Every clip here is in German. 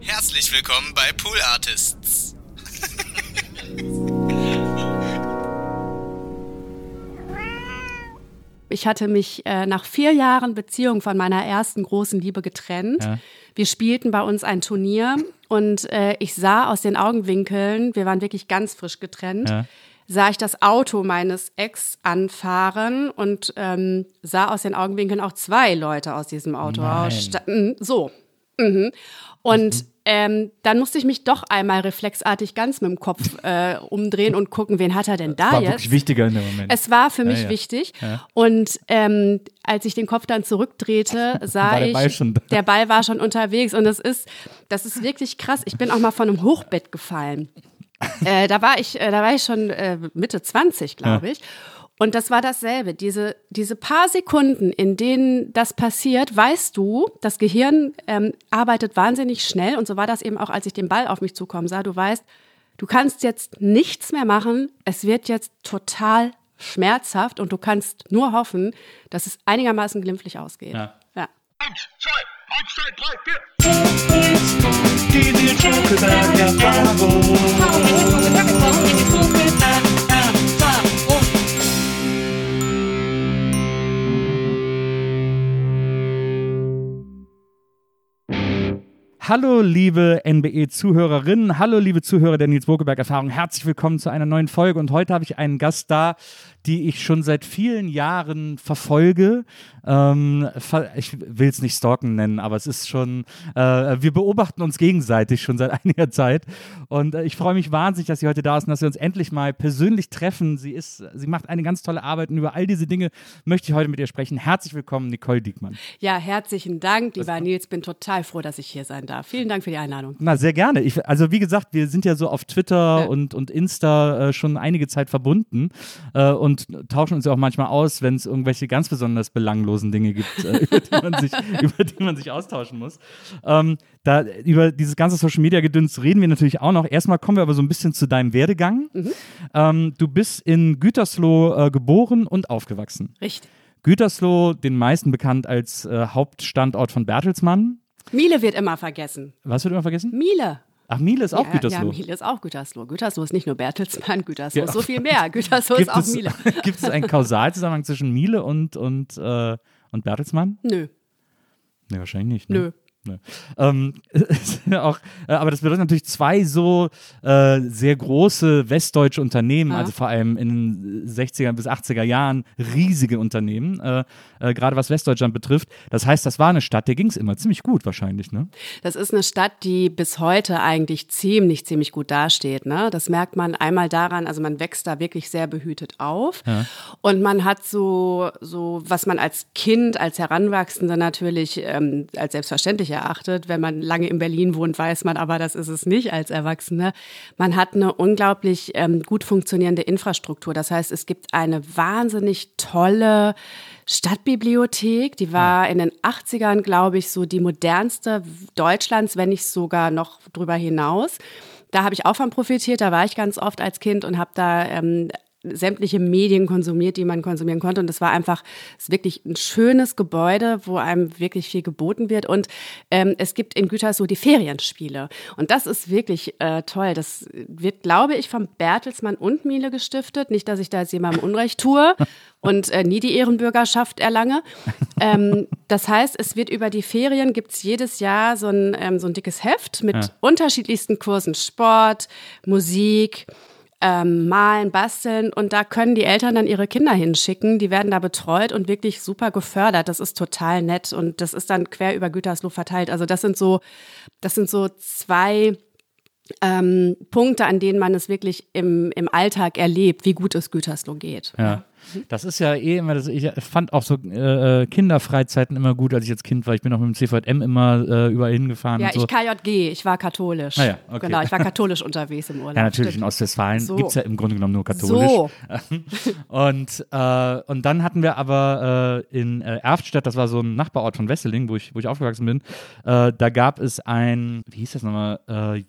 Herzlich willkommen bei Pool Artists. Ich hatte mich äh, nach vier Jahren Beziehung von meiner ersten großen Liebe getrennt. Ja. Wir spielten bei uns ein Turnier und äh, ich sah aus den Augenwinkeln, wir waren wirklich ganz frisch getrennt, Ja. sah ich das Auto meines Ex anfahren und ähm, sah aus den Augenwinkeln auch zwei Leute aus diesem Auto aussteigen. So. Mhm. Und ähm, dann musste ich mich doch einmal reflexartig ganz mit dem Kopf äh, umdrehen und gucken, wen hat er denn da War jetzt? wirklich wichtiger in dem Moment. Es war für mich ja. wichtig. Ja. Und ähm, als ich den Kopf dann zurückdrehte, sah der ich, Ball der Ball war schon unterwegs. Und das ist, das ist wirklich krass. Ich bin auch mal von einem Hochbett gefallen. äh, da war ich, äh, da war ich schon äh, Mitte 20, glaube ich. Und das war dasselbe. Diese, diese paar Sekunden, in denen das passiert, weißt du, das Gehirn ähm, arbeitet wahnsinnig schnell. Und so war das eben auch, als ich den Ball auf mich zukommen sah. Du weißt, du kannst jetzt nichts mehr machen. Es wird jetzt total schmerzhaft und du kannst nur hoffen, dass es einigermaßen glimpflich ausgeht. Ja. ja. Eins, zwei, eins, zwei, drei, vier. Die Hallo, liebe NBE-Zuhörerinnen, hallo, liebe Zuhörer der Nils Bokeberg-Erfahrung. Herzlich willkommen zu einer neuen Folge. Und heute habe ich einen Gast da, die ich schon seit vielen Jahren verfolge. Ähm, ich will es nicht stalken nennen, aber es ist schon, äh, wir beobachten uns gegenseitig schon seit einiger Zeit. Und äh, ich freue mich wahnsinnig, dass sie heute da ist und dass wir uns endlich mal persönlich treffen. Sie ist, sie macht eine ganz tolle Arbeit und über all diese Dinge möchte ich heute mit ihr sprechen. Herzlich willkommen, Nicole Diekmann. Ja, herzlichen Dank, lieber Nils. Bin total froh, dass ich hier sein darf. Vielen Dank für die Einladung. Na, sehr gerne. Ich, also wie gesagt, wir sind ja so auf Twitter und, und Insta äh, schon einige Zeit verbunden äh, und tauschen uns ja auch manchmal aus, wenn es irgendwelche ganz besonders belanglosen Dinge gibt, äh, über, die man sich, über die man sich austauschen muss. Ähm, da, über dieses ganze Social Media Gedöns reden wir natürlich auch noch. Erstmal kommen wir aber so ein bisschen zu deinem Werdegang. Ähm, du bist in Gütersloh äh, geboren und aufgewachsen. Richtig. Gütersloh, den meisten bekannt als äh, Hauptstandort von Bertelsmann. Miele wird immer vergessen. Was wird immer vergessen? Miele. Ach, Miele ist auch ja, Gütersloh. Ja, Miele ist auch Gütersloh. Gütersloh ist nicht nur Bertelsmann, Gütersloh Ja. ist so viel mehr. Gütersloh ist Gibt auch es, Miele. gibt es einen Kausalzusammenhang zwischen Miele und, und, äh, und Bertelsmann? Nö, Nee, wahrscheinlich nicht. Ne? nö. Nö. Ähm, ja auch, äh, aber das bedeutet natürlich zwei so äh, sehr große westdeutsche Unternehmen, Ja. also vor allem in den 60er bis 80er Jahren riesige Unternehmen, äh, äh, gerade was Westdeutschland betrifft. Das heißt, das war eine Stadt, der ging es immer ziemlich gut wahrscheinlich, ne? Das ist eine Stadt, die bis heute eigentlich ziemlich, ziemlich gut dasteht. Ne? Das merkt man einmal daran, also man wächst da wirklich sehr behütet auf. Und man hat so, so, was man als Kind, als Heranwachsende natürlich ähm, als selbstverständlich erachtet. Wenn man lange in Berlin wohnt, weiß man aber, das ist es nicht als Erwachsene. Man hat eine unglaublich ähm, gut funktionierende Infrastruktur. Das heißt, es gibt eine wahnsinnig tolle Stadtbibliothek, die war in den 80ern, glaube ich, so die modernste Deutschlands, wenn nicht sogar noch drüber hinaus. Da habe ich auch von profitiert, da war ich ganz oft als Kind und habe da ähm, sämtliche Medien konsumiert, die man konsumieren konnte. Und das war einfach es ist wirklich ein schönes Gebäude, wo einem wirklich viel geboten wird. Und ähm, es gibt in Gütersloh die Ferienspiele. Und das ist wirklich äh, toll. Das wird, glaube ich, vom Bertelsmann und Miele gestiftet. Nicht, dass ich da jetzt jemandem Unrecht tue und äh, nie die Ehrenbürgerschaft erlange. Ähm, das heißt, es wird über die Ferien, gibt es jedes Jahr so ein, ähm, so ein dickes Heft mit Ja. unterschiedlichsten Kursen. Sport, Musik, ähm, malen, basteln und da können die Eltern dann ihre Kinder hinschicken. Die werden da betreut und wirklich super gefördert. Das ist total nett und das ist dann quer über Gütersloh verteilt. Also das sind so, das sind so zwei ähm, Punkte, an denen man es wirklich im, im Alltag erlebt, wie gut es Gütersloh geht. Ja. Das ist ja eh immer, das, ich fand auch so äh, Kinderfreizeiten immer gut, als ich als Kind war. Ich bin auch mit dem CVM immer äh, überall hingefahren Ja, so. ich KJG, ich war katholisch. Ah ja, okay. Genau, ich war katholisch unterwegs im Urlaub. ja, natürlich, in Stimmt. Ostwestfalen So. gibt es ja im Grunde genommen nur katholisch. So, Und, äh, und dann hatten wir aber äh, in äh, Erftstadt, das war so ein Nachbarort von Wesseling, wo ich, wo ich aufgewachsen bin, äh, da gab es ein, wie hieß das nochmal, äh,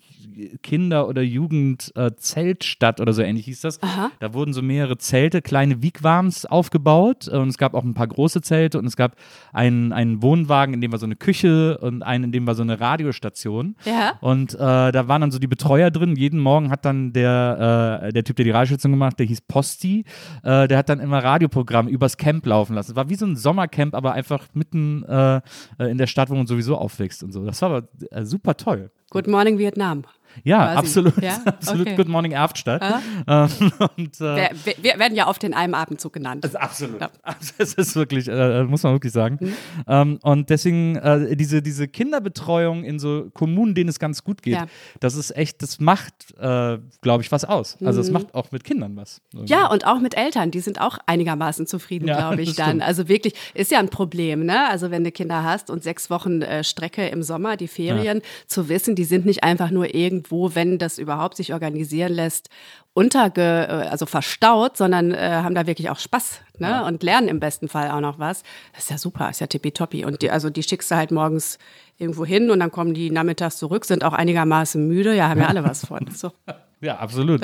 Kinder- oder Jugend-Zeltstadt oder so ähnlich hieß das. Da wurden so mehrere Zelte, kleine Wigwams Zeltrahmens aufgebaut und es gab auch ein paar große Zelte und es gab einen, einen Wohnwagen, in dem war so eine Küche und einen, in dem war so eine Radiostation. Ja. Und äh, da waren dann so die Betreuer drin. Jeden Morgen hat dann der, äh, der Typ, der die Radiostation gemacht, der hieß Posti, äh, der hat dann immer Radioprogramm übers Camp laufen lassen. Es war wie so ein Sommercamp, aber einfach mitten äh, äh, in der Stadt, wo man sowieso aufwächst und so. Das war aber äh, super toll. Good Morning Vietnam. Ja, Quasi. absolut. Ja? absolut Okay. Good Morning Erftstadt. Ah. Und, äh, Wir, wir, werden ja oft in einem Atemzug genannt. also absolut. Ja. Das ist wirklich, äh, muss man wirklich sagen. Mhm. Ähm, und deswegen äh, diese, diese Kinderbetreuung in so Kommunen, denen es ganz gut geht, Ja. das ist echt, das macht, äh, glaube ich, was aus. Also es macht auch mit Kindern was. Mhm. Ja, und auch mit Eltern, die sind auch einigermaßen zufrieden, glaube ich dann. stimmt. Also wirklich, ist ja ein Problem, ne? Also wenn du Kinder hast und sechs Wochen äh, Strecke im Sommer, die Ferien, zu wissen, die sind nicht einfach nur irgendwo, wenn das überhaupt sich organisieren lässt, unterge, äh, also verstaut, sondern äh, haben da wirklich auch Spaß, ne? Und lernen im besten Fall auch noch was. Das ist ja super, ist ja tippitoppi. Und die, also die schickst du halt morgens irgendwo hin und dann kommen die nachmittags zurück, sind auch einigermaßen müde, ja, haben ja alle was von. So. Ja, absolut.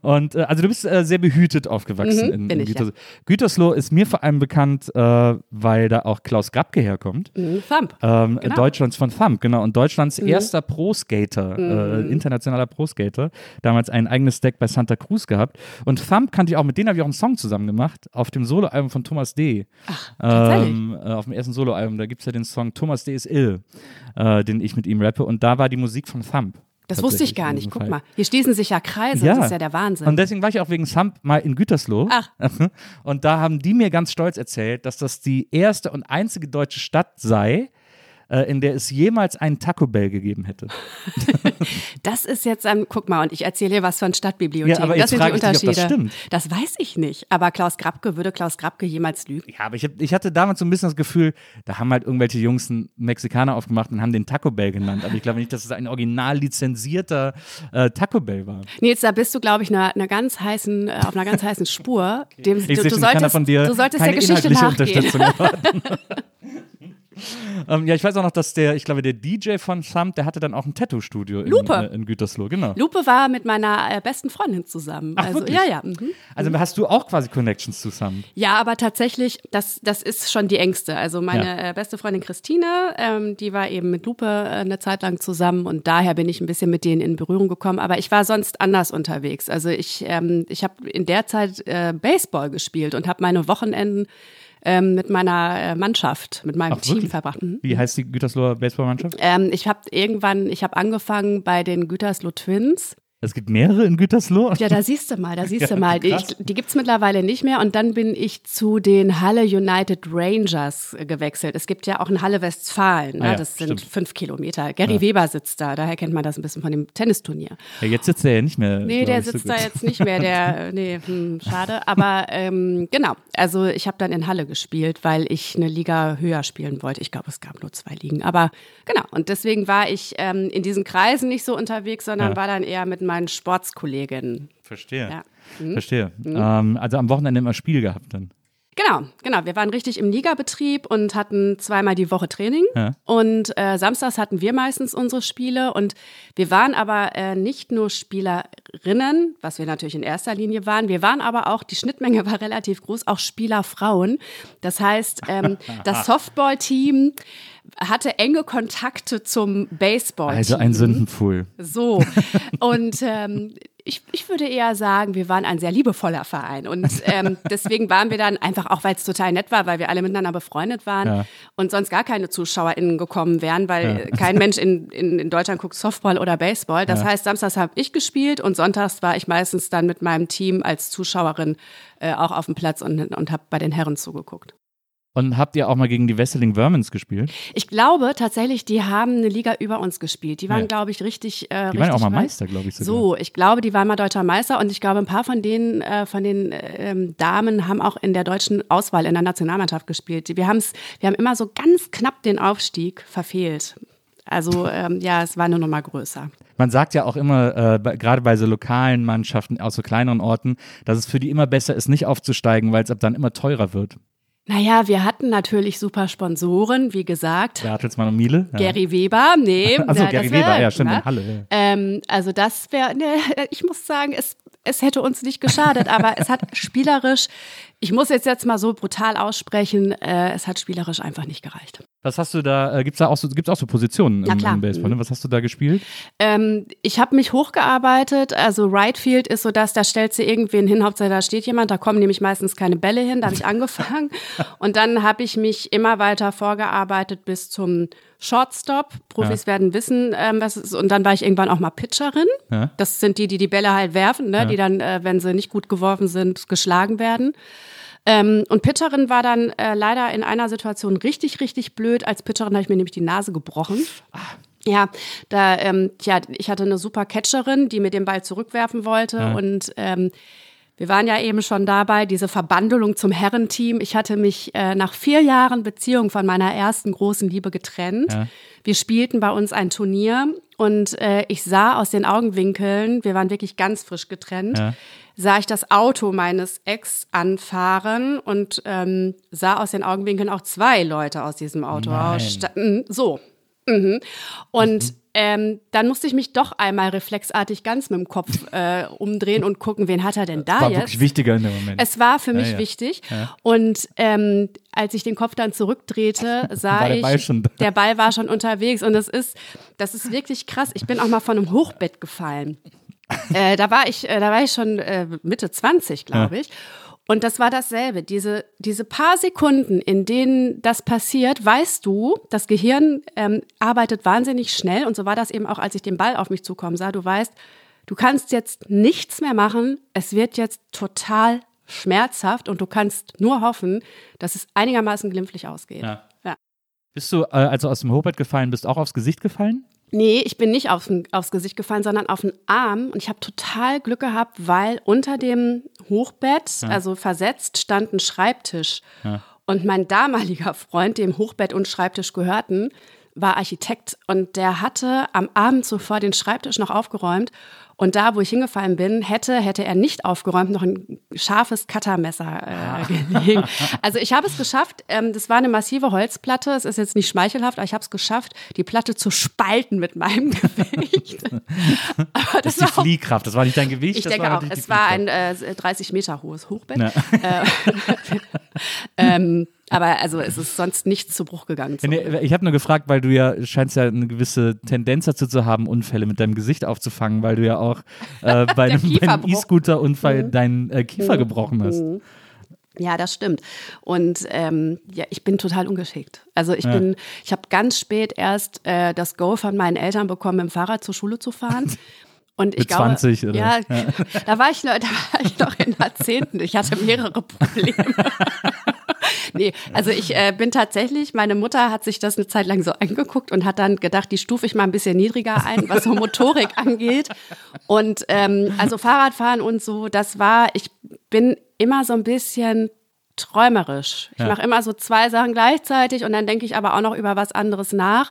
Und äh, also du bist äh, sehr behütet aufgewachsen Mhm, in, in ich, Gütersloh. Gütersloh ist mir vor allem bekannt, äh, weil da auch Klaus Grabke herkommt. Mhm, Thumb. Ähm, Genau. Deutschlands von Thumb, genau. Und Deutschlands erster Pro-Skater, äh, internationaler Pro-Skater. Damals ein eigenes Deck bei Santa Cruz gehabt. Und Thumb kannte ich auch, mit denen habe ich auch einen Song zusammen gemacht, auf dem Soloalbum von Thomas D. tatsächlich? Ähm, äh, auf dem ersten Soloalbum, da gibt es ja den Song Thomas D. ist ill, äh, den ich mit ihm rappe. Und da war die Musik von Thumb. Das wusste ich gar nicht. Guck Fall. mal, hier schließen sich ja Kreise. Das ist ja der Wahnsinn. Und deswegen war ich auch wegen Thumb mal in Gütersloh. Ach. Und da haben die mir ganz stolz erzählt, dass das die erste und einzige deutsche Stadt sei, äh, in der es jemals einen Taco Bell gegeben hätte. das ist jetzt ein, guck mal, und ich erzähle hier was von Stadtbibliotheken. Ja, aber das sind die ich dich, ob das Unterschiede. stimmt. Das weiß ich nicht. Aber Klaus Grabke, würde Klaus Grabke jemals lügen? Ja, aber ich, hab, ich hatte damals so ein bisschen das Gefühl, da haben halt irgendwelche Jungs einen Mexikaner aufgemacht und haben den Taco Bell genannt. Aber ich glaube nicht, dass es ein original lizenzierter äh, Taco Bell war. Nils, da bist du, glaube ich, einer, einer ganz heißen, äh, auf einer ganz heißen Spur. Dem, Ich du, du ich kann da solltest, von dir du solltest der keine Geschichte inhaltliche nachgehen. Unterstützung. ähm, ja, ich weiß auch noch, dass der, ich glaube, der DJ von Thumb, der hatte dann auch ein Tattoo-Studio in, äh, in Gütersloh, genau. Lupe war mit meiner äh, besten Freundin zusammen. Ach, also, wirklich? ja, ja. Mhm. Also hast du auch quasi Connections zu Thumb? Ja, aber tatsächlich, das, das ist schon die engste. Also meine Ja. äh, beste Freundin Christine, ähm, die war eben mit Lupe äh, eine Zeit lang zusammen und daher bin ich ein bisschen mit denen in Berührung gekommen. Aber ich war sonst anders unterwegs. Also ich, ähm, ich habe in der Zeit äh, Baseball gespielt und habe meine Wochenenden ähm, mit meiner äh, Mannschaft, mit meinem Ach, Team wirklich? verbracht. Mhm. Wie heißt die Gütersloher Baseballmannschaft? Ähm, ich habe irgendwann, ich habe angefangen bei den Gütersloh Twins. Es gibt mehrere in Gütersloh. Ja, da siehst du mal, da siehst Ja, du mal. Die, krass. die gibt's mittlerweile nicht mehr. Und dann bin ich zu den Halle United Rangers äh, gewechselt. Es gibt ja auch in Halle Westfalen. Ne? Ah ja, das sind stimmt. fünf Kilometer. Gary Weber sitzt da. Daher kennt man das ein bisschen von dem Tennisturnier. Ja, jetzt sitzt er ja nicht mehr. Nee, der ich, so sitzt gut. da jetzt nicht mehr. Der, äh, nee, hm, schade. Aber ähm, genau. Also ich habe dann in Halle gespielt, weil ich eine Liga höher spielen wollte. Ich glaube, es gab nur zwei Ligen. Aber genau. Und deswegen war ich ähm, in diesen Kreisen nicht so unterwegs, sondern Ja. war dann eher mit meinen Sportskolleginnen. Verstehe. Ja. Mhm. Verstehe. Ähm, also am Wochenende immer Spiel gehabt dann. Genau, genau. Wir waren richtig im Ligabetrieb und hatten zweimal die Woche Training. Ja. Und äh, samstags hatten wir meistens unsere Spiele. Und wir waren aber äh, nicht nur Spielerinnen, was wir natürlich in erster Linie waren. Wir waren aber auch, die Schnittmenge war relativ groß, auch Spielerfrauen. Das heißt, ähm, das Softball-Team hatte enge Kontakte zum Baseball. Also ein Sündenpfuhl. So. Und ähm, ich, ich würde eher sagen, wir waren ein sehr liebevoller Verein. Und ähm, deswegen waren wir dann einfach, auch weil es total nett war, weil wir alle miteinander befreundet waren Ja. und sonst gar keine ZuschauerInnen gekommen wären, weil kein Mensch in, in, in Deutschland guckt Softball oder Baseball. Das heißt, samstags habe ich gespielt und sonntags war ich meistens dann mit meinem Team als Zuschauerin äh, auch auf dem Platz und, und habe bei den Herren zugeguckt. Und habt ihr auch mal gegen die Wesseling Vermins gespielt? Ich glaube tatsächlich, die haben eine Liga über uns gespielt. Die waren, Ja. glaube ich, richtig. Äh, Die waren richtig ja auch mal weit. Meister, glaube ich. Sogar. So, ich glaube, die waren mal deutscher Meister und ich glaube, ein paar von denen, äh, von den ähm, Damen haben auch in der deutschen Auswahl in der Nationalmannschaft gespielt. Wir, haben's, wir haben immer so ganz knapp den Aufstieg verfehlt. Also ähm, ja, es war nur noch mal größer. Man sagt ja auch immer, äh, gerade bei so lokalen Mannschaften aus so kleineren Orten, dass es für die immer besser ist, nicht aufzusteigen, weil es ab dann immer teurer wird. Naja, wir hatten natürlich super Sponsoren, wie gesagt. Bertelsmann und Miele. Ja. Gary Weber, nee. Ja, Gary wär- Weber, ja, stimmt, ne? in Halle. Ja. Ähm, also das wäre, ne, ich muss sagen, es, es hätte uns nicht geschadet, aber es hat spielerisch, ich muss jetzt jetzt mal so brutal aussprechen, äh, es hat spielerisch einfach nicht gereicht. Was hast du da, äh, gibt es da auch so, gibt's auch so Positionen Ja, im, klar. im Baseball? Ne? Was hast du da gespielt? Ähm, ich habe mich hochgearbeitet. Also Right Field ist so das, da stellst du irgendwen hin, Hauptsache da steht jemand, da kommen nämlich meistens keine Bälle hin, da habe ich angefangen. Und dann habe ich mich immer weiter vorgearbeitet bis zum Shortstop. Profis werden wissen, ähm, was es ist. Und dann war ich irgendwann auch mal Pitcherin. Ja. Das sind die, die die Bälle halt werfen, ne? die dann, äh, wenn sie nicht gut geworfen sind, geschlagen werden. Ähm, und Pitcherin war dann äh, leider in einer Situation richtig, richtig blöd. Als Pitcherin habe ich mir nämlich die Nase gebrochen. Ja, da, ähm, ja, ich hatte eine super Catcherin, die mir den Ball zurückwerfen wollte und ähm, wir waren ja eben schon dabei, diese Verbandelung zum Herrenteam. Ich hatte mich äh, nach vier Jahren Beziehung von meiner ersten großen Liebe getrennt. Ja. Wir spielten bei uns ein Turnier und äh, ich sah aus den Augenwinkeln, wir waren wirklich ganz frisch getrennt, Ja. Sah ich das Auto meines Ex anfahren und ähm, sah aus den Augenwinkeln auch zwei Leute aus diesem Auto aussteigen. So. Mhm. Und ähm, dann musste ich mich doch einmal reflexartig ganz mit dem Kopf äh, umdrehen und gucken, wen hat er denn da War jetzt? wirklich wichtiger in dem Moment. Es war für mich ja. wichtig. Und ähm, als ich den Kopf dann zurückdrehte, sah War der ich, Ball der Ball war schon unterwegs. Und das ist, das ist wirklich krass. Ich bin auch mal von einem Hochbett gefallen. Äh, da war ich, äh, da war ich schon äh, Mitte 20, glaube ich. Und das war dasselbe. Diese, diese paar Sekunden, in denen das passiert, weißt du, das Gehirn ähm, arbeitet wahnsinnig schnell. Und so war das eben auch, als ich den Ball auf mich zukommen sah. Du weißt, du kannst jetzt nichts mehr machen. Es wird jetzt total schmerzhaft und du kannst nur hoffen, dass es einigermaßen glimpflich ausgeht. Ja. Ja. Bist du, äh, als du aus dem Hochbett gefallen bist, auch aufs Gesicht gefallen? Nee, ich bin nicht aufs, aufs Gesicht gefallen, sondern auf den Arm. Und ich habe total Glück gehabt, weil unter dem Hochbett, also versetzt, stand ein Schreibtisch. Und mein damaliger Freund, dem Hochbett und Schreibtisch gehörten, war Architekt. Und der hatte am Abend zuvor den Schreibtisch noch aufgeräumt. Und da, wo ich hingefallen bin, hätte, hätte er nicht aufgeräumt, noch ein scharfes Cuttermesser äh, gelegen. Also ich habe es geschafft, ähm, das war eine massive Holzplatte, es ist jetzt nicht schmeichelhaft, aber ich habe es geschafft, die Platte zu spalten mit meinem Gewicht. aber Das das ist die auch, Fliehkraft. Das war nicht dein Gewicht. ich das denke war auch, es war ein äh, 30 Meter hohes Hochbett. Ja. Äh, ähm, aber also es ist sonst nichts zu Bruch gegangen. Nee, ich habe nur gefragt, weil du ja scheinst ja eine gewisse Tendenz dazu zu haben, Unfälle mit deinem Gesicht aufzufangen, weil du ja auch äh, bei einem, Kieferbruch. Mhm. E-Scooter-Unfall deinen äh, Kiefer gebrochen hast. Ja, das stimmt. Und ähm, ja, ich bin total ungeschickt. Also ich bin, ich habe ganz spät erst äh, das Go von meinen Eltern bekommen, mit dem Fahrrad zur Schule zu fahren. Und ich Mit glaube, 20 oder? Ja, da war ich, noch- da war ich noch in Jahrzehnten. Ich hatte mehrere Probleme. Nee, also ich äh, bin tatsächlich, meine Mutter hat sich das eine Zeit lang so angeguckt und hat dann gedacht, die stufe ich mal ein bisschen niedriger ein, was so Motorik angeht. Und ähm, also Fahrradfahren und so, das war, ich bin immer so ein bisschen träumerisch. Ich Ja. mache immer so zwei Sachen gleichzeitig und dann denke ich aber auch noch über was anderes nach.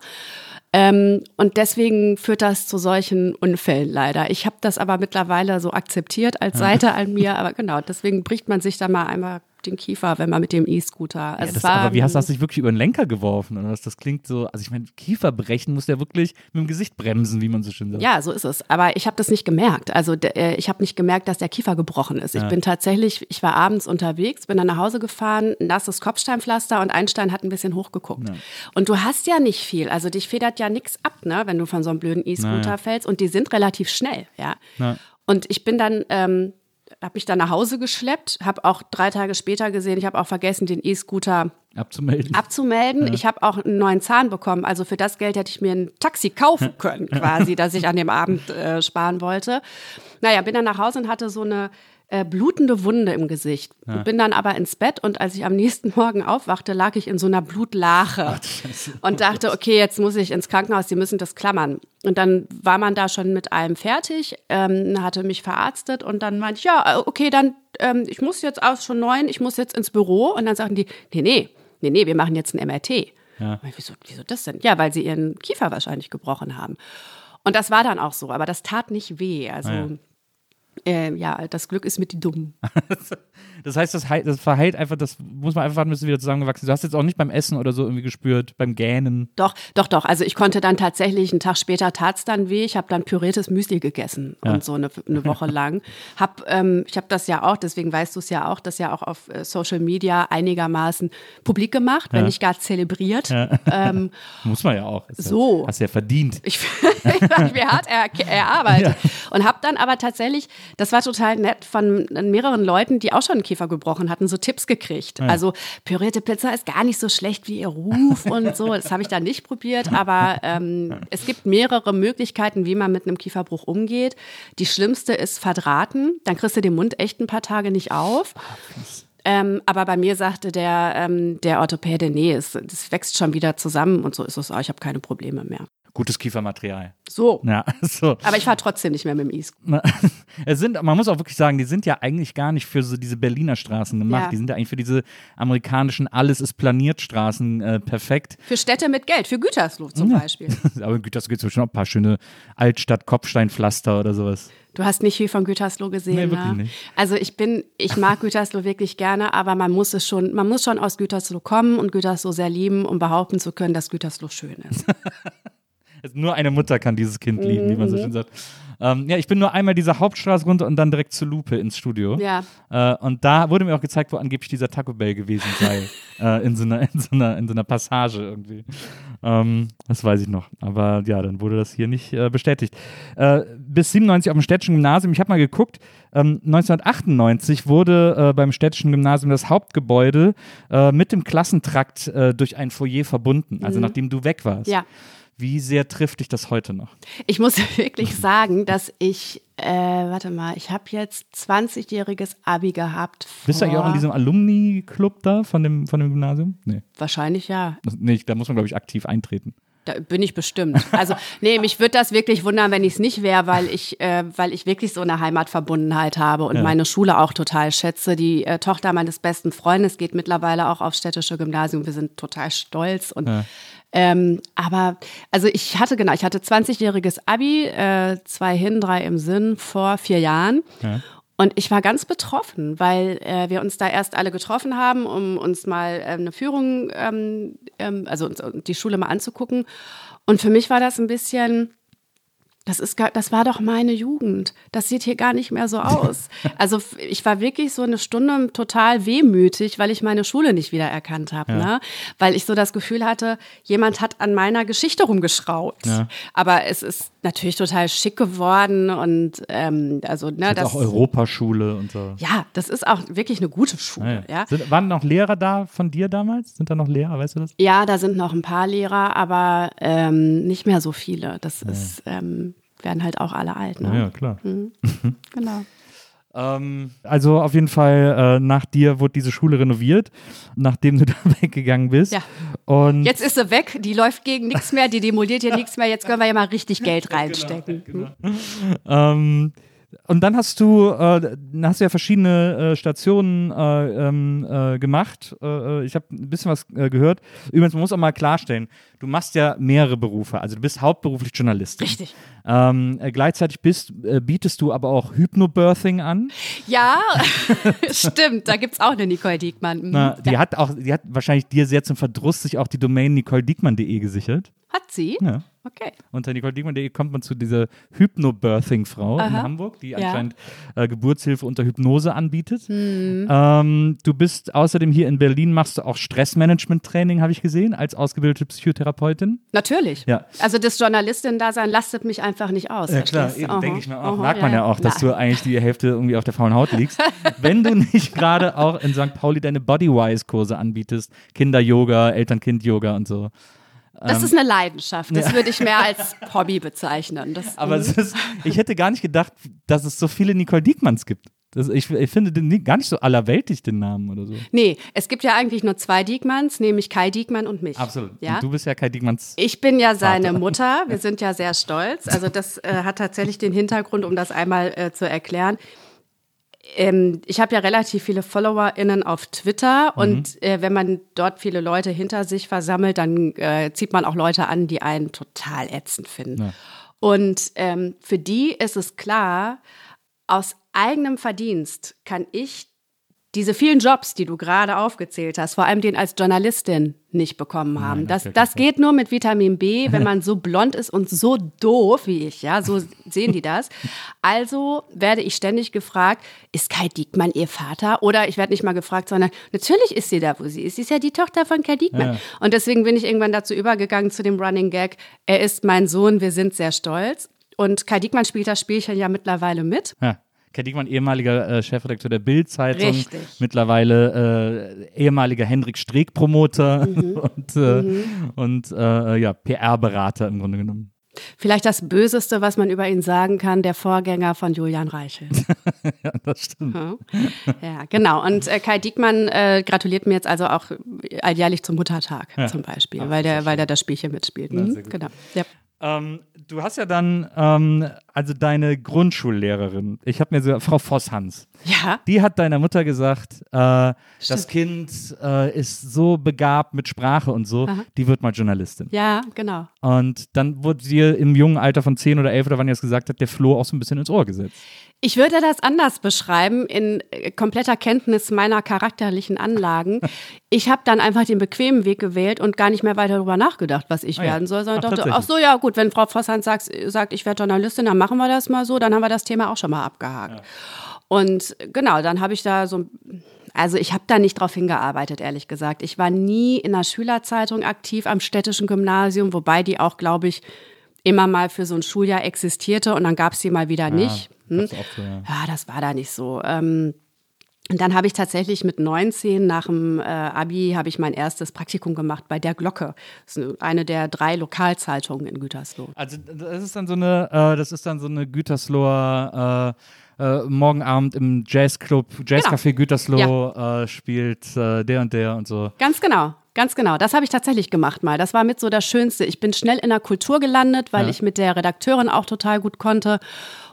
Ähm, und deswegen führt das zu solchen Unfällen leider. Ich habe das aber mittlerweile so akzeptiert als Seite an mir. Aber genau, deswegen bricht man sich da mal einmal den Kiefer, wenn man mit dem E-Scooter. Ja, Also das, war, aber wie hast, hast du dich wirklich über den Lenker geworfen? Oder? Das klingt so, also ich meine, Kieferbrechen muss ja wirklich mit dem Gesicht bremsen, wie man so schön sagt. Ja, so ist es. Aber ich habe das nicht gemerkt. Also äh, ich habe nicht gemerkt, dass der Kiefer gebrochen ist. Ich bin tatsächlich, ich war abends unterwegs, bin dann nach Hause gefahren, nasses Kopfsteinpflaster und ein Stein hat ein bisschen hochgeguckt. Und du hast ja nicht viel. Also dich federt ja nichts ab, ne, wenn du von so einem blöden E-Scooter fällst. Und die sind relativ schnell, ja. Ja. Und ich bin dann, ähm, habe mich dann nach Hause geschleppt, habe auch drei Tage später gesehen, ich habe auch vergessen, den E-Scooter Abzumelden. abzumelden. Ich habe auch einen neuen Zahn bekommen. Also für das Geld hätte ich mir ein Taxi kaufen können, quasi, das ich an dem Abend äh, sparen wollte. Naja, bin dann nach Hause und hatte so eine äh, blutende Wunde im Gesicht. Bin dann aber ins Bett und als ich am nächsten Morgen aufwachte, lag ich in so einer Blutlache und dachte, okay, jetzt muss ich ins Krankenhaus, die müssen das klammern. Und dann war man da schon mit allem fertig, ähm, hatte mich verarztet und dann meinte ich, ja, äh, okay, dann, ähm, ich muss jetzt aus schon neun, ich muss jetzt ins Büro. Und dann sagten die, nee, nee, nee, nee, wir machen jetzt ein MRT. Ja. Wieso, wieso das denn? Ja, weil sie ihren Kiefer wahrscheinlich gebrochen haben. Und das war dann auch so, aber das tat nicht weh. Also Ah ja. Äh, ja, das Glück ist mit die Dummen. Das heißt, das, das verheilt einfach, das muss man einfach warten, bis du wieder zusammengewachsen. Du hast jetzt auch nicht beim Essen oder so irgendwie gespürt, beim Gähnen. Doch, doch, doch. Also ich konnte dann tatsächlich, einen Tag später tat's dann weh. Ich habe dann püriertes Müsli gegessen und so eine, eine Woche lang. Hab, ähm, ich habe das ja auch, deswegen weißt du es ja auch, das ja auch auf äh, Social Media einigermaßen publik gemacht, wenn nicht gar zelebriert. Ähm, Muss man ja auch. Ist So. Ja, hast ja verdient. ich habe mir hart er, erarbeitet. Und habe dann aber tatsächlich, das war total nett, von mehreren Leuten, die auch schon einen Kiefer gebrochen hatten, so Tipps gekriegt. Also pürierte Pizza ist gar nicht so schlecht wie ihr Ruf und so. Das habe ich dann nicht probiert, aber ähm, es gibt mehrere Möglichkeiten, wie man mit einem Kieferbruch umgeht. Die schlimmste ist verdrahten. Dann kriegst du den Mund echt ein paar Tage nicht auf. Ähm, aber bei mir sagte der, ähm, der Orthopäde, nee, es, das wächst schon wieder zusammen und so ist es auch. Ich habe keine Probleme mehr. Gutes Kiefermaterial. So. Ja, so. Aber ich fahre trotzdem nicht mehr mit dem E Na, Es sind, man muss auch wirklich sagen, die sind ja eigentlich gar nicht für so diese Berliner Straßen gemacht. Ja. Die sind ja eigentlich für diese amerikanischen Alles ist planiert Straßen äh, perfekt. Für Städte mit Geld, für Gütersloh zum Beispiel. Aber in Gütersloh gibt es bestimmt auch ein paar schöne Altstadt-Kopfsteinpflaster oder sowas. Du hast nicht viel von Gütersloh gesehen, Nee, ne? wirklich nicht. Also ich bin, ich mag Gütersloh wirklich gerne, aber man muss es schon, man muss schon aus Gütersloh kommen und Gütersloh sehr lieben, um behaupten zu können, dass Gütersloh schön ist. Also Nur eine Mutter kann dieses Kind lieben, wie man Mhm. so schön sagt. Ähm, ja, ich bin nur einmal diese Hauptstraße runter und dann direkt zur Lupe ins Studio. Ja. Äh, und da wurde mir auch gezeigt, wo angeblich dieser Taco Bell gewesen sei. äh, in, so einer, in, so einer, in so einer Passage irgendwie. Ähm, das weiß ich noch. Aber ja, dann wurde das hier nicht äh, bestätigt. Äh, bis 97 auf dem Städtischen Gymnasium. Ich habe mal geguckt. Ähm, 1998 wurde äh, beim Städtischen Gymnasium das Hauptgebäude äh, mit dem Klassentrakt durch ein Foyer verbunden. Also nachdem du weg warst. Mhm. Ja. Wie sehr trifft dich das heute noch? Ich muss wirklich sagen, dass ich, äh, warte mal, ich habe jetzt 20-jähriges Abi gehabt. Bist du eigentlich auch in diesem Alumni-Club da von dem, von dem Gymnasium? Nee. Wahrscheinlich ja. Das- nee da muss man, glaube ich, aktiv eintreten. Da bin ich bestimmt. Also, nee, mich würde das wirklich wundern, wenn ich es nicht wäre, weil ich, äh, weil ich wirklich so eine Heimatverbundenheit habe und Ja. meine Schule auch total schätze. Die äh, Tochter meines besten Freundes geht mittlerweile auch aufs städtische Gymnasium. Wir sind total stolz und ähm, aber also ich hatte genau, ich hatte 20-jähriges Abi, äh, zwei hin, drei im Sinn vor vier Jahren. Und ich war ganz betroffen, weil äh, wir uns da erst alle getroffen haben, um uns mal äh, eine Führung, ähm, ähm, also uns, die Schule mal anzugucken. Und für mich war das ein bisschen, das ist, gar- das war doch meine Jugend. Das sieht hier gar nicht mehr so aus. Also ich war wirklich so eine Stunde total wehmütig, weil ich meine Schule nicht wiedererkannt habe, ne? Weil ich so das Gefühl hatte, jemand hat an meiner Geschichte rumgeschraubt. Ja. Aber es ist natürlich total schick geworden und ähm, also ne, Das das auch Europaschule und so. ja, das ist auch wirklich eine gute Schule. Ja, Ja, Sind, waren noch Lehrer da von dir damals? Sind da noch Lehrer, weißt du das? ja da sind noch ein paar Lehrer, aber ähm, nicht mehr so viele. Das ist, ähm, werden halt auch alle alt. Ne? Ja, klar. Genau. Ähm, also auf jeden Fall, äh, nach dir wurde diese Schule renoviert, nachdem du da weggegangen bist. Ja. Und Jetzt ist sie weg, die läuft gegen nichts mehr, die demoliert hier nichts mehr. Jetzt können wir ja mal richtig Geld reinstecken. Ähm, und dann hast du, äh, dann hast du ja verschiedene äh, Stationen äh, ähm, äh, gemacht. Äh, äh, ich habe ein bisschen was äh, gehört. Übrigens, man muss auch mal klarstellen, du machst ja mehrere Berufe. Also du bist hauptberuflich Journalistin. Richtig. Ähm, äh, gleichzeitig bist, äh, bietest du aber auch Hypnobirthing an. Ja, stimmt, da gibt es auch eine Nicole Diekmann. Mhm. Na, die hat auch, die hat wahrscheinlich dir sehr zum Verdruss sich auch die Domain nicolediekmann.de gesichert. Hat sie? Ja. Okay. Unter nicolediekmann.de kommt man zu dieser Hypnobirthing-Frau in. Hamburg, die Ja. anscheinend äh, Geburtshilfe unter Hypnose anbietet. Hm. Ähm, du bist außerdem hier in Berlin, machst du auch Stressmanagement-Training, habe ich gesehen, als ausgebildete Psychotherapeutin. Natürlich. Ja. Also das Journalistin-Dasein lastet mich einfach nicht aus. du? Aha. denke ich mir auch. Aha, Merkt man ja auch, dass Na, du eigentlich die Hälfte irgendwie auf der faulen Haut liegst. Wenn du nicht gerade auch in St. Pauli deine Bodywise-Kurse anbietest, Kinder-Yoga, Eltern-Kind-Yoga und so. Das ist eine Leidenschaft. Das würde ich mehr als Hobby bezeichnen. Das, Aber es ist, ich hätte gar nicht gedacht, dass es so viele Nicole Diekmanns gibt. Das, ich, ich finde den gar nicht so allerweltig, den Namen oder so. nee, es gibt ja eigentlich nur zwei Diekmanns, nämlich Kai Diekmann und mich. Absolut. Ja? Und du bist ja Kai Diekmanns. Ich bin ja seine Mutter. Wir sind ja sehr stolz. Also das äh, hat tatsächlich den Hintergrund, um das einmal äh, zu erklären. Ähm, ich habe ja relativ viele FollowerInnen auf Twitter und äh, wenn man dort viele Leute hinter sich versammelt, dann äh, zieht man auch Leute an, die einen total ätzend finden. Und ähm, für die ist es klar, aus eigenem Verdienst kann ich diese vielen Jobs, die du gerade aufgezählt hast, vor allem den als Journalistin nicht bekommen haben. Nein, das, das geht nur mit Vitamin B, wenn man so blond ist und so doof wie ich, ja, so sehen die das. Also werde ich ständig gefragt, ist Kai Diekmann ihr Vater? Oder ich werde nicht mal gefragt, sondern natürlich ist sie da, wo sie ist. Sie ist ja die Tochter von Kai Diekmann. Ja. Und deswegen bin ich irgendwann dazu übergegangen zu dem Running Gag, er ist mein Sohn, wir sind sehr stolz. Und Kai Diekmann spielt das Spielchen ja mittlerweile mit. Ja. Kai Diekmann, ehemaliger äh, Chefredakteur der Bild-Zeitung, Richtig. mittlerweile äh, ehemaliger Hendrik Streeck-Promoter Mhm. und, äh, und äh, ja, PR-Berater im Grunde genommen. Vielleicht das Böseste, was man über ihn sagen kann, der Vorgänger von Julian Reichelt. Ja, das stimmt. Ja, Ja, genau. Und äh, Kai Diekmann äh, gratuliert mir jetzt also auch alljährlich zum Muttertag zum Beispiel, weil, der, weil der das Spielchen mitspielt. Mhm, sehr gut. genau. Ja. Ähm, du hast ja dann, ähm, also deine Grundschullehrerin, ich habe mir so, Frau Voss-Hans, ja, die hat deiner Mutter gesagt, äh, das Kind äh, ist so begabt mit Sprache und so, die wird mal Journalistin. ja, genau. Und dann wurde dir im jungen Alter von 10 oder 11 oder wann ihr es gesagt habt, der Floh auch so ein bisschen ins Ohr gesetzt. Ich würde das anders beschreiben, in äh, kompletter Kenntnis meiner charakterlichen Anlagen. Ich habe dann einfach den bequemen Weg gewählt und gar nicht mehr weiter darüber nachgedacht, was ich Ah ja. werden soll, sondern Ach, dachte, ach so, ja gut, wenn Frau Vosshand sagt, sagt ich werde Journalistin, dann machen wir das mal so, dann haben wir das Thema auch schon mal abgehakt. Und genau, dann habe ich da so, also ich habe da nicht drauf hingearbeitet, ehrlich gesagt. Ich war nie in der Schülerzeitung aktiv am städtischen Gymnasium, wobei die auch, glaube ich, immer mal für so ein Schuljahr existierte und dann gab es sie mal wieder nicht. Hm? so, ja. Ja, das war da nicht so. Ähm, und dann habe ich tatsächlich mit 19 nach dem äh, Abi habe ich mein erstes Praktikum gemacht bei der Glocke. Das ist eine der drei Lokalzeitungen in Gütersloh. Also das ist dann so eine, äh, das ist dann so eine Gütersloher äh, äh, morgen Abend im Jazzclub, Jazzcafé Gütersloh äh, spielt äh, der und der und so. Ganz genau. Ganz genau, das habe ich tatsächlich gemacht mal. Das war mit so das Schönste. Ich bin schnell in der Kultur gelandet, weil Ja. ich mit der Redakteurin auch total gut konnte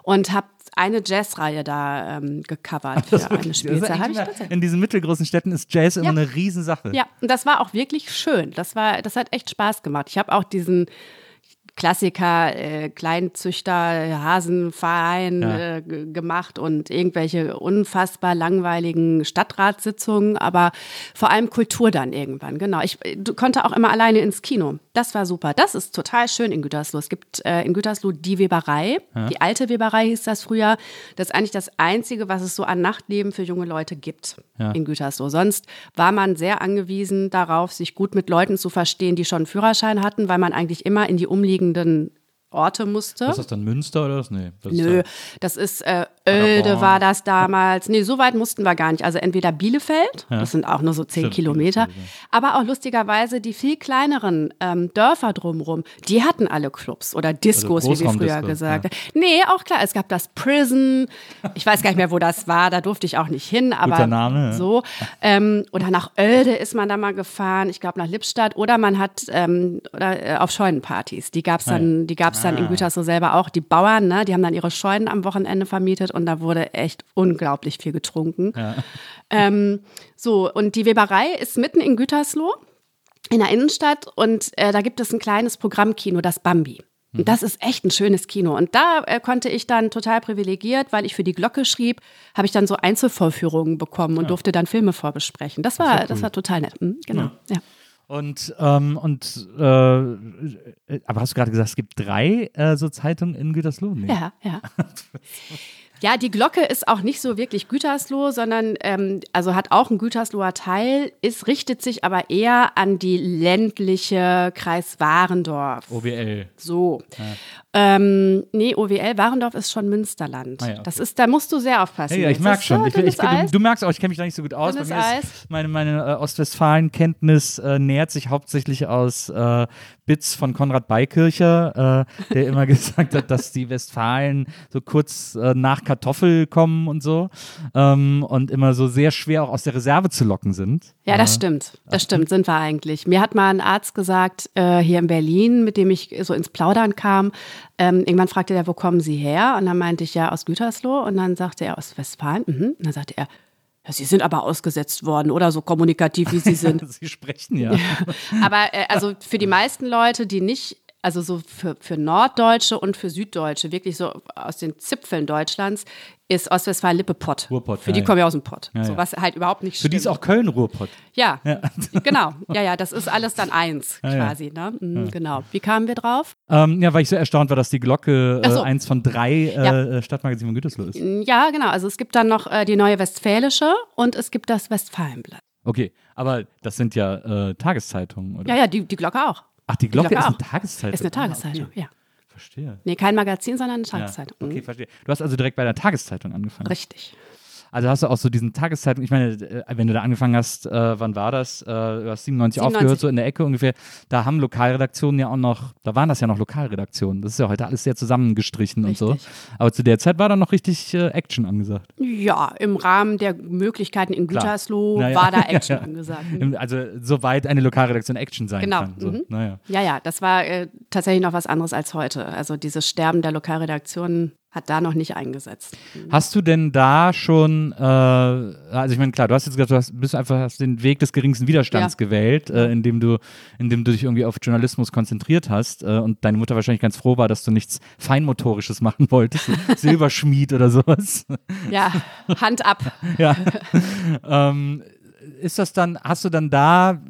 und habe eine Jazzreihe da ähm, gecovert für eine Spielzeit. Immer- tatsächlich. in diesen mittelgroßen Städten ist Jazz immer Ja. eine Riesensache. Ja, und das war auch wirklich schön. Das war, das hat echt Spaß gemacht. Ich habe auch diesen Klassiker, äh, Kleinzüchter, Hasenverein Ja. äh, gemacht und irgendwelche unfassbar langweiligen Stadtratssitzungen, aber vor allem Kultur dann irgendwann, genau. Ich konnte auch immer alleine ins Kino. Das war super. Das ist total schön in Gütersloh. Es gibt äh, in Gütersloh die Weberei, die alte Weberei hieß das früher. Das ist eigentlich das Einzige, was es so an Nachtleben für junge Leute gibt Ja. in Gütersloh. Sonst war man sehr angewiesen darauf, sich gut mit Leuten zu verstehen, die schon einen Führerschein hatten, weil man eigentlich immer in die umliegenden Orte musste. Was ist das dann Münster oder was? Nee. Das ist Nö, dann- das ist äh, Oelde war das damals. Nee, so weit mussten wir gar nicht. Also entweder Bielefeld, das sind auch nur so zehn Stimmt, Kilometer, aber auch lustigerweise die viel kleineren ähm, Dörfer drumherum, die hatten alle Clubs oder Diskos, wie wir früher gesagt haben. Nee, auch klar, es gab das Prison, ich weiß gar nicht mehr, wo das war, da durfte ich auch nicht hin, aber Guter Name, ja. so. Ähm, oder nach Oelde ist man da mal gefahren, ich glaube nach Lippstadt oder man hat ähm, oder, äh, auf Scheunenpartys, die gab's dann, die gab's dann in Gütersloh selber auch. Die Bauern, ne, die haben dann ihre Scheunen am Wochenende vermietet und da wurde echt unglaublich viel getrunken. Ähm, so, und die Weberei ist mitten in Gütersloh in der Innenstadt und äh, da gibt es ein kleines Programmkino, das Bambi. Und das ist echt ein schönes Kino. Und da äh, konnte ich dann total privilegiert, weil ich für die Glocke schrieb, habe ich dann so Einzelvorführungen bekommen und durfte dann Filme vorbesprechen. Das war, das war total nett. Mhm, genau. Ja. Und, ähm, und äh, aber hast du gerade gesagt, es gibt drei äh, so Zeitungen in Gütersloh? Nee. Ja, ja. Ja, die Glocke ist auch nicht so wirklich Gütersloh, sondern ähm, also hat auch einen Gütersloher Teil, ist, richtet sich aber eher an die ländliche Kreis Warendorf. OWL. So. Ähm, nee, OWL Warendorf ist schon Münsterland. Ah ja, okay. Das ist, da musst du sehr aufpassen. Ja, ja, ich merke schon. äh, Ich, ich, du, du merkst auch, ich kenne mich da nicht so gut aus. Ist meine meine äh, Ostwestfalen-Kenntnis äh, nähert sich hauptsächlich aus äh, Bits von Konrad Beikircher, äh, der immer gesagt hat, dass die Westfalen so kurz äh, nach Kartoffel kommen und so ähm, und immer so sehr schwer auch aus der Reserve zu locken sind. Ja, das stimmt. Das stimmt, sind wir eigentlich. Mir hat mal ein Arzt gesagt, äh, hier in Berlin, mit dem ich so ins Plaudern kam, ähm, irgendwann fragte er, wo kommen Sie her? Und dann meinte ich, ja, aus Gütersloh. Und dann sagte er, aus Westfalen. Mhm. Und dann sagte er, ja, Sie sind aber ausgesetzt worden oder so kommunikativ, wie Sie sind. Sie sprechen ja. aber äh, also für die meisten Leute, die nicht also so für, für Norddeutsche und für Süddeutsche, wirklich so aus den Zipfeln Deutschlands, ist Ostwestfalen-Lippe Pott. Ruhrpott, Für die ja, kommen ja aus dem Pott. Ja, so ja. was halt überhaupt nicht Für die ist stimmt. auch Köln Ruhrpott. Ja, genau. Ja, ja, das ist alles dann eins Ja, ja. quasi. Ne? Mhm, Genau. Wie kamen wir drauf? Ähm, ja, weil ich so erstaunt war, dass die Glocke äh, so. eins von drei äh, Ja. äh, Stadtmagazinen von Gütersloh ist. Ja, genau. Also es gibt dann noch äh, die neue Westfälische und es gibt das Westfalenblatt. Okay, aber das sind ja äh, Tageszeitungen, oder? Ja, ja, die, die Glocke auch. Ach, die Glocke, Glocke ist eine auch. Tageszeitung. Ist eine Ah, Tageszeitung, okay. ja. Verstehe. Nee, kein Magazin, sondern eine Ja. Tageszeitung. Mhm. Okay, verstehe. Du hast also direkt bei der Tageszeitung angefangen. Richtig. Also hast du auch so diesen Tageszeitung, ich meine, äh, wenn du da angefangen hast, äh, wann war das? Äh, du hast 97, 97. aufgehört, so in der Ecke ungefähr. Da haben Lokalredaktionen ja auch noch, da waren das ja noch Lokalredaktionen. Das ist ja heute alles sehr zusammengestrichen und so. Richtig. Aber zu der Zeit war dann noch richtig äh, Action angesagt. Ja, im Rahmen der Möglichkeiten in. Gütersloh Naja. war da Action Ja, ja. angesagt. Also soweit eine Lokalredaktion Action sein Genau. kann. So. Mhm. Naja. Ja, ja, das war äh, tatsächlich noch was anderes als heute. Also dieses Sterben der Lokalredaktionen hat da noch nicht eingesetzt. Hast du denn da schon, äh, also ich meine, klar, du hast jetzt gesagt, du hast, bist einfach hast den Weg des geringsten Widerstands Ja. gewählt, äh, indem du, indem du dich irgendwie auf Journalismus konzentriert hast äh, und deine Mutter wahrscheinlich ganz froh war, dass du nichts Feinmotorisches machen wolltest, Silberschmied oder sowas. Ja, Hand ab. ja. ähm, ist das dann, hast du dann da,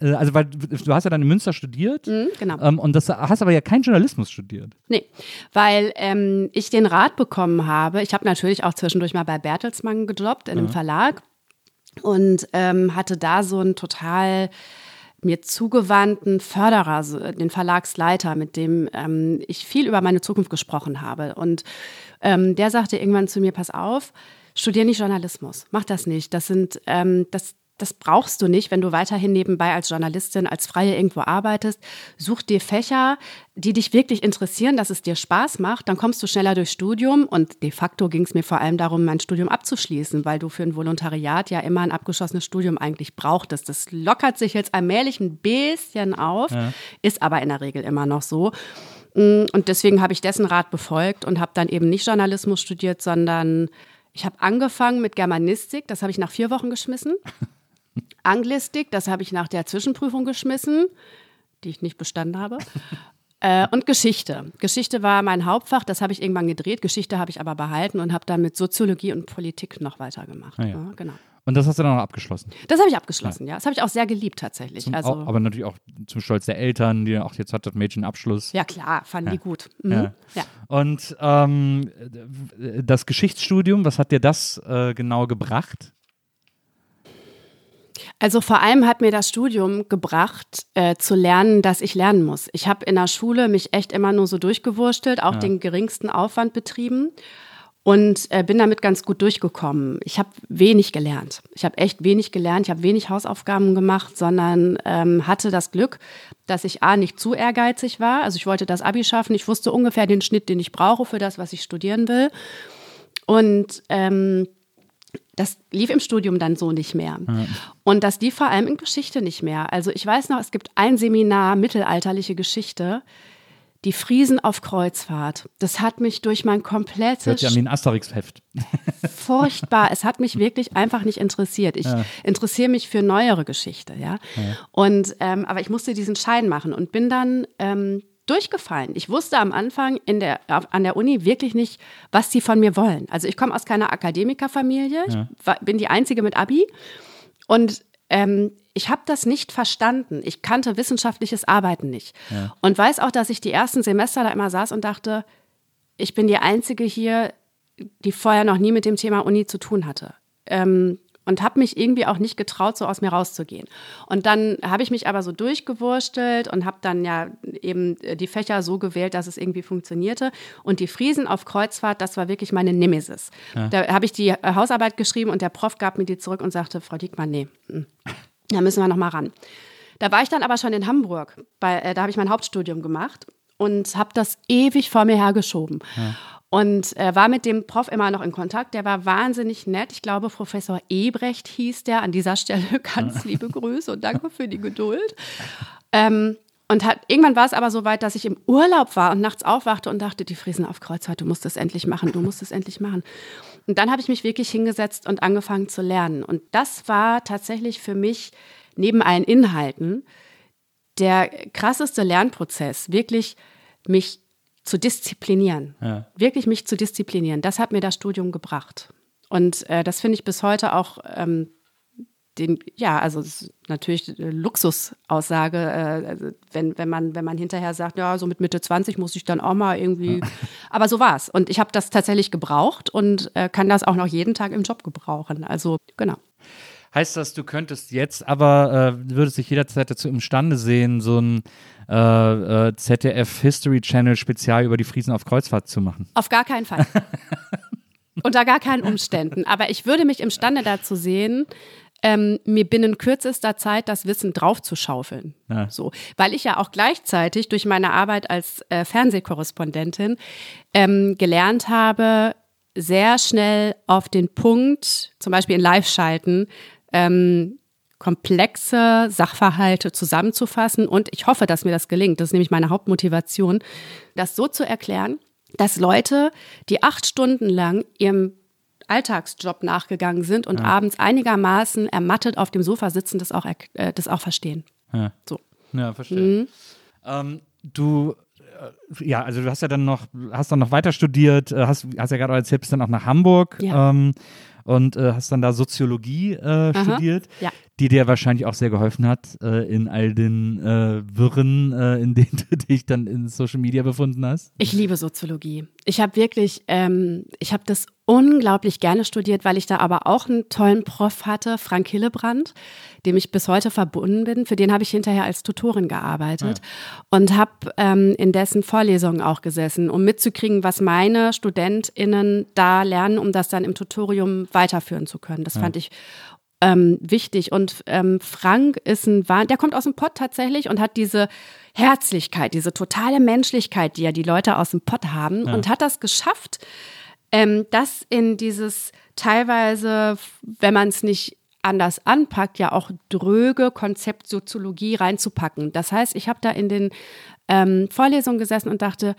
also weil du hast ja dann in Münster studiert Mhm, genau. ähm, und das hast aber ja kein Journalismus studiert. Nee, weil ähm, ich den Rat bekommen habe. Ich habe natürlich auch zwischendurch mal bei Bertelsmann gejobbt in einem Verlag und ähm, hatte da so einen total mir zugewandten Förderer, so, den Verlagsleiter, mit dem ähm, ich viel über meine Zukunft gesprochen habe. Und ähm, der sagte irgendwann zu mir: Pass auf, studier nicht Journalismus, mach das nicht. Das sind, ähm, das, das brauchst du nicht, wenn du weiterhin nebenbei als Journalistin, als Freie irgendwo arbeitest. Such dir Fächer, die dich wirklich interessieren, dass es dir Spaß macht. Dann kommst du schneller durchs Studium. Und de facto ging es mir vor allem darum, mein Studium abzuschließen, weil du für ein Volontariat ja immer ein abgeschlossenes Studium eigentlich brauchtest. Das lockert sich jetzt allmählich ein bisschen auf, ist aber in der Regel immer noch so. Mm, Und deswegen habe ich dessen Rat befolgt und habe dann eben nicht Journalismus studiert, sondern ich habe angefangen mit Germanistik, das habe ich nach vier Wochen geschmissen. Anglistik, das habe ich nach der Zwischenprüfung geschmissen, die ich nicht bestanden habe. Äh, und Geschichte. Geschichte war mein Hauptfach, das habe ich irgendwann gedreht. Geschichte habe ich aber behalten und habe dann mit Soziologie und Politik noch weitergemacht. Ah ja. Ja, genau. Und das hast du dann noch abgeschlossen. Das habe ich abgeschlossen, ja. Das habe ich auch sehr geliebt tatsächlich. Zum, also, auch, aber natürlich auch zum Stolz der Eltern, die auch jetzt hat das Mädchen Abschluss. ja klar, fanden die gut. Mhm. Ja. Ja. Und ähm, das Geschichtsstudium, was hat dir das äh, genau gebracht? Also vor allem hat mir das Studium gebracht, äh, zu lernen, dass ich lernen muss. Ich habe in der Schule mich echt immer nur so durchgewurstelt, auch den geringsten Aufwand betrieben und äh, bin damit ganz gut durchgekommen. Ich habe wenig gelernt. Ich habe echt wenig gelernt. Ich habe wenig Hausaufgaben gemacht, sondern ähm, hatte das Glück, dass ich A, nicht zu ehrgeizig war. Also ich wollte das Abi schaffen. Ich wusste ungefähr den Schnitt, den ich brauche für das, was ich studieren will. Und ähm, das lief im Studium dann so nicht mehr. Und das lief vor allem in Geschichte nicht mehr. Also ich weiß noch, es gibt ein Seminar mittelalterliche Geschichte, die Friesen auf Kreuzfahrt. Das hat mich durch mein komplettes Hört wie ein Asterix-Heft. furchtbar. Es hat mich wirklich einfach nicht interessiert. Ich interessiere mich für neuere Geschichte, ja. Und ähm, aber ich musste diesen Schein machen und bin dann ähm, durchgefallen. Ich wusste am Anfang in der, an der Uni wirklich nicht, was sie von mir wollen. Also ich komme aus keiner Akademikerfamilie. Ich war, bin die einzige mit Abi und ähm, ich habe das nicht verstanden. Ich kannte wissenschaftliches Arbeiten nicht. Und weiß auch, dass ich die ersten Semester da immer saß und dachte, ich bin die Einzige hier, die vorher noch nie mit dem Thema Uni zu tun hatte. Ähm, und habe mich irgendwie auch nicht getraut, so aus mir rauszugehen. Und dann habe ich mich aber so durchgewurstelt und habe dann ja eben äh, die Fächer so gewählt, dass es irgendwie funktionierte. Und die Friesen auf Kreuzfahrt, das war wirklich meine Nemesis. Da habe ich die äh, Hausarbeit geschrieben und der Prof gab mir die zurück und sagte, Frau Diekmann, nee, mm, da müssen wir noch mal ran. Da war ich dann aber schon in Hamburg, bei, äh, da habe ich mein Hauptstudium gemacht und habe das ewig vor mir hergeschoben. Und äh, war mit dem Prof immer noch in Kontakt. Der war wahnsinnig nett. Ich glaube, Professor Ebrecht hieß der. An dieser Stelle ganz liebe Grüße und danke für die Geduld. Ähm, und hat, irgendwann war es aber so weit, dass ich im Urlaub war und nachts aufwachte und dachte, die Friesen auf Kreuzfahrt, du musst es endlich machen, du musst es endlich machen. Und dann habe ich mich wirklich hingesetzt und angefangen zu lernen. Und das war tatsächlich für mich neben allen Inhalten der krasseste Lernprozess, wirklich mich zu disziplinieren, Ja. wirklich mich zu disziplinieren, das hat mir das Studium gebracht. Und äh, das finde ich bis heute auch ähm, den, ja, also natürlich eine Luxusaussage, äh, also wenn, wenn, man, wenn man hinterher sagt, ja, so mit Mitte 20 muss ich dann auch mal irgendwie. Aber so war's. Und ich habe das tatsächlich gebraucht und äh, kann das auch noch jeden Tag im Job gebrauchen. Also genau. Heißt das, du könntest jetzt aber, äh, würdest dich jederzeit dazu imstande sehen, so ein äh, äh, ZDF History Channel Spezial über die Friesen auf Kreuzfahrt zu machen? Auf gar keinen Fall. Unter gar keinen Umständen. Aber ich würde mich imstande dazu sehen, ähm, mir binnen kürzester Zeit das Wissen draufzuschaufeln. Ja. So, weil ich ja auch gleichzeitig durch meine Arbeit als äh, Fernsehkorrespondentin ähm, gelernt habe, sehr schnell auf den Punkt, zum Beispiel in Live-Schalten, ähm, komplexe Sachverhalte zusammenzufassen. Und ich hoffe, dass mir das gelingt. Das ist nämlich meine Hauptmotivation, das so zu erklären, dass Leute, die acht Stunden lang ihrem Alltagsjob nachgegangen sind und abends einigermaßen ermattet auf dem Sofa sitzen, das auch, äh, das auch verstehen. Ja. So. Ja, verstehe. Ähm, du, äh, ja, also du hast ja dann noch, hast dann noch weiter studiert, äh, hast, hast ja gerade erzählt, bist dann auch nach Hamburg Ja. ähm, und äh, hast dann da Soziologie äh, studiert, ja. Die dir wahrscheinlich auch sehr geholfen hat äh, in all den äh, Wirren, äh, in denen du dich dann in Social Media befunden hast. Ich liebe Soziologie. Ich habe wirklich, ähm, ich habe das unglaublich gerne studiert, weil ich da aber auch einen tollen Prof hatte, Frank Hillebrand, dem ich bis heute verbunden bin. Für den habe ich hinterher als Tutorin gearbeitet und habe ähm, in dessen Vorlesungen auch gesessen, um mitzukriegen, was meine StudentInnen da lernen, um das dann im Tutorium weiterführen zu können. Das fand ich ähm, wichtig. Und ähm, Frank ist ein, Wahn- der kommt aus dem Pott tatsächlich und hat diese Herzlichkeit, diese totale Menschlichkeit, die ja die Leute aus dem Pott haben und hat das geschafft, ähm, das in dieses teilweise, wenn man es nicht anders anpackt, ja auch dröge Konzept Soziologie reinzupacken. Das heißt, ich habe da in den ähm, Vorlesungen gesessen und dachte,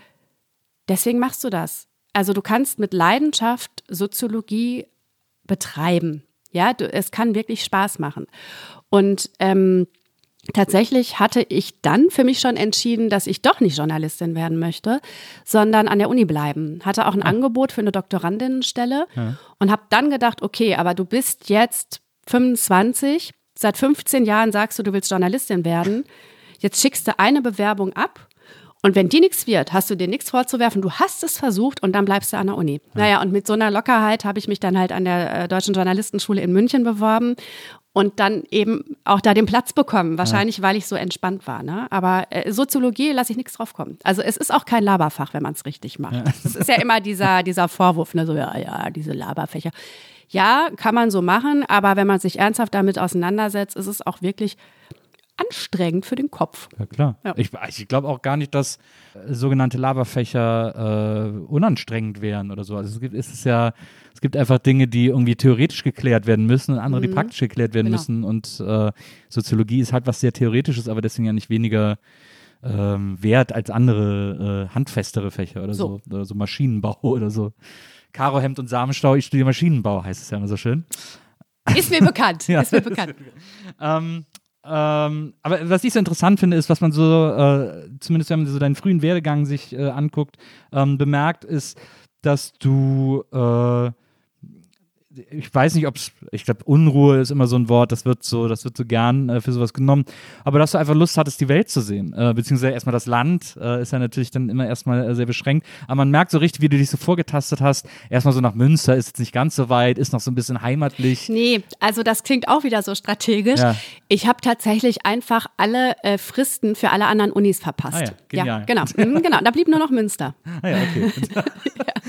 deswegen machst du das. Also du kannst mit Leidenschaft Soziologie betreiben. Ja, du, es kann wirklich Spaß machen. Und ähm, tatsächlich hatte ich dann für mich schon entschieden, dass ich doch nicht Journalistin werden möchte, sondern an der Uni bleiben. Hatte auch ein Angebot für eine Doktorandinnenstelle und habe dann gedacht, okay, aber du bist jetzt 25, seit 15 Jahren sagst du, du willst Journalistin werden. Jetzt schickst du eine Bewerbung ab und wenn die nichts wird, hast du dir nichts vorzuwerfen. Du hast es versucht und dann bleibst du an der Uni. Naja, und mit so einer Lockerheit habe ich mich dann halt an der äh, Deutschen Journalistenschule in München beworben und dann eben auch da den Platz bekommen. Wahrscheinlich, weil ich so entspannt war. Ne? Aber äh, Soziologie lasse ich nichts drauf kommen. Also es ist auch kein Laberfach, wenn man es richtig macht. Das ist ja immer dieser, dieser Vorwurf, ne? so ja, ja, diese Laberfächer. Ja, kann man so machen, aber wenn man sich ernsthaft damit auseinandersetzt, ist es auch wirklich anstrengend für den Kopf. Ja, klar. Ja. Ich, ich glaube auch gar nicht, dass äh, sogenannte Laberfächer äh, unanstrengend wären oder so. Also es gibt, es ist ja, es gibt einfach Dinge, die irgendwie theoretisch geklärt werden müssen und andere, die praktisch geklärt werden Genau. müssen. Und äh, Soziologie ist halt was sehr Theoretisches, aber deswegen ja nicht weniger ähm, wert als andere äh, handfestere Fächer oder so. So. Oder so Maschinenbau oder so. Karohemd und Samenstau, ich studiere Maschinenbau, heißt es ja immer so schön. Ist mir bekannt. Ja. Ist mir bekannt. Ähm, ähm, aber was ich so interessant finde, ist, was man so, äh, zumindest wenn man so deinen frühen Werdegang sich äh, anguckt, ähm, bemerkt, ist, dass du, äh, ich weiß nicht, ob es, ich glaube, Unruhe ist immer so ein Wort, das wird so, das wird so gern äh, für sowas genommen, aber dass du einfach Lust hattest, die Welt zu sehen, äh, beziehungsweise erstmal das Land, äh, ist ja natürlich dann immer erstmal sehr beschränkt, aber man merkt so richtig, wie du dich so vorgetastet hast, erstmal so nach Münster, ist jetzt nicht ganz so weit, ist noch so ein bisschen heimatlich. Nee, also das klingt auch wieder so strategisch. Ja. Ich habe tatsächlich einfach alle äh, Fristen für alle anderen Unis verpasst. Ah ja, genial. genau. Mhm, genau. Da blieb nur noch Münster. Ah ja, okay.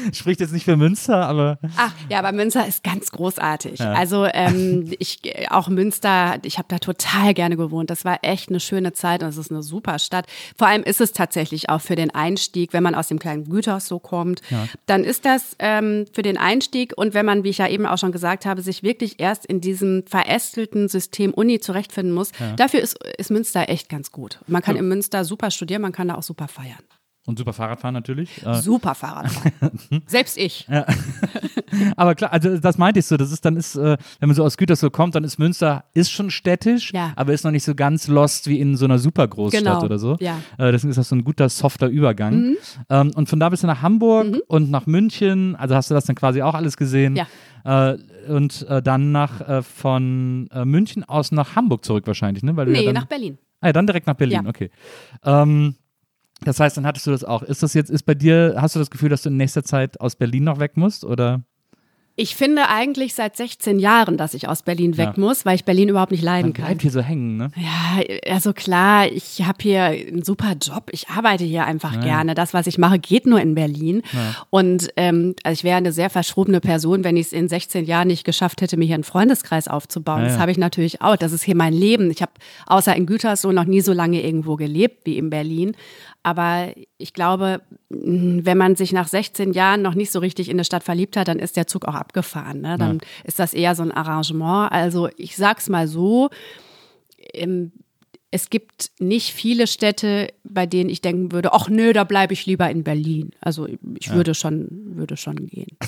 Spricht jetzt nicht für Münster, aber Ach, ja, aber Münster ist ganz großartig. Also ähm, ich auch Münster, ich habe da total gerne gewohnt. Das war echt eine schöne Zeit und es ist eine super Stadt. Vor allem ist es tatsächlich auch für den Einstieg, wenn man aus dem kleinen Güterhaus so kommt, dann ist das ähm, für den Einstieg und wenn man, wie ich ja eben auch schon gesagt habe, sich wirklich erst in diesem verästelten System Uni zurechtfinden muss, dafür ist, ist Münster echt ganz gut. Man kann in Münster super studieren, man kann da auch super feiern. Und super Fahrradfahren natürlich. Äh, Super Fahrradfahren. Selbst ich. aber klar, also das meinte ich so, das ist dann ist, äh, wenn man so aus Gütersloh kommt, dann ist Münster ist schon städtisch, Ja. aber ist noch nicht so ganz lost wie in so einer super Großstadt Genau, oder so. ja. Äh, deswegen ist das so ein guter, softer Übergang. Ähm, und von da bist du nach Hamburg und nach München, also hast du das dann quasi auch alles gesehen. Ja. Äh, und äh, dann nach äh, von München aus nach Hamburg zurück wahrscheinlich, ne? Weil du ja Nee, dann, nach Berlin. Ah, ja, dann direkt nach Berlin, Ja. okay. Ähm, das heißt, dann hattest du das auch. Ist das jetzt, ist bei dir, hast du das Gefühl, dass du in nächster Zeit aus Berlin noch weg musst? Oder? Ich finde eigentlich seit 16 Jahren, dass ich aus Berlin weg Ja. muss, weil ich Berlin überhaupt nicht leiden Man kann. bleibt hier so hängen, ne? Ja, also klar, ich habe hier einen super Job. Ich arbeite hier einfach gerne. Das, was ich mache, geht nur in Berlin. Und ähm, also ich wäre eine sehr verschrobene Person, wenn ich es in 16 Jahren nicht geschafft hätte, mir hier einen Freundeskreis aufzubauen. Ja, Das ja. habe ich natürlich auch. Das ist hier mein Leben. Ich habe außer in Gütersloh noch nie so lange irgendwo gelebt wie in Berlin. Aber ich glaube, mh, wenn man sich nach 16 Jahren noch nicht so richtig in eine Stadt verliebt hat, dann ist der Zug auch abgefahren. Ne? Dann ist das eher so ein Arrangement. Also ich sag's mal so, es gibt nicht viele Städte, bei denen ich denken würde, ach nö, da bleibe ich lieber in Berlin. Also ich würde schon, würde schon gehen.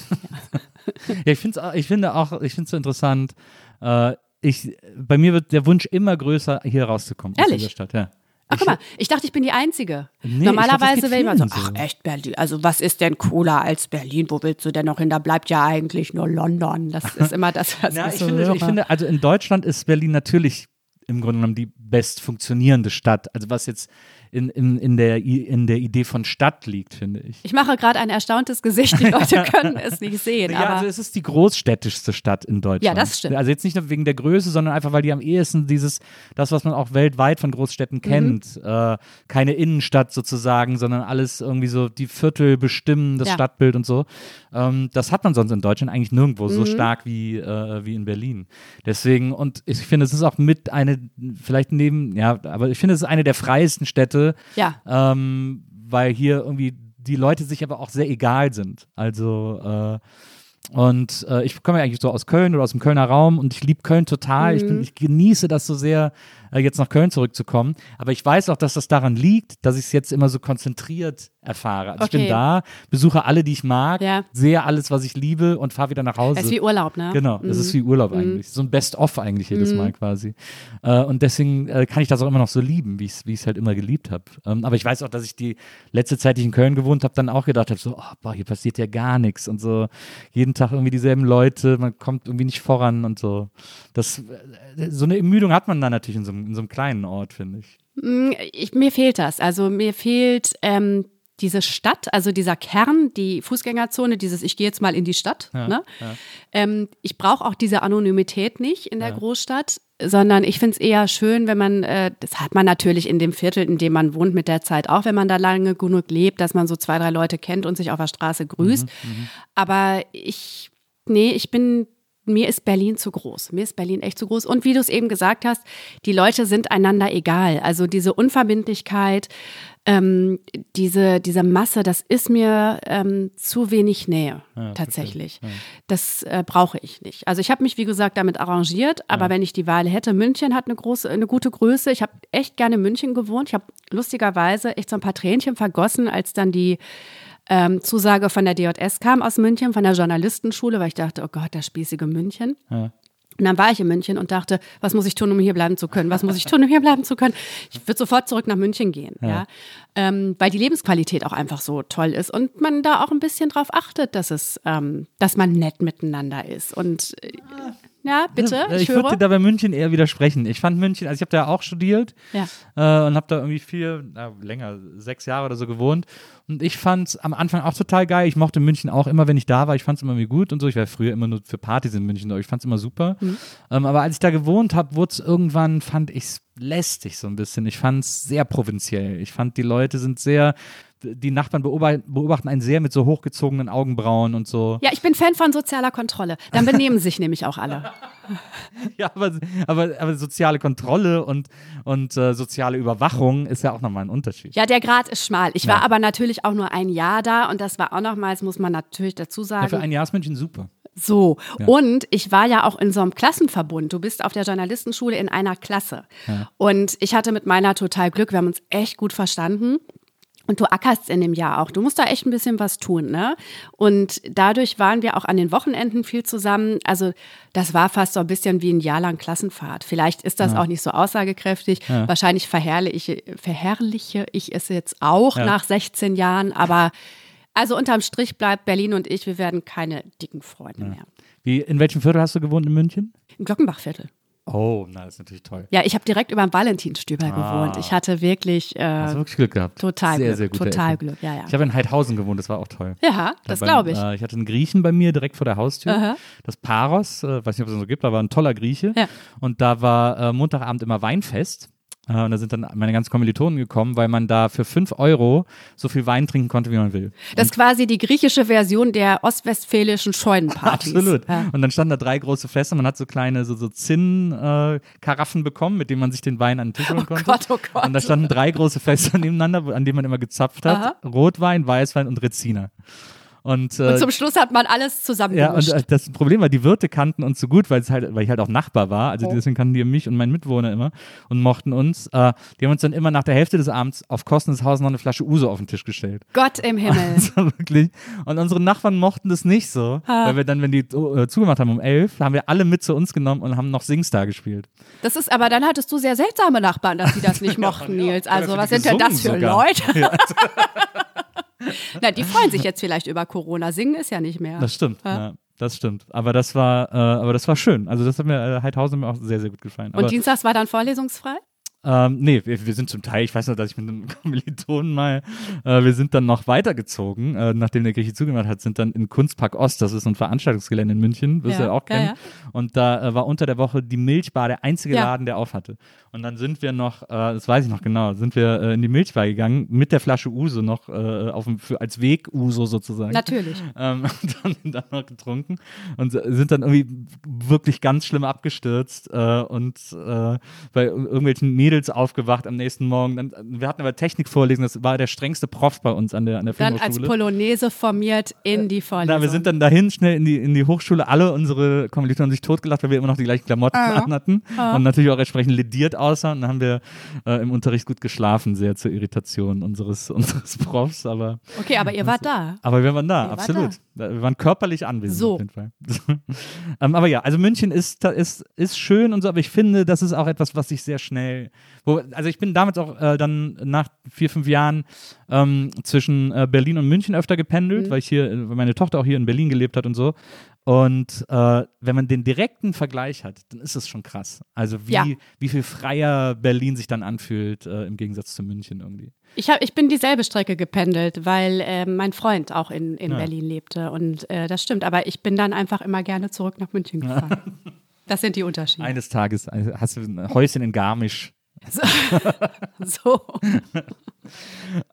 Ja, ich, find's, ich finde auch, ich finde es so interessant. Äh, ich, bei mir wird der Wunsch immer größer, hier rauszukommen aus Ehrlich? dieser Stadt. Ja. Ach guck mal, ich dachte, ich bin die Einzige. Nee, Normalerweise wäre ich mal so, ach echt Berlin, also was ist denn cooler als Berlin? Wo willst du denn noch hin? Da bleibt ja eigentlich nur London. Das ist immer das, was ich ich, so finde, höre. ich finde, also in Deutschland ist Berlin natürlich im Grunde genommen die best funktionierende Stadt. Also was jetzt in, in, in, der, in der Idee von Stadt liegt, finde ich. Ich mache gerade ein erstauntes Gesicht, die Leute können es nicht sehen. Ja, also es ist die großstädtischste Stadt in Deutschland. Ja, das stimmt. Also jetzt nicht nur wegen der Größe, sondern einfach, weil die am ehesten dieses, das, was man auch weltweit von Großstädten Mhm. kennt, äh, keine Innenstadt sozusagen, sondern alles irgendwie so die Viertel bestimmen, das Ja. Stadtbild und so. Ähm, das hat man sonst in Deutschland eigentlich nirgendwo Mhm. so stark wie, äh, wie in Berlin. Deswegen, und ich finde, es ist auch mit eine, vielleicht neben, ja, aber ich finde, es ist eine der freiesten Städte, Ja. ähm, weil hier irgendwie die Leute sich aber auch sehr egal sind. Also äh, und äh, ich komme ja eigentlich so aus Köln oder aus dem Kölner Raum und ich liebe Köln total. Ich, bin, Mhm. ich genieße das so sehr, äh, jetzt nach Köln zurückzukommen. Aber ich weiß auch, dass das daran liegt, dass ich es jetzt immer so konzentriert erfahre. Also ich bin Okay. da, besuche alle, die ich mag, Ja. sehe alles, was ich liebe und fahre wieder nach Hause. es ist wie Urlaub, ne? Genau, das ist wie Urlaub eigentlich. So ein Best-of eigentlich jedes Mal quasi. Äh, und deswegen äh, kann ich das auch immer noch so lieben, wie ich es halt immer geliebt habe. Ähm, aber ich weiß auch, dass ich die letzte Zeit, die ich in Köln gewohnt habe, dann auch gedacht habe, so, oh, boah, hier passiert ja gar nichts und so. Jeden Tag irgendwie dieselben Leute, man kommt irgendwie nicht voran und so. Das, so eine Ermüdung hat man dann natürlich in so, einem- in so einem kleinen Ort, finde ich. ich, mir fehlt das. Also mir fehlt ähm, diese Stadt, also dieser Kern, die Fußgängerzone, dieses Ich gehe jetzt mal in die Stadt. ne? ähm, ich brauche auch diese Anonymität nicht in der Großstadt, sondern ich finde es eher schön, wenn man, äh, das hat man natürlich in dem Viertel, in dem man wohnt mit der Zeit auch, wenn man da lange genug lebt, dass man so zwei, drei Leute kennt und sich auf der Straße grüßt. Aber ich, nee, ich bin mir ist Berlin zu groß. Mir ist Berlin echt zu groß. Und wie du es eben gesagt hast, die Leute sind einander egal. Also diese Unverbindlichkeit, ähm, diese, diese Masse, das ist mir ähm, zu wenig Nähe, tatsächlich. Das äh, brauche ich nicht. Also ich habe mich, wie gesagt, damit arrangiert, aber wenn ich die Wahl hätte, München hat eine große, eine gute Größe. Ich habe echt gerne in München gewohnt. Ich habe lustigerweise echt so ein paar Tränchen vergossen, als dann die ähm, Zusage von der DJS kam aus München, von der Journalistenschule, weil ich dachte, oh Gott, das spießige München. Und dann war ich in München und dachte, was muss ich tun, um hier bleiben zu können? Was muss ich tun, um hier bleiben zu können? Ich würde sofort zurück nach München gehen, ja. Ähm, weil die Lebensqualität auch einfach so toll ist und man da auch ein bisschen drauf achtet, dass es, ähm, dass man nett miteinander ist. Und äh, ja, bitte, ich, ich würde höre. da bei München eher widersprechen. Ich fand München, also ich habe da auch studiert Ja. äh, und habe da irgendwie viel, na, länger, sechs Jahre oder so gewohnt. Und ich fand es am Anfang auch total geil. Ich mochte München auch immer, wenn ich da war. Ich fand es immer irgendwie gut und so. Ich war früher immer nur für Partys in München, aber ich fand es immer super. Mhm. Ähm, aber als ich da gewohnt habe, wurde es irgendwann, fand ich es lästig so ein bisschen. Ich fand es sehr provinziell. Ich fand, die Leute sind sehr, die Nachbarn beobachten, einen sehr mit so hochgezogenen Augenbrauen und so. Ja, ich bin Fan von sozialer Kontrolle. Dann benehmen sich nämlich auch alle. Ja, aber, aber, aber soziale Kontrolle und, und äh, soziale Überwachung ist ja auch nochmal ein Unterschied. Ja, der Grad ist schmal. Ich war Ja. aber natürlich auch nur ein Jahr da und das war auch nochmals, muss man natürlich dazu Ja, sagen. für ein Jahr ist München super. So, und ich war ja auch in so einem Klassenverbund. Du bist auf der Journalistenschule in einer Klasse. Und ich hatte mit meiner total Glück, wir haben uns echt gut verstanden. Und du ackerst in dem Jahr auch. Du musst da echt ein bisschen was tun, ne? Und dadurch waren wir auch an den Wochenenden viel zusammen. Also das war fast so ein bisschen wie ein Jahr lang Klassenfahrt. Vielleicht ist das auch nicht so aussagekräftig. Wahrscheinlich verherrliche, verherrliche ich es jetzt auch Ja. nach 16 Jahren. Aber also unterm Strich bleibt Berlin und ich, wir werden keine dicken Freunde mehr. Wie, in welchem Viertel hast du gewohnt in München? Im Glockenbachviertel. Oh, na, das ist natürlich toll. Ja, ich habe direkt über dem Valentinstüber Ah. gewohnt. Ich hatte wirklich äh, Hast du wirklich Glück gehabt. total sehr, Glück. Sehr gute total. Glück, ja, ja. Ich habe in Heidhausen gewohnt, das war auch toll. Ja, das Beim, glaube ich. Äh, ich hatte einen Griechen bei mir direkt vor der Haustür. Aha. Das Paros, äh, weiß nicht, ob es das so gibt, aber ein toller Grieche. Ja. Und da war äh, Montagabend immer Weinfest. Äh, und da sind dann meine ganzen Kommilitonen gekommen, weil man da für 5 Euro so viel Wein trinken konnte, wie man will. Das ist quasi die griechische Version der ostwestfälischen Scheunenpartys. Absolut. Ja. Und dann standen da drei große Fässer. Man hat so kleine so, so Zinn-Karaffen bekommen, mit denen man sich den Wein an den Tisch holen konnte. Gott, oh Gott. Und da standen drei große Fässer nebeneinander, an denen man immer gezapft hat. Aha. Rotwein, Weißwein und Reziner. Und, äh, Und zum Schluss hat man alles ja, und äh, das Problem war, die Wirte kannten uns so gut, weil, es halt, weil ich halt auch Nachbar war. Also Oh. deswegen kannten die mich und meinen Mitwohner immer und mochten uns. Äh, die haben uns dann immer nach der Hälfte des Abends auf Kosten des Hauses noch eine Flasche Uso auf den Tisch gestellt. Gott im Himmel. War wirklich. Und unsere Nachbarn mochten das nicht so, weil wir dann, wenn die äh, zugemacht haben um elf, haben wir alle mit zu uns genommen und haben noch Singstar gespielt. Das ist aber, dann hattest du sehr seltsame Nachbarn, dass die das nicht mochten, Nils. Also, was sind denn das für sogar. Leute? Na, die freuen sich jetzt vielleicht über Corona. Singen ist ja nicht mehr. Das stimmt. Ja. Ja. das stimmt. Aber das war, äh, aber das war schön. Also das hat mir äh, Heidhausen mir auch sehr, sehr gut gefallen. aber, Und dienstags war dann vorlesungsfrei? Ähm, nee, wir, wir sind zum Teil, ich weiß noch, dass ich mit einem Kommilitonen mal, äh, wir sind dann noch weitergezogen, äh, nachdem der Grieche zugemacht hat, sind dann in Kunstpark Ost, das ist ein Veranstaltungsgelände in München, wirst du Ja, ja auch ja, kennen. ja. Und da äh, war unter der Woche die Milchbar der einzige Ja. Laden, der auf hatte. Und dann sind wir noch, äh, das weiß ich noch genau, sind wir äh, in die Milchbar gegangen, mit der Flasche Uso noch, äh, auf dem, für, als Weg-Uso sozusagen. Natürlich. Ähm, und dann, dann noch getrunken und sind dann irgendwie wirklich ganz schlimm abgestürzt und bei irgendwelchen Mädels aufgewacht am nächsten Morgen. Dann, wir hatten aber Technikvorlesung, das war der strengste Prof bei uns an der, an der Dann als. Polonaise formiert in die Vorlesung. Na, wir sind dann dahin schnell in die, in die Hochschule. Alle unsere Kommilitonen haben sich totgelacht, weil wir immer noch die gleichen Klamotten anhatten und natürlich auch entsprechend lediert aussahen. Und dann haben wir äh, im Unterricht gut geschlafen, sehr zur Irritation unseres, unseres Profs. Aber okay, aber ihr wart da. aber wir waren da, Ihr absolut. Da- Wir waren körperlich anwesend So. auf jeden Fall. ähm, aber ja, also München ist, ist, ist schön und so, aber ich finde, das ist auch etwas, was sich sehr schnell. Wo, also ich bin damals auch äh, dann nach vier, fünf Jahren ähm, zwischen äh, Berlin und München öfter gependelt, weil ich hier, äh, weil meine Tochter auch hier in Berlin gelebt hat und so. Und äh, wenn man den direkten Vergleich hat, dann ist es schon krass. Also wie, Ja. wie viel freier Berlin sich dann anfühlt äh, im Gegensatz zu München irgendwie. Ich, hab, ich bin dieselbe Strecke gependelt, weil äh, mein Freund auch in, in Ja. Berlin lebte. Und äh, das stimmt. Aber ich bin dann einfach immer gerne zurück nach München gefahren. Das sind die Unterschiede. Eines Tages äh, hast du ein Häuschen in Garmisch. So.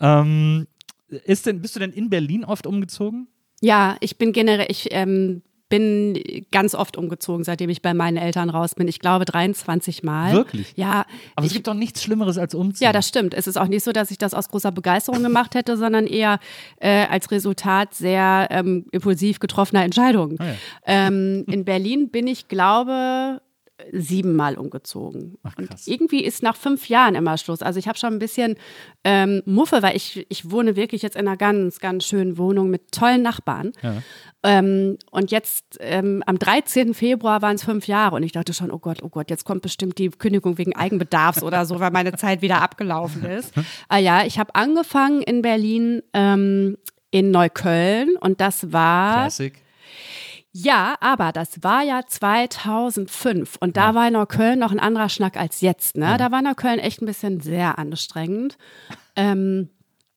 Ähm, ist denn, bist du denn in Berlin oft umgezogen? Ja, ich bin generell, ich ähm, bin ganz oft umgezogen, seitdem ich bei meinen Eltern raus bin. Ich glaube 23 Mal. Wirklich? Ja. Aber es ich, gibt doch nichts Schlimmeres als umziehen. ja, das stimmt. Es ist auch nicht so, dass ich das aus großer Begeisterung gemacht hätte, sondern eher äh, als Resultat sehr ähm, impulsiv getroffener Entscheidungen. Ah, ja. ähm, in Berlin bin ich, glaube siebenmal umgezogen. Ach, und irgendwie ist nach fünf Jahren immer Schluss. Also ich habe schon ein bisschen ähm, Muffe, weil ich, ich wohne wirklich jetzt in einer ganz, ganz schönen Wohnung mit tollen Nachbarn. Ja. Ähm, und jetzt ähm, am 13. Februar waren es fünf Jahre und ich dachte schon, oh Gott, oh Gott, jetzt kommt bestimmt die Kündigung wegen Eigenbedarfs oder so, weil meine Zeit wieder abgelaufen ist. ah ja, ich habe angefangen in Berlin ähm, in Neukölln und das war Classic. Ja, aber das war ja 2005 und da war Neukölln noch ein anderer Schnack als jetzt. Ne? Da war Neukölln echt ein bisschen sehr anstrengend. Ähm,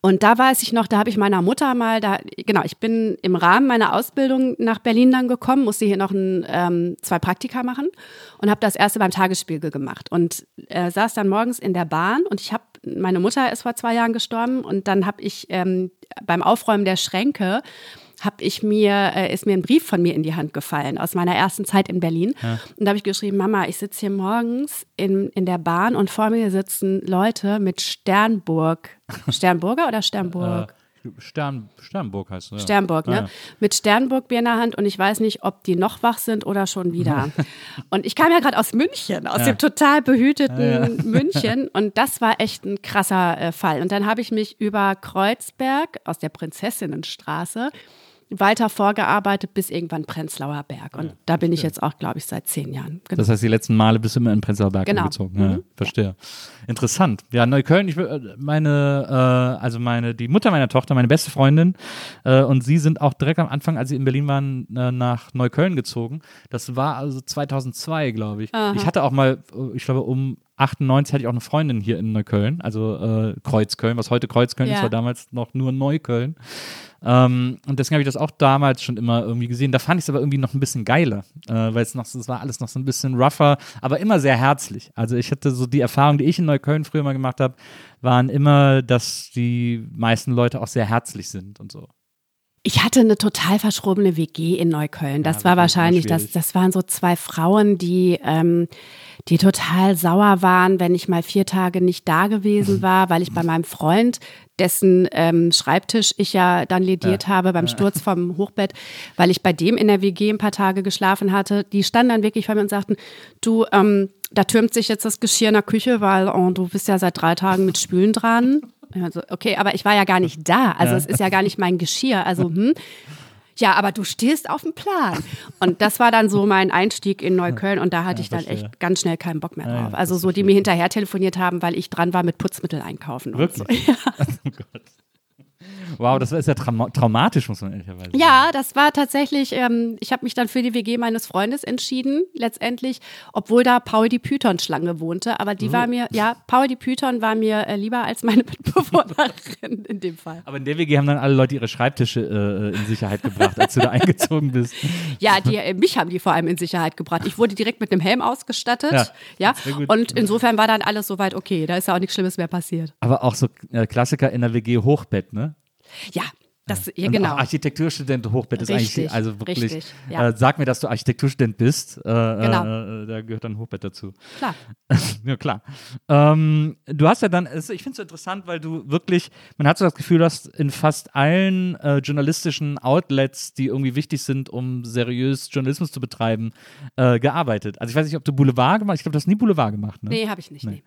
und da weiß ich noch, da habe ich meiner Mutter mal, da, genau, ich bin im Rahmen meiner Ausbildung nach Berlin dann gekommen, musste hier noch ein, ähm, zwei Praktika machen und habe das erste beim Tagesspiegel gemacht und äh, saß dann morgens in der Bahn und ich habe, meine Mutter ist vor zwei Jahren gestorben und dann habe ich ähm, beim Aufräumen der Schränke habe ich mir, äh, ist mir ein Brief von mir in die Hand gefallen aus meiner ersten Zeit in Berlin. Und da habe ich geschrieben, Mama, ich sitze hier morgens in, in der Bahn und vor mir sitzen Leute mit Sternburg. Sternburger oder Sternburg? Stern, Sternburg heißt es. Ja. Sternburg, ne? Ah, ja. Mit Sternburg-Bier in der Hand und ich weiß nicht, ob die noch wach sind oder schon wieder. und ich kam ja gerade aus München, aus Ja. dem total behüteten München und das war echt ein krasser äh, Fall. Und dann habe ich mich über Kreuzberg aus der Prinzessinnenstraße weiter vorgearbeitet bis irgendwann Prenzlauer Berg. Und da bin ich jetzt auch, glaube ich, seit zehn Jahren. Genau. Das heißt, die letzten Male bist du immer in Prenzlauer Berg Genau. umgezogen. Ja, Mhm. verstehe. Interessant. Ja, Neukölln, ich, will- meine, äh, also meine, die Mutter meiner Tochter, meine beste Freundin äh, und sie sind auch direkt am Anfang, als sie in Berlin waren, äh, nach Neukölln gezogen. Das war also 2002, glaube ich. Ich hatte auch mal, äh, ich glaube, um 98 hatte ich auch eine Freundin hier in Neukölln, also äh, Kreuzköln, was heute Kreuzköln ist, Ja. war damals noch nur Neukölln. Ähm, und deswegen habe ich das auch damals schon immer irgendwie gesehen. Da fand ich es aber irgendwie noch ein bisschen geiler, äh, weil es noch, es war alles noch so ein bisschen rougher, aber immer sehr herzlich. Also ich hatte so die Erfahrung, die ich in Neukölln früher mal gemacht habe, waren immer, dass die meisten Leute auch sehr herzlich sind und so. Ich hatte eine total verschrobene WG in Neukölln. Das Ja, war wahrscheinlich, das, das waren so zwei Frauen, die, ähm, die total sauer waren, wenn ich mal vier Tage nicht da gewesen war, weil ich bei meinem Freund, dessen ähm, Schreibtisch ich ja dann lediert habe beim Sturz vom Hochbett, weil ich bei dem in der WG ein paar Tage geschlafen hatte. Die standen dann wirklich vor mir und sagten, du, ähm, da türmt sich jetzt das Geschirr in der Küche, weil oh, du bist ja seit drei Tagen mit Spülen dran. Also, okay, aber ich war ja gar nicht da. Also es ist ja gar nicht mein Geschirr. Also, hm. Ja, aber du stehst auf dem Plan. Und das war dann so mein Einstieg in Neukölln und da hatte ich dann echt ganz schnell keinen Bock mehr Ja, ja, drauf. Also so, die mir hinterher telefoniert haben, weil ich dran war mit Putzmittel einkaufen. Und so. Wirklich? oh Gott. Wow, das ist ja trauma traumatisch, muss man ehrlicherweise sagen. Ja, das war tatsächlich, ähm, ich habe mich dann für die WG meines Freundes entschieden, letztendlich, obwohl da Paul die Python-Schlange wohnte. Aber die war mir, ja, Paul die Python war mir äh, lieber als meine Mitbewohnerin in dem Fall. Aber in der WG haben dann alle Leute ihre Schreibtische äh, in Sicherheit gebracht, als du da eingezogen bist. Ja, die, äh, mich haben die vor allem in Sicherheit gebracht. Ich wurde direkt mit einem Helm ausgestattet. Ja, Ja, und insofern war dann alles soweit okay. Da ist ja auch nichts Schlimmes mehr passiert. Aber auch so äh, Klassiker in der WG Hochbett, ne? Ja, das, ja, genau. Architekturstudent Hochbett ist Richtig, eigentlich, also wirklich, richtig, ja. äh, sag mir, dass du Architekturstudent bist, äh, Genau. äh, da gehört dann Hochbett dazu. Klar. ja, klar. Ähm, du hast ja dann, ich finde es so interessant, weil du wirklich, man hat so das Gefühl, du hast in fast allen äh, journalistischen Outlets, die irgendwie wichtig sind, um seriös Journalismus zu betreiben, äh, gearbeitet. Also ich weiß nicht, ob du Boulevard gemacht hast, ich glaube, du hast nie Boulevard gemacht, ne? Nee, habe ich nicht. Nee.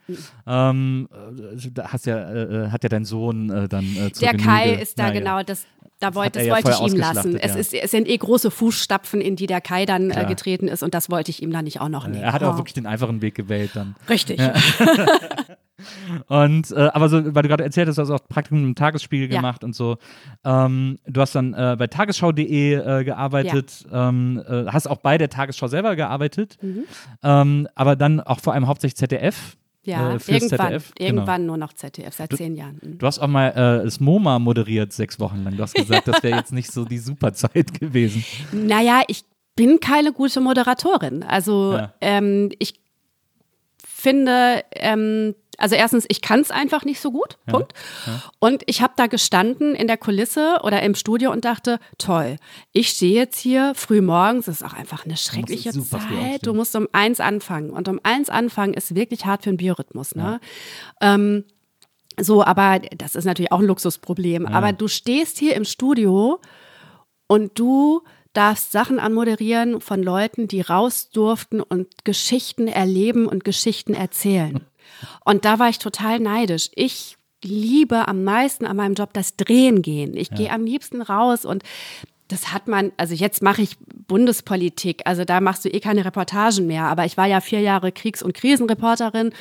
Ähm, äh, da hast ja, hat ja dein Sohn dann äh, Der Kai Genüge- ist da ja. genau das. Da wollte, das ja wollte ich vorher ihm lassen. Es, ja. ist, es sind eh große Fußstapfen, in die der Kai dann äh, getreten ist und das wollte ich ihm dann nicht auch noch nehmen. Er hat auch Oh. wirklich den einfachen Weg gewählt dann. Richtig. Und äh, aber so, weil du gerade erzählt hast, du hast auch Praktikum im Tagesspiegel Ja. gemacht und so. Ähm, du hast dann äh, bei tagesschau.de äh, gearbeitet, ähm, äh, hast auch bei der Tagesschau selber gearbeitet, ähm, aber dann auch vor allem hauptsächlich ZDF. Ja, äh, irgendwann, ZDF. Genau. irgendwann nur noch ZDF, seit zehn Jahren. Mhm. Du hast auch mal äh, das MoMA moderiert sechs Wochen lang. Du hast gesagt, das wäre jetzt nicht so die super Zeit gewesen. Naja, ich bin keine gute Moderatorin. Also Ja. ähm, ich finde, ähm, also erstens, ich kann es einfach nicht so gut. Punkt. Und ich habe da gestanden in der Kulisse oder im Studio und dachte, toll, ich stehe jetzt hier früh morgens, das ist auch einfach eine schreckliche aufstehen. Zeit. Du musst um eins anfangen. Und um eins anfangen ist wirklich hart für den Biorhythmus. Ne? Ähm, so, aber das ist natürlich auch ein Luxusproblem. Aber du stehst hier im Studio und du darfst Sachen anmoderieren von Leuten, die raus durften und Geschichten erleben und Geschichten erzählen. Und da war ich total neidisch. Ich liebe am meisten an meinem Job das Drehen gehen. Ich gehe am liebsten raus und das hat man, also jetzt mache ich Bundespolitik, also da machst du eh keine Reportagen mehr, aber ich war ja vier Jahre Kriegs- und Krisenreporterin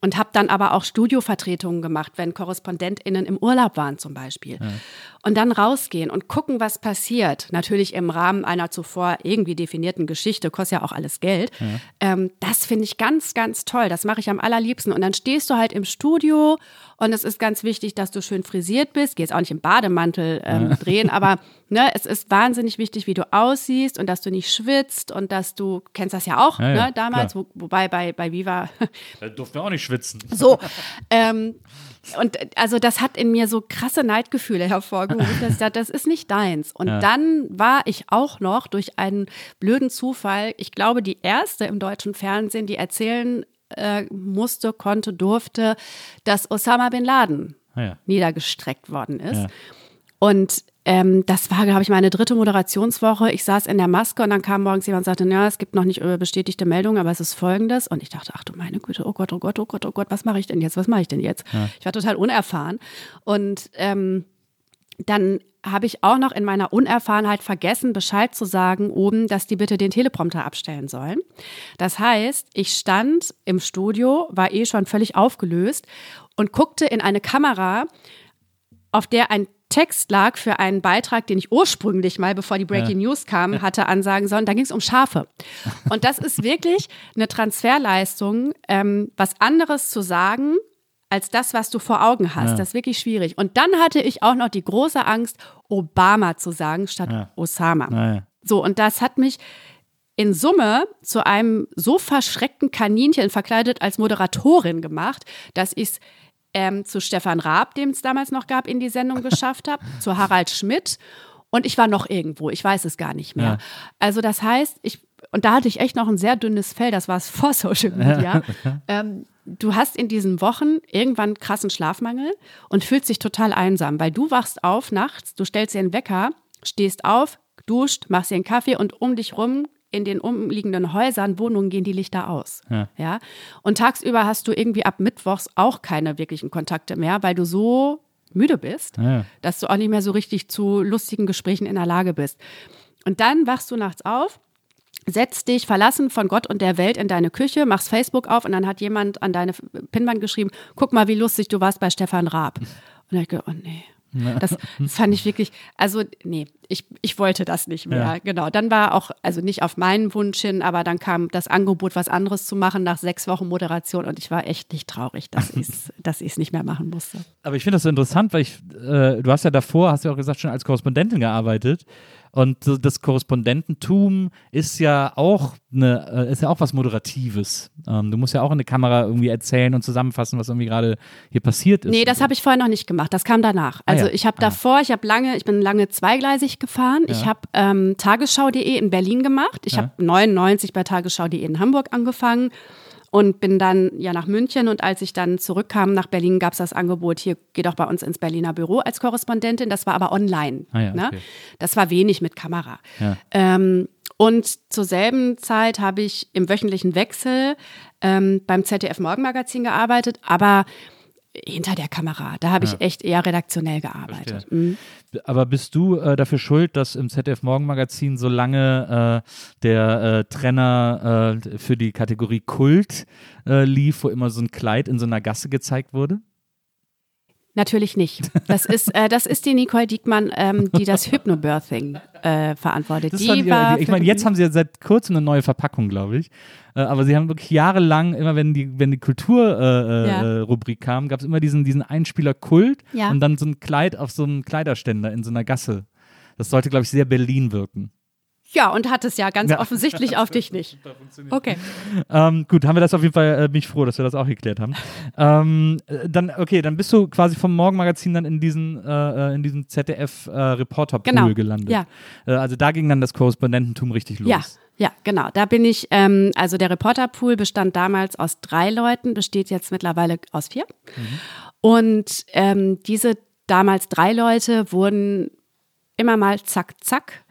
und habe dann aber auch Studiovertretungen gemacht, wenn KorrespondentInnen im Urlaub waren zum Beispiel. Und dann rausgehen und gucken, was passiert. Natürlich im Rahmen einer zuvor irgendwie definierten Geschichte, kostet ja auch alles Geld. Ähm, das finde ich ganz, ganz toll. Das mache ich am allerliebsten. Und dann stehst du halt im Studio und es ist ganz wichtig, dass du schön frisiert bist. Geh jetzt auch nicht im Bademantel ähm, drehen, aber ne, es ist wahnsinnig wichtig, wie du aussiehst und dass du nicht schwitzt und dass du, kennst das ja auch, Ja, ja, ne, damals, klar. wo, wobei bei, bei Viva Da durften wir auch nicht schwitzen. so. ähm, und also das hat in mir so krasse Neidgefühle hervorgerufen, dass ich dachte, das ist nicht deins. Und dann war ich auch noch durch einen blöden Zufall, ich glaube, die erste im deutschen Fernsehen, die erzählen äh, musste, konnte, durfte, dass Osama bin Laden Ah, ja. niedergestreckt worden ist. Ja. Und ähm, das war, glaube ich, meine dritte Moderationswoche. Ich saß in der Maske und dann kam morgens jemand und sagte, ja, es gibt noch nicht äh, bestätigte Meldungen, aber es ist folgendes. Und ich dachte, ach du meine Güte, oh Gott, oh Gott, oh Gott, oh Gott, was mache ich denn jetzt? Was mache ich denn jetzt? Ja. Ich war total unerfahren. Und ähm, dann habe ich auch noch in meiner Unerfahrenheit vergessen, Bescheid zu sagen oben, dass die bitte den Teleprompter abstellen sollen. Das heißt, ich stand im Studio, war eh schon völlig aufgelöst und guckte in eine Kamera, auf der ein Text lag für einen Beitrag, den ich ursprünglich mal, bevor die Breaking ja. News kam, hatte ansagen sollen. Da ging es um Schafe. Und das ist wirklich eine Transferleistung, ähm, was anderes zu sagen als das, was du vor Augen hast. Ja. Das ist wirklich schwierig. Und dann hatte ich auch noch die große Angst, Obama zu sagen statt ja. Osama. So, und das hat mich in Summe zu einem so verschreckten Kaninchen verkleidet als Moderatorin gemacht, dass ich es ähm, zu Stefan Raab, den es damals noch gab, in die Sendung geschafft habe, zu Harald Schmidt und ich war noch irgendwo, ich weiß es gar nicht mehr. Ja. Also das heißt, ich, und da hatte ich echt noch ein sehr dünnes Fell, das war es vor Social Media. ähm, du hast in diesen Wochen irgendwann krassen Schlafmangel und fühlst dich total einsam, weil du wachst auf nachts, du stellst dir einen Wecker, stehst auf, duscht, machst dir einen Kaffee und um dich rum in den umliegenden Häusern, Wohnungen gehen die Lichter aus. Ja. ja. Und tagsüber hast du irgendwie ab Mittwochs auch keine wirklichen Kontakte mehr, weil du so müde bist, ja. dass du auch nicht mehr so richtig zu lustigen Gesprächen in der Lage bist. Und dann wachst du nachts auf, setzt dich verlassen von Gott und der Welt in deine Küche, machst Facebook auf und dann hat jemand an deine Pinnwand geschrieben, guck mal, wie lustig du warst bei Stefan Raab. Und dann ich gedacht, oh nee. Das, das, fand ich wirklich, also nee, ich, ich wollte das nicht mehr. Ja. Genau. Dann war auch, also nicht auf meinen Wunsch hin, aber dann kam das Angebot, was anderes zu machen nach sechs Wochen Moderation und ich war echt nicht traurig, dass ich es dass nicht mehr machen musste. Aber ich finde das so interessant, weil ich, äh, du hast ja davor, hast ja auch gesagt, schon als Korrespondentin gearbeitet. Und das Korrespondententum ist ja auch eine, äh, ist ja auch was Moderatives. Ähm, du musst ja auch in der Kamera irgendwie erzählen und zusammenfassen, was irgendwie gerade hier passiert ist. Nee, das habe ich vorher noch nicht gemacht. Das kam danach. Also ah, ja. ich habe ah. davor, ich habe lange, ich bin lange zweigleisig gefahren. Ja. Ich habe ähm, Tagesschau.de in Berlin gemacht. Ich ja. habe 99 bei Tagesschau.de in Hamburg angefangen und bin dann ja nach München und als ich dann zurückkam nach Berlin, gab es das Angebot, hier geh doch bei uns ins Berliner Büro als Korrespondentin. Das war aber online. Ah ja, ne? okay. Das war wenig mit Kamera. Ja. Ähm, und zur selben Zeit habe ich im wöchentlichen Wechsel ähm, beim ZDF Morgenmagazin gearbeitet, aber hinter der Kamera. Da habe ich ja. echt eher redaktionell gearbeitet. Mhm. Aber bist du äh, dafür schuld, dass im ZDF Morgenmagazin so lange äh, der äh, Trenner äh, für die Kategorie Kult äh, lief, wo immer so ein Kleid in so einer Gasse gezeigt wurde? Natürlich nicht. Das ist, äh, das ist die Nicole Diekmann, ähm, die das Hypnobirthing äh, verantwortet. Das die war, ich meine, jetzt haben sie ja seit kurzem eine neue Verpackung, glaube ich. Äh, aber sie haben wirklich jahrelang, immer wenn die, wenn die Kulturrubrik äh, äh, ja. kam, gab es immer diesen, diesen Einspieler Kult ja. und dann so ein Kleid auf so einem Kleiderständer in so einer Gasse. Das sollte, glaube ich, sehr Berlin wirken. Ja, und hat es ja ganz ja. offensichtlich auf dich nicht. Okay. Ähm, gut, haben wir das auf jeden Fall, äh, bin ich froh, dass wir das auch geklärt haben. ähm, äh, dann, okay, dann bist du quasi vom Morgenmagazin dann in diesen, äh, äh in diesen ZDF-Reporter-Pool genau. gelandet. Ja. Äh, also da ging dann das Korrespondententum richtig los. Ja. Ja, genau. Da bin ich, ähm, also der Reporterpool bestand damals aus drei Leuten, besteht jetzt mittlerweile aus vier. Mhm. Und ähm, diese damals drei Leute wurden immer mal zack, zack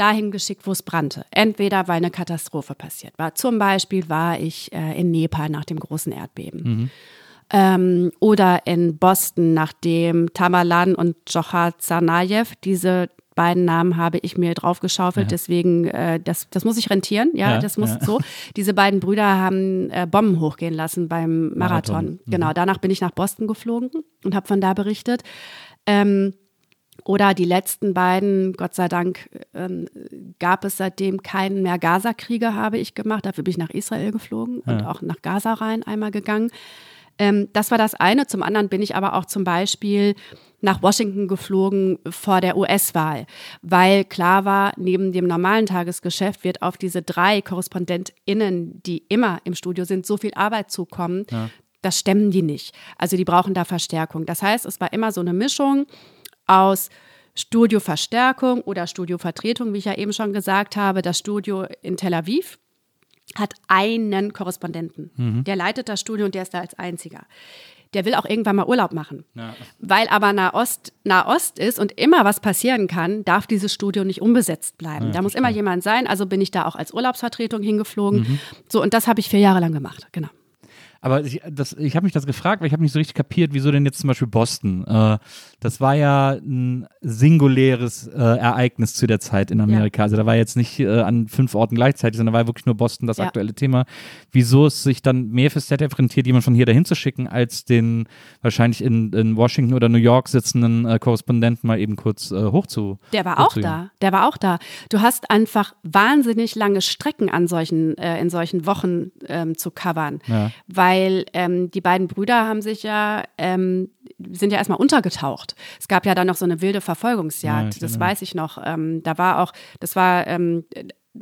dahin geschickt, wo es brannte. Entweder weil eine Katastrophe passiert war. Zum Beispiel war ich äh, in Nepal nach dem großen Erdbeben. Mhm. Ähm, oder in Boston, nachdem Tamalan und Johar Tsarnaev, diese beiden Namen habe ich mir draufgeschaufelt, ja. deswegen, äh, das, das muss ich rentieren, ja, ja das muss ja. so. Diese beiden Brüder haben äh, Bomben hochgehen lassen beim Marathon. Marathon. Mhm. Genau, danach bin ich nach Boston geflogen und habe von da berichtet. Ähm, oder die letzten beiden, Gott sei Dank, ähm, gab es seitdem keinen mehr Gaza-Kriege, habe ich gemacht. Dafür bin ich nach Israel geflogen ja. und auch nach Gaza rein einmal gegangen. Ähm, das war das eine. Zum anderen bin ich aber auch zum Beispiel nach Washington geflogen vor der US-Wahl, weil klar war, neben dem normalen Tagesgeschäft wird auf diese drei KorrespondentInnen, die immer im Studio sind, so viel Arbeit zukommen. Ja. Das stemmen die nicht. Also die brauchen da Verstärkung. Das heißt, es war immer so eine Mischung aus Studioverstärkung oder Studiovertretung, wie ich ja eben schon gesagt habe. Das Studio in Tel Aviv hat einen Korrespondenten. Mhm. Der leitet das Studio und der ist da als einziger. der will auch irgendwann mal Urlaub machen. Ja. Weil aber Nahost Nahost ist und immer was passieren kann, darf dieses Studio nicht unbesetzt bleiben. da muss immer jemand sein. Also bin ich da auch als Urlaubsvertretung hingeflogen. Mhm. So, und das habe ich vier Jahre lang gemacht. Genau. Aber ich, das- ich habe mich das gefragt, weil ich habe nicht so richtig kapiert, wieso denn jetzt zum Beispiel Boston? Äh, das war ja ein singuläres äh, Ereignis zu der Zeit in Amerika. Also da war jetzt nicht äh, an fünf Orten gleichzeitig, sondern da war wirklich nur Boston das Ja. aktuelle Thema. Wieso es sich dann mehr fürs ZDF rentiert, jemand von hier dahin zu schicken, als den wahrscheinlich in, in Washington oder New York sitzenden äh, Korrespondenten mal eben kurz äh, hochzu. Der war auch da. Der war auch da. Du hast einfach wahnsinnig lange Strecken an solchen, äh, in solchen Wochen ähm, zu covern. Ja. Weil ähm, die beiden Brüder haben sich ja, ähm, sind ja erstmal untergetaucht. Es gab ja dann noch so eine wilde Ja, Verfolgungsjagd. ich das weiß ich noch. Ähm, da war auch, das war ähm,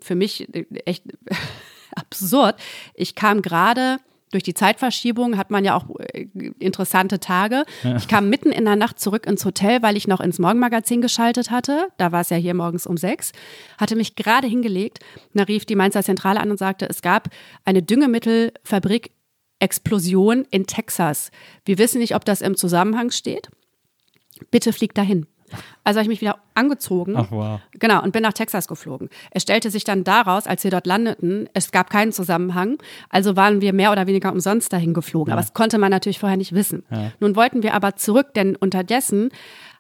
für mich echt absurd. Ich kam gerade durch die Zeitverschiebung hat man ja auch äh, interessante Tage. Ich kam mitten in der Nacht zurück ins Hotel, weil ich noch ins Morgenmagazin geschaltet hatte. Da war es ja hier morgens um sechs. Hatte mich gerade hingelegt. Da rief die Mainzer Zentrale an und sagte, es gab eine Düngemittelfabrik Explosion in Texas. Wir wissen nicht, ob das im Zusammenhang steht. Bitte flieg dahin. Also habe ich mich wieder angezogen. Ach, wow. Genau, und bin nach Texas geflogen. Es stellte sich dann daraus, als wir dort landeten, es gab keinen Zusammenhang. Also waren wir mehr oder weniger umsonst dahin geflogen. Aber das konnte man natürlich vorher nicht wissen. Nun wollten wir aber zurück, denn unterdessen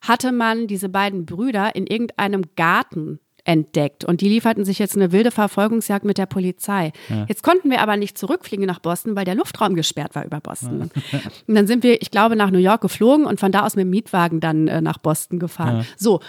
hatte man diese beiden Brüder in irgendeinem Garten entdeckt und die lieferten sich jetzt eine wilde Verfolgungsjagd mit der Polizei. Jetzt konnten wir aber nicht zurückfliegen nach Boston, weil der Luftraum gesperrt war über Boston. Und dann sind wir, ich glaube, nach New York geflogen und von da aus mit dem Mietwagen dann äh, nach Boston gefahren. So,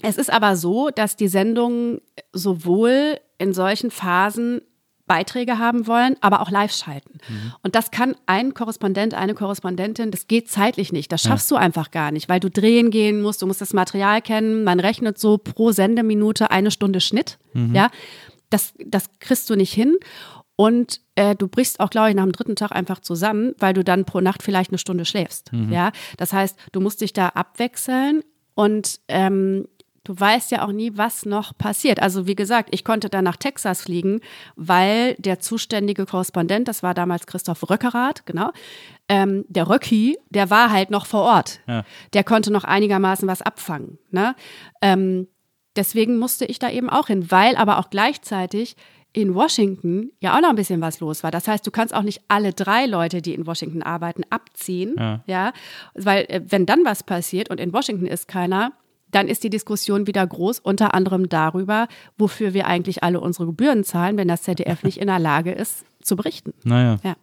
es ist aber so, dass die Sendungen sowohl in solchen Phasen Beiträge haben wollen, aber auch live schalten. Und das kann ein Korrespondent, eine Korrespondentin, das geht zeitlich nicht. Das schaffst du einfach gar nicht, weil du drehen gehen musst, du musst das Material kennen. Man rechnet so pro Sendeminute eine Stunde Schnitt. Ja, das, das kriegst du nicht hin. Und äh, du brichst auch, glaube ich, nach dem dritten Tag einfach zusammen, weil du dann pro Nacht vielleicht eine Stunde schläfst. Ja, das heißt, du musst dich da abwechseln und ähm, du weißt ja auch nie, was noch passiert. Also wie gesagt, ich konnte dann nach Texas fliegen, weil der zuständige Korrespondent, das war damals Christoph Röckerath, genau, ähm, der Röcki, der war halt noch vor Ort. Ja. Der konnte noch einigermaßen was abfangen. Ne? Ähm, deswegen musste ich da eben auch hin, weil aber auch gleichzeitig in Washington ja auch noch ein bisschen was los war. Das heißt, du kannst auch nicht alle drei Leute, die in Washington arbeiten, abziehen, Ja. ja, weil äh, wenn dann was passiert und in Washington ist keiner, dann ist die Diskussion wieder groß, unter anderem darüber, wofür wir eigentlich alle unsere Gebühren zahlen, wenn das ZDF nicht in der Lage ist, zu berichten. Naja. Ja.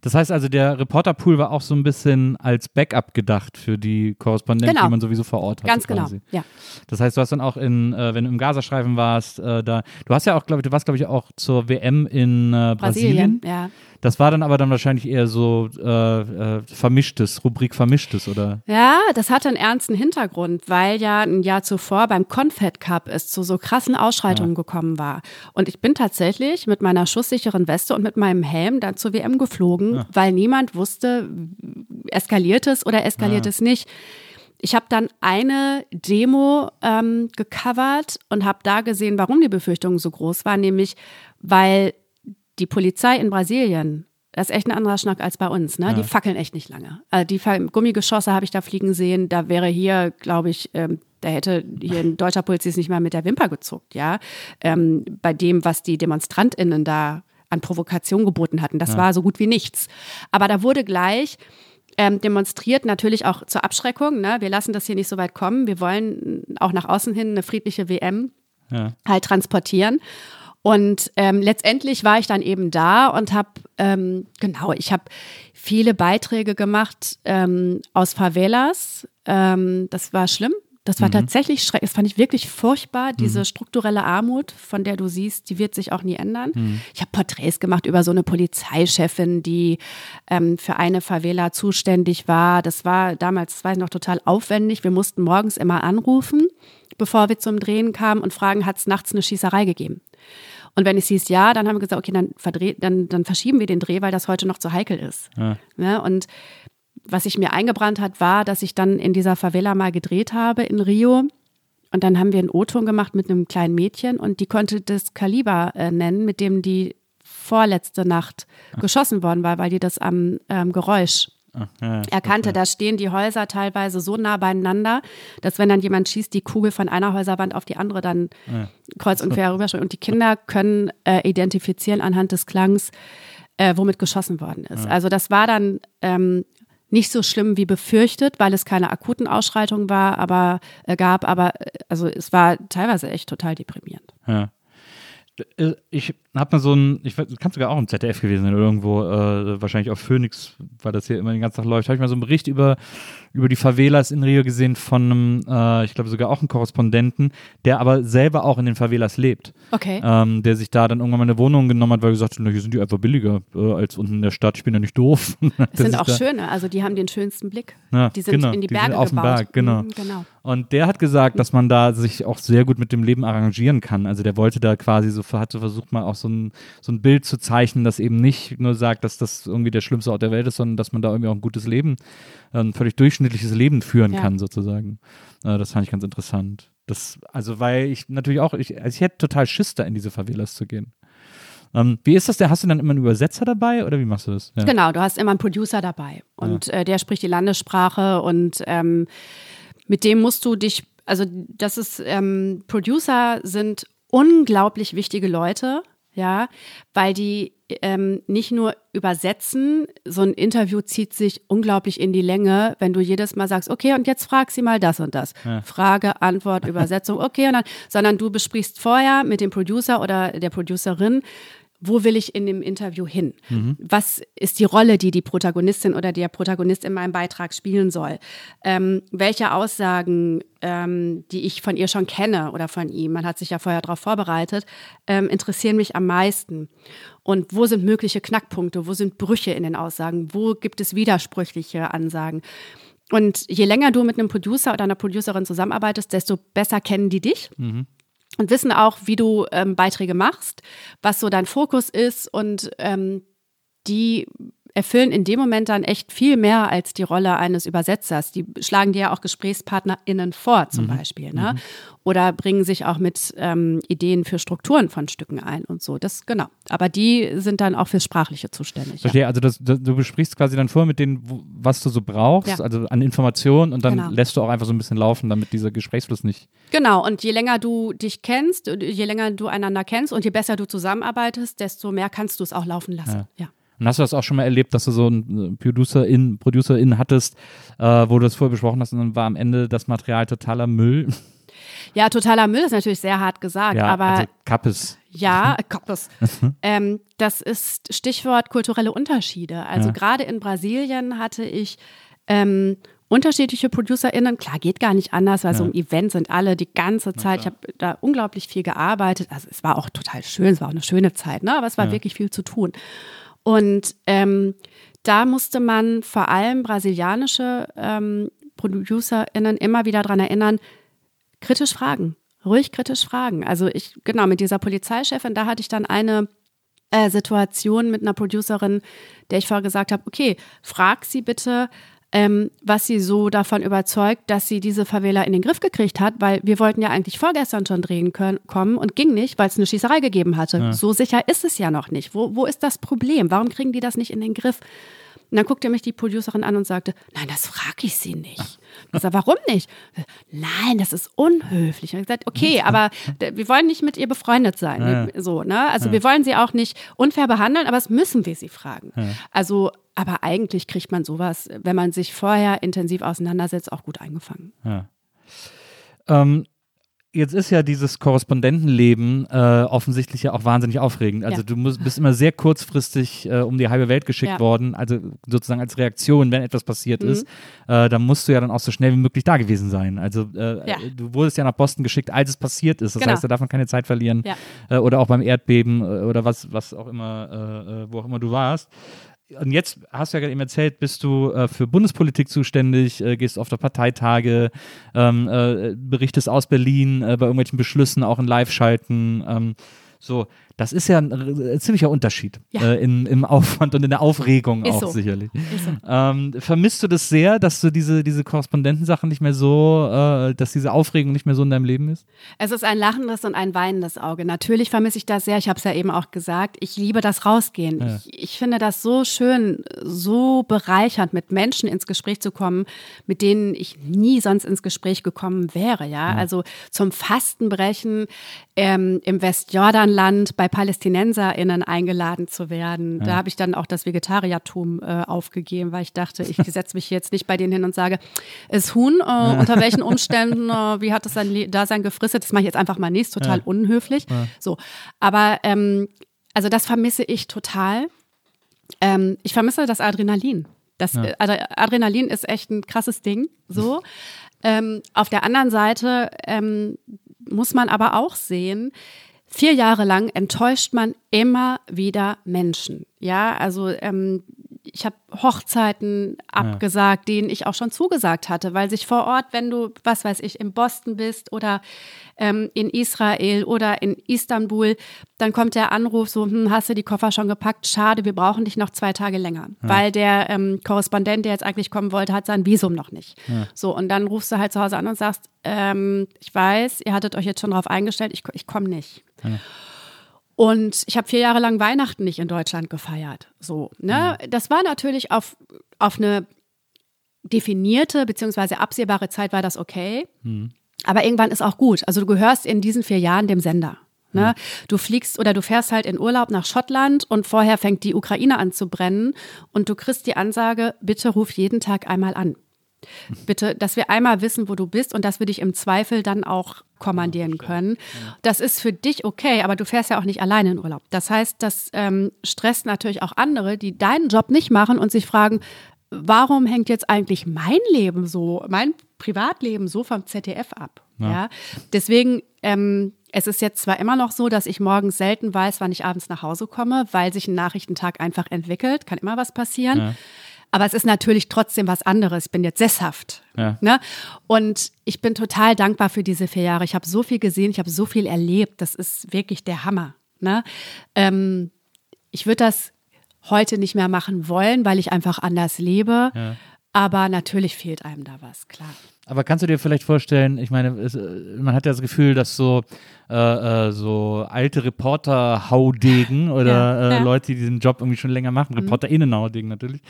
Das heißt also, der Reporterpool war auch so ein bisschen als Backup gedacht für die Korrespondenten, Genau. die man sowieso vor Ort hat. Ganz genau. quasi. Ja. Das heißt, du hast dann auch in, äh, wenn du im Gazastreifen warst, äh, da, du hast ja auch, glaube ich, du warst, glaube ich, auch zur WM in äh, Brasilien. Brasilien, ja. Das war dann aber dann wahrscheinlich eher so äh, äh, vermischtes, Rubrik vermischtes, oder? Ja, das hatte einen ernsten Hintergrund, weil ja ein Jahr zuvor beim Confed Cup es zu so krassen Ausschreitungen gekommen war. Und ich bin tatsächlich mit meiner schusssicheren Weste und mit meinem Helm dann zur WM geflogen, weil niemand wusste, eskaliert es oder eskaliert es nicht. Ich habe dann eine Demo ähm, gecovert und habe da gesehen, warum die Befürchtung so groß war, nämlich weil die Polizei in Brasilien, das ist echt ein anderer Schnack als bei uns, ne? Die fackeln echt nicht lange. Also die Gummigeschosse habe ich da fliegen sehen, da wäre hier, glaube ich, ähm, da hätte hier ein deutscher Polizist nicht mal mit der Wimper gezuckt, ja. Ähm, bei dem, was die DemonstrantInnen da an Provokation geboten hatten. Das war so gut wie nichts. Aber da wurde gleich ähm, demonstriert, natürlich auch zur Abschreckung. Ne? Wir lassen das hier nicht so weit kommen. Wir wollen auch nach außen hin eine friedliche WM Ja. halt transportieren. Und ähm, letztendlich war ich dann eben da und habe, ähm, genau, ich habe viele Beiträge gemacht ähm, aus Favelas. Ähm, das war schlimm. Das war tatsächlich schrecklich. Das fand ich wirklich furchtbar. Diese strukturelle Armut, von der du siehst, die wird sich auch nie ändern. Ich habe Porträts gemacht über so eine Polizeichefin, die ähm, für eine Favela zuständig war. Das war damals, das weiß ich noch, total aufwendig. Wir mussten morgens immer anrufen, bevor wir zum Drehen kamen und fragen, hat es nachts eine Schießerei gegeben? Und wenn es hieß ja, dann haben wir gesagt, okay, dann, dann, dann verschieben wir den Dreh, weil das heute noch zu heikel ist. Ne? Und was sich mir eingebrannt hat, war, dass ich dann in dieser Favela mal gedreht habe in Rio. Und dann haben wir einen O-Ton gemacht mit einem kleinen Mädchen und die konnte das Kaliber äh, nennen, mit dem die vorletzte Nacht geschossen worden war, weil die das am ähm, Geräusch ja, er kannte, da stehen die Häuser teilweise so nah beieinander, dass wenn dann jemand schießt, die Kugel von einer Häuserwand auf die andere dann kreuz und quer rüberschlägt. Und die Kinder können äh, identifizieren anhand des Klangs, äh, womit geschossen worden ist. Also das war dann ähm, nicht so schlimm wie befürchtet, weil es keine akuten Ausschreitungen war, aber äh, gab, aber äh, also es war teilweise echt total deprimierend. Ja. Äh, Ich habe mal so ein, ich weiß, kann sogar auch im ZDF gewesen sein, irgendwo, äh, wahrscheinlich auf Phoenix, weil das hier immer den ganzen Tag läuft, habe ich mal so einen Bericht über, über die Favelas in Rio gesehen von einem, äh, ich glaube sogar auch einen Korrespondenten, der aber selber auch in den Favelas lebt. Okay. Ähm, der sich da dann irgendwann mal eine Wohnung genommen hat, weil er gesagt hat, hier sind die einfach billiger äh, als unten in der Stadt, ich bin ja nicht doof. Es sind auch schöne, also die haben den schönsten Blick. Ja, die sind genau, in die die Berge auf dem gebaut. Berg, genau. Mhm, genau. Und der hat gesagt, dass man da sich auch sehr gut mit dem Leben arrangieren kann. Also der wollte da quasi so, hat so versucht mal auch so ein, so ein Bild zu zeichnen, das eben nicht nur sagt, dass das irgendwie der schlimmste Ort der Welt ist, sondern dass man da irgendwie auch ein gutes Leben, ein völlig durchschnittliches Leben führen Ja. kann, sozusagen. Äh, das fand ich ganz interessant. Das, also weil ich natürlich auch, ich, also ich hätte total Schiss, da in diese Favelas zu gehen. Ähm, wie ist das? denn? Hast du dann immer einen Übersetzer dabei oder wie machst du das? Ja. Genau, du hast immer einen Producer dabei und äh, der spricht die Landessprache und ähm, mit dem musst du dich, also das ist, ähm, Producer sind unglaublich wichtige Leute, ja, weil die ähm, nicht nur übersetzen, so ein Interview zieht sich unglaublich in die Länge, wenn du jedes Mal sagst, okay, und jetzt frag sie mal das und das. Frage, Antwort, Übersetzung, okay, und dann, sondern du besprichst vorher mit dem Producer oder der Producerin, wo will ich in dem Interview hin? Was ist die Rolle, die die Protagonistin oder der Protagonist in meinem Beitrag spielen soll? Ähm, welche Aussagen, ähm, die ich von ihr schon kenne oder von ihm, man hat sich ja vorher darauf vorbereitet, ähm, interessieren mich am meisten? Und wo sind mögliche Knackpunkte? Wo sind Brüche in den Aussagen? Wo gibt es widersprüchliche Ansagen? Und je länger du mit einem Producer oder einer Producerin zusammenarbeitest, desto besser kennen die dich und wissen auch, wie du ähm, Beiträge machst, was so dein Fokus ist und ähm, die erfüllen in dem Moment dann echt viel mehr als die Rolle eines Übersetzers. Die schlagen dir ja auch GesprächspartnerInnen vor, zum Beispiel, ne? Oder bringen sich auch mit ähm, Ideen für Strukturen von Stücken ein und so. Das, genau. Aber die sind dann auch fürs Sprachliche zuständig. Ja. Verstehe, also das, das, du besprichst quasi dann vor mit denen, was du so brauchst, Ja. also an Informationen und dann Genau. lässt du auch einfach so ein bisschen laufen, damit dieser Gesprächsfluss nicht. Genau, und je länger du dich kennst, je länger du einander kennst und je besser du zusammenarbeitest, desto mehr kannst du es auch laufen lassen. Ja. Und hast du das auch schon mal erlebt, dass du so einen Producer-In, Producer-In hattest, äh, wo du das vorher besprochen hast und dann war am Ende das Material totaler Müll? Ja, totaler Müll ist natürlich sehr hart gesagt, ja, aber also Kappes. ja, Koppes. ähm, das ist Stichwort kulturelle Unterschiede. Also Ja. gerade in Brasilien hatte ich ähm, unterschiedliche ProducerInnen. Klar, geht gar nicht anders, weil so ein Event sind alle die ganze Zeit. Ich habe da unglaublich viel gearbeitet. Also es war auch total schön, es war auch eine schöne Zeit, ne? aber es war wirklich viel zu tun. Und ähm, da musste man vor allem brasilianische ähm, ProducerInnen immer wieder dran erinnern, kritisch fragen, ruhig kritisch fragen. Also ich, genau, mit dieser Polizeichefin, da hatte ich dann eine äh, Situation mit einer Producerin, der ich vorher gesagt habe, okay, frag sie bitte, ähm, was sie so davon überzeugt, dass sie diese Favela in den Griff gekriegt hat, weil wir wollten ja eigentlich vorgestern schon drehen können, kommen und ging nicht, weil es eine Schießerei gegeben hatte. So sicher ist es ja noch nicht. Wo, wo ist das Problem? Warum kriegen die das nicht in den Griff? Und dann guckte mich die Producerin an und sagte, nein, das frage ich sie nicht. Ich sag, warum nicht? Nein, das ist unhöflich. Und ich gesagt, okay, aber d- wir wollen nicht mit ihr befreundet sein. Wir- So, ne? Also wir wollen sie auch nicht unfair behandeln, aber es müssen wir sie fragen. Also, aber eigentlich kriegt man sowas, wenn man sich vorher intensiv auseinandersetzt, auch gut eingefangen. Ähm, jetzt ist ja dieses Korrespondentenleben äh, offensichtlich ja auch wahnsinnig aufregend. Also Ja. du musst, bist immer sehr kurzfristig äh, um die halbe Welt geschickt Ja. worden, also sozusagen als Reaktion, wenn etwas passiert Mhm. ist. Äh, dann musst du ja dann auch so schnell wie möglich da gewesen sein. Also äh, Ja. du wurdest ja nach Boston geschickt, als es passiert ist. Das Genau. heißt, da darf man keine Zeit verlieren. Äh, oder auch beim Erdbeben äh, oder was, was auch immer, wo auch immer du warst. Und jetzt hast du ja gerade eben erzählt, bist du äh, für Bundespolitik zuständig, äh, gehst auf der Parteitage, ähm, äh, berichtest aus Berlin äh, bei irgendwelchen Beschlüssen, auch in Live-Schalten. Ähm, so, Das ist ja ein, äh, ziemlicher Unterschied Ja. äh, in, im Aufwand und in der Aufregung Ist auch so. sicherlich. So. Ähm, vermisst du das sehr, dass du diese, diese Korrespondentensachen nicht mehr so, äh, dass diese Aufregung nicht mehr so in deinem Leben ist? Es ist ein lachendes und ein weinendes Auge. Natürlich vermisse ich das sehr. Ich habe es ja eben auch gesagt. Ich liebe das Rausgehen. Ich, ich finde das so schön, so bereichernd, mit Menschen ins Gespräch zu kommen, mit denen ich nie sonst ins Gespräch gekommen wäre. Ja, also zum Fastenbrechen ähm, im Westjordanland bei PalästinenserInnen eingeladen zu werden. Da habe ich dann auch das Vegetariertum äh, aufgegeben, weil ich dachte, ich setze mich jetzt nicht bei denen hin und sage, ist Huhn, äh, unter welchen Umständen, äh, wie hat es sein Dasein gefristet? Das mache ich jetzt einfach mal nicht, total unhöflich. So, aber ähm, also das vermisse ich total. Ähm, ich vermisse das Adrenalin. Das äh, Ad- Adrenalin ist echt ein krasses Ding. So. ähm, auf der anderen Seite ähm, muss man aber auch sehen, vier Jahre lang enttäuscht man immer wieder Menschen. Ja, also ähm, ich habe Hochzeiten abgesagt, denen ich auch schon zugesagt hatte, weil sich vor Ort, wenn du, was weiß ich, in Boston bist oder ähm, in Israel oder in Istanbul, dann kommt der Anruf so, hm, hast du die Koffer schon gepackt? Schade, wir brauchen dich noch zwei Tage länger, weil der ähm, Korrespondent, der jetzt eigentlich kommen wollte, hat sein Visum noch nicht. So, und dann rufst du halt zu Hause an und sagst, ähm, ich weiß, ihr hattet euch jetzt schon darauf eingestellt, ich, ich komme nicht. Und ich habe vier Jahre lang Weihnachten nicht in Deutschland gefeiert. So, ne? Das war natürlich auf, auf eine definierte beziehungsweise absehbare Zeit war das okay. Aber irgendwann ist auch gut. Also du gehörst in diesen vier Jahren dem Sender. Ne? Du fliegst oder du fährst halt in Urlaub nach Schottland und vorher fängt die Ukraine an zu brennen und du kriegst die Ansage, bitte ruf jeden Tag einmal an. Bitte, dass wir einmal wissen, wo du bist und dass wir dich im Zweifel dann auch kommandieren können. Das ist für dich okay, aber du fährst ja auch nicht alleine in Urlaub. Das heißt, das ähm, stresst natürlich auch andere, die deinen Job nicht machen und sich fragen, warum hängt jetzt eigentlich mein Leben so, mein Privatleben so vom ZDF ab? Ja. Deswegen, ähm, es ist jetzt zwar immer noch so, dass ich morgens selten weiß, wann ich abends nach Hause komme, weil sich ein Nachrichtentag einfach entwickelt, kann immer was passieren. Aber es ist natürlich trotzdem was anderes. Ich bin jetzt sesshaft. Ja. Ne? Und ich bin total dankbar für diese vier Jahre. Ich habe so viel gesehen, ich habe so viel erlebt. Das ist wirklich der Hammer. Ne? Ähm, ich würde das heute nicht mehr machen wollen, weil ich einfach anders lebe. Aber natürlich fehlt einem da was, klar. Aber kannst du dir vielleicht vorstellen, ich meine, es, äh, man hat ja das Gefühl, dass so, äh, äh, so alte Reporter-Haudegen oder Ja, äh, ja. Mhm. Leute, die diesen Job irgendwie schon länger machen, ReporterInnen-Haudegen natürlich,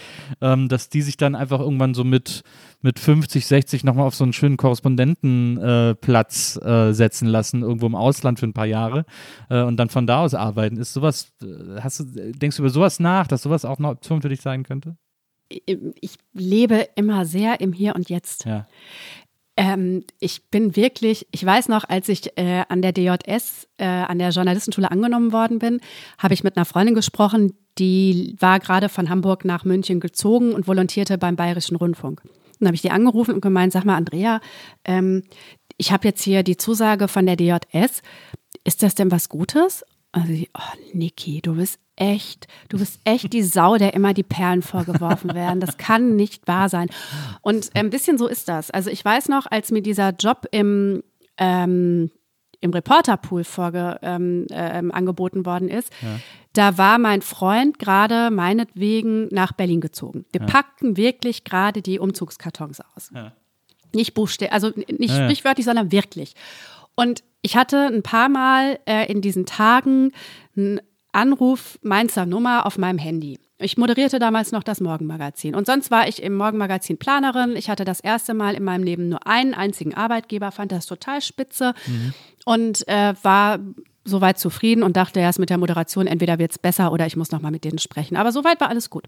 ähm, dass die sich dann einfach irgendwann so mit, mit 50, 60 nochmal auf so einen schönen Korrespondentenplatz Platz, setzen lassen, irgendwo im Ausland für ein paar Jahre und dann von da aus arbeiten. Ist sowas, hast du, denkst du über sowas nach, dass sowas auch eine Option für dich sein könnte? Ich lebe immer sehr im Hier und Jetzt. Ja. Ähm, ich bin wirklich, ich weiß noch, als ich äh, an der DJS, äh, an der Journalistenschule angenommen worden bin, habe ich mit einer Freundin gesprochen, die war gerade von Hamburg nach München gezogen und volontierte beim Bayerischen Rundfunk. Dann habe ich die angerufen und gemeint, sag mal, Andrea, ähm, ich habe jetzt hier die Zusage von der DJS. Ist das denn was Gutes? Also, oh, Niki, du bist echt, du bist echt die Sau, der immer die Perlen vorgeworfen werden. Das kann nicht wahr sein. Und ein bisschen so ist das. Also ich weiß noch, als mir dieser Job im, ähm, im Reporterpool vorge, ähm, ähm, angeboten worden ist, da war mein Freund gerade meinetwegen nach Berlin gezogen. Wir packten wirklich gerade die Umzugskartons aus. Nicht buchstäblich, also nicht Ja, ja. sprichwörtlich, sondern wirklich. Und ich hatte ein paar Mal äh, in diesen Tagen einen Anruf Mainzer Nummer auf meinem Handy. Ich moderierte damals noch das Morgenmagazin. Und sonst war ich im Morgenmagazin Planerin. Ich hatte das erste Mal in meinem Leben nur einen einzigen Arbeitgeber, fand das total spitze und äh, war soweit zufrieden und dachte erst mit der Moderation, entweder wird es besser oder ich muss noch mal mit denen sprechen. Aber soweit war alles gut.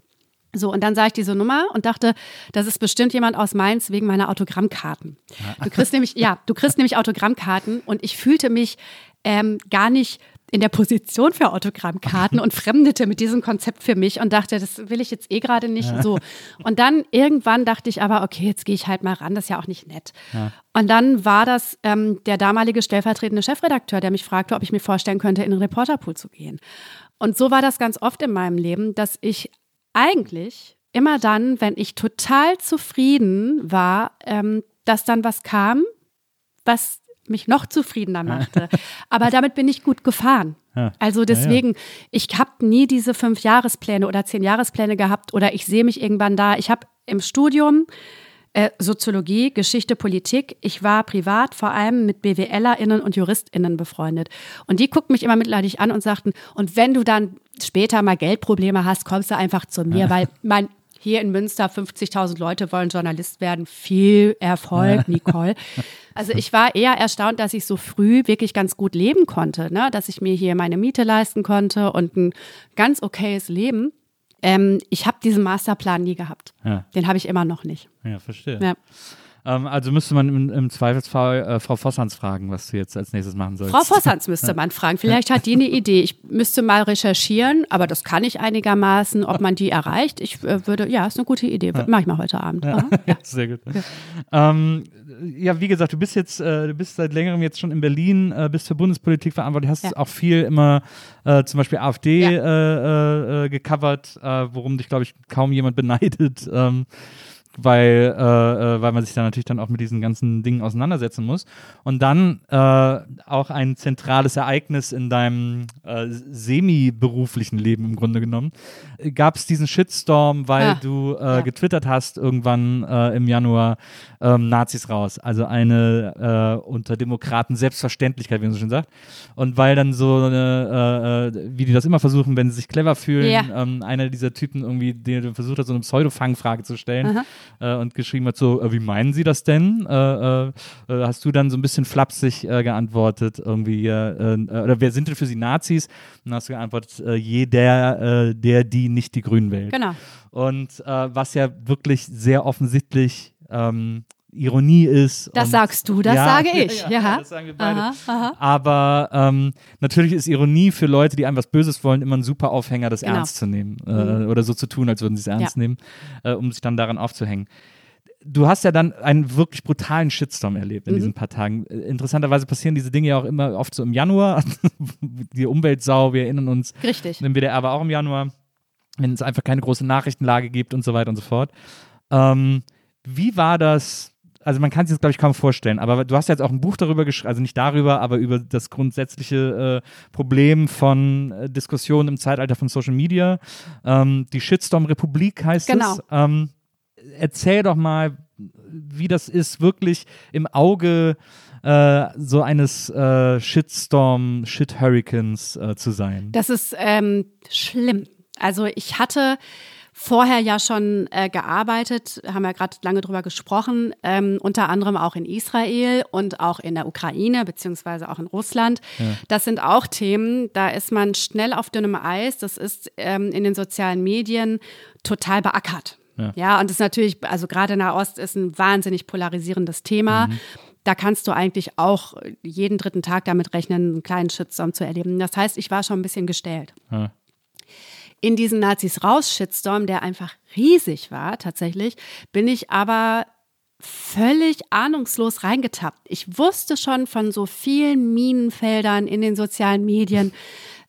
So, und dann sah ich diese Nummer und dachte, das ist bestimmt jemand aus Mainz wegen meiner Autogrammkarten. Du kriegst nämlich, ja, du kriegst nämlich Autogrammkarten und ich fühlte mich ähm, gar nicht in der Position für Autogrammkarten und fremdete mit diesem Konzept für mich und dachte, das will ich jetzt eh gerade nicht so. Und dann irgendwann dachte ich aber, okay, jetzt gehe ich halt mal ran, das ist ja auch nicht nett. Und dann war das ähm, der damalige stellvertretende Chefredakteur, der mich fragte, ob ich mir vorstellen könnte, in den Reporterpool zu gehen. Und so war das ganz oft in meinem Leben, dass ich eigentlich immer dann, wenn ich total zufrieden war, ähm, dass dann was kam, was mich noch zufriedener machte. Aber damit bin ich gut gefahren. Also deswegen, ich habe nie diese fünf Jahrespläne oder zehn Jahrespläne gehabt oder ich sehe mich irgendwann da. Ich habe im Studium äh, Soziologie, Geschichte, Politik. Ich war privat vor allem mit BWLerInnen und JuristInnen befreundet. Und die guckten mich immer mitleidig an und sagten, und wenn du dann später mal Geldprobleme hast, kommst du einfach zu mir, weil mein hier in Münster 50.000 Leute wollen Journalist werden. Viel Erfolg, Nicole. Also ich war eher erstaunt, dass ich so früh wirklich ganz gut leben konnte, ne? dass ich mir hier meine Miete leisten konnte und ein ganz okayes Leben. Ähm, ich habe diesen Masterplan nie gehabt. Ja. Den habe ich immer noch nicht. Ja, verstehe. Ja. Ähm, also müsste man im, im Zweifelsfall äh, Frau Vossans fragen, was du jetzt als nächstes machen sollst. Frau Vossans müsste man fragen. Vielleicht hat die eine Idee. Ich müsste mal recherchieren, aber das kann ich einigermaßen, ob man die erreicht. Ich äh, würde, ja, ist eine gute Idee. Mache ich mal heute Abend. Aha. Ja, sehr gut. Ja. Ähm, ja, wie gesagt, du bist jetzt, äh, du bist seit längerem jetzt schon in Berlin, äh, bist für Bundespolitik verantwortlich, hast Ja. auch viel immer äh, zum Beispiel AfD Ja. äh, gecovert, worum dich, glaube ich, kaum jemand beneidet. Ähm, weil, äh, äh, weil man sich da natürlich dann auch mit diesen ganzen Dingen auseinandersetzen muss. Und dann äh, auch ein zentrales Ereignis in deinem äh, semi-beruflichen Leben im Grunde genommen. Gab es diesen Shitstorm, weil Ja. du äh, Ja. getwittert hast irgendwann äh, im Januar ähm, Nazis raus. Also eine unter Demokraten Selbstverständlichkeit, wie man so schön sagt. Und weil dann so eine, wie die das immer versuchen, wenn sie sich clever fühlen, Ja. ähm, einer dieser Typen irgendwie, der versucht hat, so eine Pseudo-Fangfrage zu stellen Aha. Äh, und geschrieben hat, so, äh, wie meinen Sie das denn? Äh, äh, äh, hast du dann so ein bisschen flapsig geantwortet, irgendwie, oder wer sind denn für Sie Nazis? Und dann hast du geantwortet, jeder, äh, der, die nicht die Grünen wählt. Genau. Und was ja wirklich sehr offensichtlich ähm, Ironie ist. Das sagst du, das Ja, sage ich. Ja, Ja. das sagen wir beide. Aha, aha. Aber ähm, natürlich ist Ironie für Leute, die einem was Böses wollen, immer ein super Aufhänger, das Genau. ernst zu nehmen. Äh, oder so zu tun, als würden sie es ernst Ja. nehmen, äh, um sich dann daran aufzuhängen. Du hast ja dann einen wirklich brutalen Shitstorm erlebt in Mhm. diesen paar Tagen. Interessanterweise passieren diese Dinge ja auch immer oft so im Januar. Die Umweltsau, wir erinnern uns, Richtig. im WDR war auch im Januar, wenn es einfach keine große Nachrichtenlage gibt und so weiter und so fort. Ähm, wie war das? Also man kann sich das, glaube ich, kaum vorstellen, aber du hast jetzt auch ein Buch darüber geschrieben, also nicht darüber, aber über das grundsätzliche äh, Problem von äh, Diskussionen im Zeitalter von Social Media. Ähm, die Shitstorm-Republik heißt Genau. es. Ähm, erzähl doch mal, wie das ist, wirklich im Auge äh, so eines äh, Shitstorm, Shit-Hurricanes äh, zu sein. Das ist ähm, schlimm. Also ich hatte vorher ja schon äh, gearbeitet, haben wir gerade lange drüber gesprochen, ähm, unter anderem auch in Israel und auch in der Ukraine, beziehungsweise auch in Russland. Das sind auch Themen, da ist man schnell auf dünnem Eis. Das ist ähm, in den sozialen Medien total beackert. Ja. Ja, und das ist natürlich, also gerade Nahost ist ein wahnsinnig polarisierendes Thema. Da kannst du eigentlich auch jeden dritten Tag damit rechnen, einen kleinen Shitstorm zu erleben. Das heißt, ich war schon ein bisschen gestellt. Ja. In diesen Nazis raus Shitstorm, der einfach riesig war, tatsächlich, bin ich aber völlig ahnungslos reingetappt. Ich wusste schon von so vielen Minenfeldern in den sozialen Medien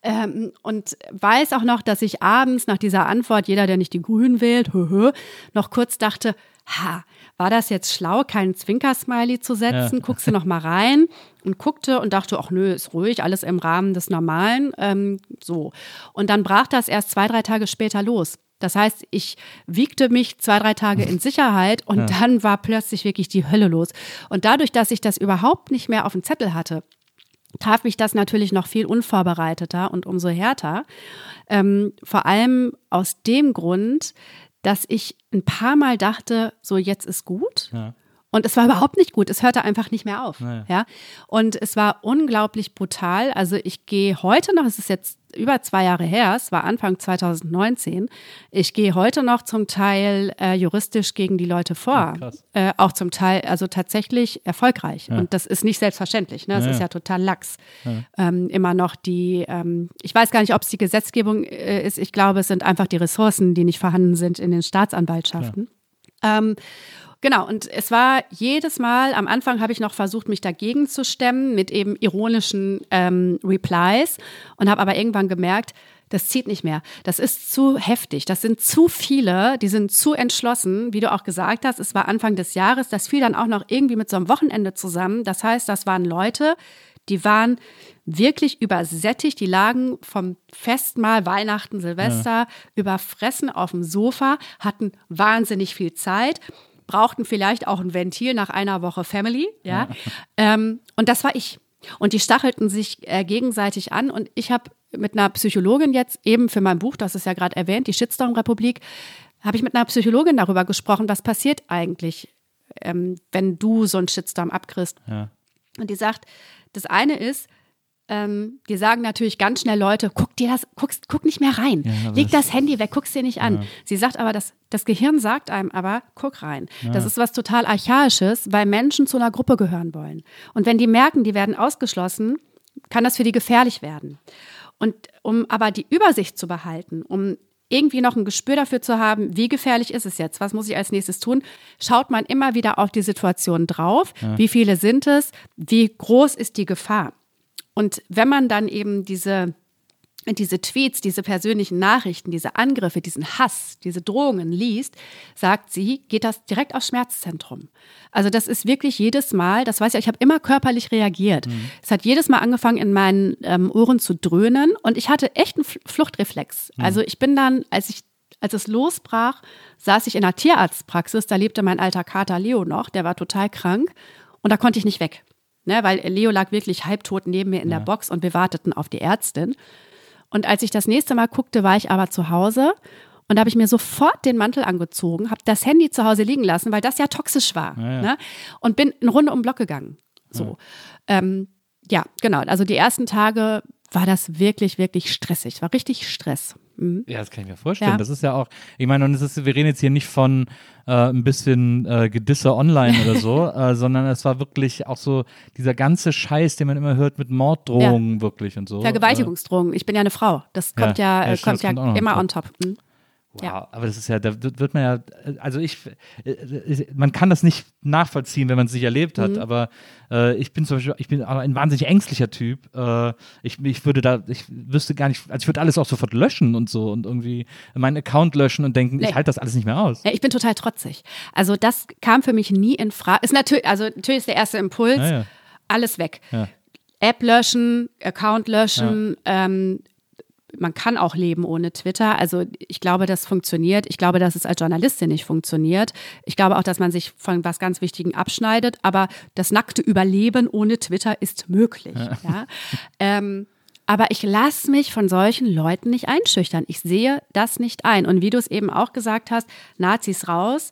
ähm, und weiß auch noch, dass ich abends nach dieser Antwort, jeder, der nicht die Grünen wählt, noch kurz dachte, ha, war das jetzt schlau, keinen Zwinker-Smiley zu setzen? Ja. Guckst du noch mal rein und guckte und dachte, ach nö, ist ruhig, alles im Rahmen des Normalen. Ähm, so. Und dann brach das erst zwei, drei Tage später los. Das heißt, ich wiegte mich zwei, drei Tage in Sicherheit und dann war plötzlich wirklich die Hölle los. Und dadurch, dass ich das überhaupt nicht mehr auf dem Zettel hatte, traf mich das natürlich noch viel unvorbereiteter und umso härter. Ähm, vor allem aus dem Grund, dass ich ein paar Mal dachte, so jetzt ist gut. Ja. Und es war überhaupt nicht gut. Es hörte einfach nicht mehr auf. Naja. Ja. Und es war unglaublich brutal. Also ich gehe heute noch, es ist jetzt über zwei Jahre her, es war Anfang 2019. Ich gehe heute noch zum Teil äh, juristisch gegen die Leute vor. krass. Äh, auch zum Teil, also tatsächlich erfolgreich. Ja. Und das ist nicht selbstverständlich. Ne? Das Ja, ist ja. ja total lax. Ähm, immer noch die, ähm, ich weiß gar nicht, ob es die Gesetzgebung äh, ist. Ich glaube, es sind einfach die Ressourcen, die nicht vorhanden sind in den Staatsanwaltschaften. Ähm, Genau, und es war jedes Mal, am Anfang habe ich noch versucht, mich dagegen zu stemmen mit eben ironischen ähm, Replies und habe aber irgendwann gemerkt, Das zieht nicht mehr. Das ist zu heftig. Das sind zu viele, die sind zu entschlossen, wie du auch gesagt hast. Es war Anfang des Jahres. Das fiel dann auch noch irgendwie mit so einem Wochenende zusammen. Das heißt, das waren Leute, die waren wirklich übersättigt. Die lagen vom Festmahl Weihnachten, Silvester überfressen auf dem Sofa, hatten wahnsinnig viel Zeit, brauchten vielleicht auch ein Ventil nach einer Woche Family. Ja. Ähm, und das war ich. Und die stachelten sich äh, gegenseitig an. Und ich habe mit einer Psychologin jetzt eben für mein Buch, das ist ja gerade erwähnt, die Shitstorm-Republik, habe ich mit einer Psychologin darüber gesprochen, was passiert eigentlich, ähm, wenn du so einen Shitstorm abkriegst. Ja. Und die sagt, das eine ist, ähm, die sagen natürlich ganz schnell Leute, guck dir das, guck, guck nicht mehr rein. Ja, Leg das- Handy weg, guck's dir nicht an. Sie sagt aber, das, das Gehirn sagt einem aber, guck rein. Das ist was total Archaisches, weil Menschen zu einer Gruppe gehören wollen. Und wenn die merken, die werden ausgeschlossen, kann das für die gefährlich werden. Und um aber die Übersicht zu behalten, um irgendwie noch ein Gespür dafür zu haben, wie gefährlich ist es jetzt, was muss ich als nächstes tun, schaut man immer wieder auf die Situation drauf. Wie viele sind es? Wie groß ist die Gefahr? Und wenn man dann eben diese, diese Tweets, diese persönlichen Nachrichten, diese Angriffe, diesen Hass, diese Drohungen liest, sagt sie, geht das direkt aufs Schmerzzentrum. Also das ist wirklich jedes Mal, das weiß ich, ich habe immer körperlich reagiert. Es hat jedes Mal angefangen, in meinen ähm, Ohren zu dröhnen und ich hatte echt einen Fl- Fluchtreflex. Also ich bin dann, als ich als es losbrach, saß ich in einer Tierarztpraxis, da lebte mein alter Kater Leo noch, der war total krank und da konnte ich nicht weg. Ne, weil Leo lag wirklich halbtot neben mir in der Box und wir warteten auf die Ärztin. Und als ich das nächste Mal guckte, war ich aber zu Hause und da habe ich mir sofort den Mantel angezogen, habe das Handy zu Hause liegen lassen, weil das ja toxisch war. Ne? Und bin eine Runde um den Block gegangen. So. Ja. Ähm, ja, genau. Also die ersten Tage war das wirklich, wirklich stressig. War richtig Stress. Mhm. Ja, das kann ich mir vorstellen. Ja. Das ist ja auch, ich meine, und es ist, wir reden jetzt hier nicht von äh, ein bisschen äh, Gedisse online oder so, äh, sondern es war wirklich auch so dieser ganze Scheiß, den man immer hört mit Morddrohungen wirklich und so. Vergewaltigungsdrohungen. Ich bin ja eine Frau. Das kommt Ja, ja, ja, äh, kommt ja kommt noch immer on on top. Mhm. Wow, Ja. aber das ist ja, da wird man ja, also ich, äh, äh, man kann das nicht nachvollziehen, wenn man es nicht erlebt hat, Mhm. aber äh, ich bin zum Beispiel, ich bin ein wahnsinnig ängstlicher Typ. Äh, ich, ich würde da, ich wüsste gar nicht, also ich würde alles auch sofort löschen und so und irgendwie meinen Account löschen und denken, ich Nee. halte das alles nicht mehr aus. Ja, ich bin total trotzig. Also das kam für mich nie in Frage. Ist natürlich, also natürlich ist der erste Impuls, Ja, alles weg. App löschen, Account löschen. Ähm, man kann auch leben ohne Twitter. Also ich glaube, das funktioniert. Ich glaube, dass es als Journalistin nicht funktioniert. Ich glaube auch, dass man sich von was ganz Wichtigem abschneidet. Aber das nackte Überleben ohne Twitter ist möglich. Ja. Ähm, aber ich lasse mich von solchen Leuten nicht einschüchtern. Ich sehe das nicht ein. Und wie du es eben auch gesagt hast, Nazis raus,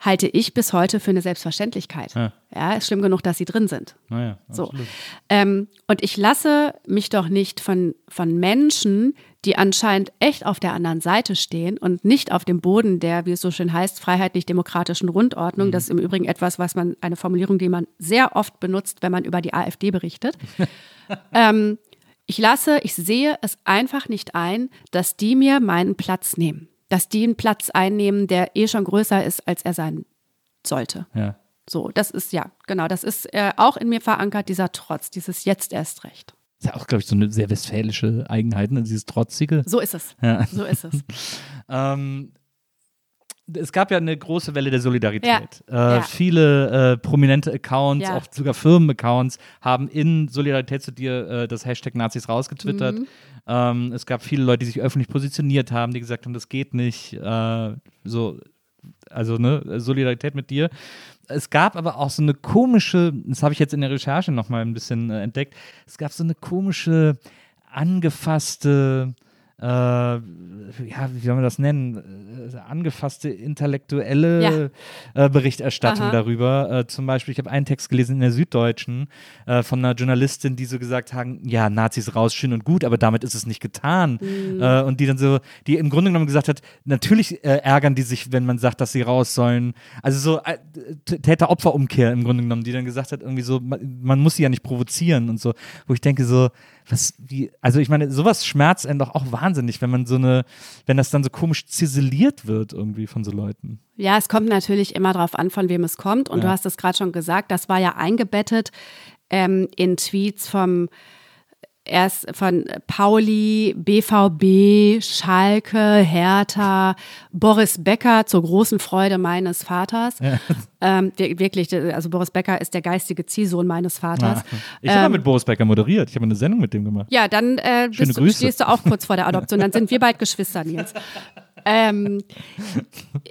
halte ich bis heute für eine Selbstverständlichkeit. Ja. Ja, ist schlimm genug, dass sie drin sind. Naja, So. Ähm, und ich lasse mich doch nicht von, von Menschen, die anscheinend echt auf der anderen Seite stehen und nicht auf dem Boden der, wie es so schön heißt, freiheitlich-demokratischen Rundordnung. Das ist im Übrigen etwas, was man, eine Formulierung, die man sehr oft benutzt, wenn man über die AfD berichtet. ähm, ich lasse, ich sehe es einfach nicht ein, dass die mir meinen Platz nehmen. Dass die einen Platz einnehmen, der eh schon größer ist, als er sein sollte. Ja. So, das ist ja, genau, das ist äh, auch in mir verankert, dieser Trotz, dieses jetzt erst recht. Ist ja auch, glaube ich, so eine sehr westfälische Eigenheit, ne? dieses Trotzige. So ist es. Ja. So ist es. Ähm, es gab ja eine große Welle der Solidarität. Äh, Ja. Viele äh, prominente Accounts, Ja. auch sogar Firmenaccounts, haben in Solidarität zu dir äh, das Hashtag Nazis rausgetwittert. Mhm. Ähm, es gab viele Leute, die sich öffentlich positioniert haben, die gesagt haben, das geht nicht. Äh, so, also ne, Solidarität mit dir. Es gab aber auch so eine komische, das habe ich jetzt in der Recherche nochmal ein bisschen äh, entdeckt, es gab so eine komische, angefasste, äh, ja, wie soll man das nennen, äh, angefasste intellektuelle äh, Berichterstattung Aha. darüber. Äh, zum Beispiel, ich habe einen Text gelesen in der Süddeutschen äh, von einer Journalistin, die so gesagt haben, ja, Nazis raus, schön und gut, aber damit ist es nicht getan. Äh, und die dann so, die im Grunde genommen gesagt hat, natürlich ärgern die sich, wenn man sagt, dass sie raus sollen. Also so Täter-Opfer-Umkehr im Grunde genommen, die dann gesagt hat, irgendwie so, man, man muss sie ja nicht provozieren und so, wo ich denke so, was, wie, also ich meine, sowas schmerzt einen doch auch wahnsinnig, wenn man so eine, wenn das dann so komisch ziseliert wird irgendwie von so Leuten. Ja, es kommt natürlich immer darauf an, von wem es kommt. Und Ja. du hast es gerade schon gesagt, das war ja eingebettet ähm, in Tweets vom er ist von Pauli, BVB, Schalke, Hertha, Boris Becker zur großen Freude meines Vaters. Ähm, wir- wirklich, also Boris Becker ist der geistige Ziehsohn meines Vaters. Ah, Ich habe mit Boris Becker moderiert. Ich habe eine Sendung mit dem gemacht. Ja, dann äh, bist du, stehst du auch kurz vor der Adoption. Dann sind wir bald Geschwister, Nils. Ähm,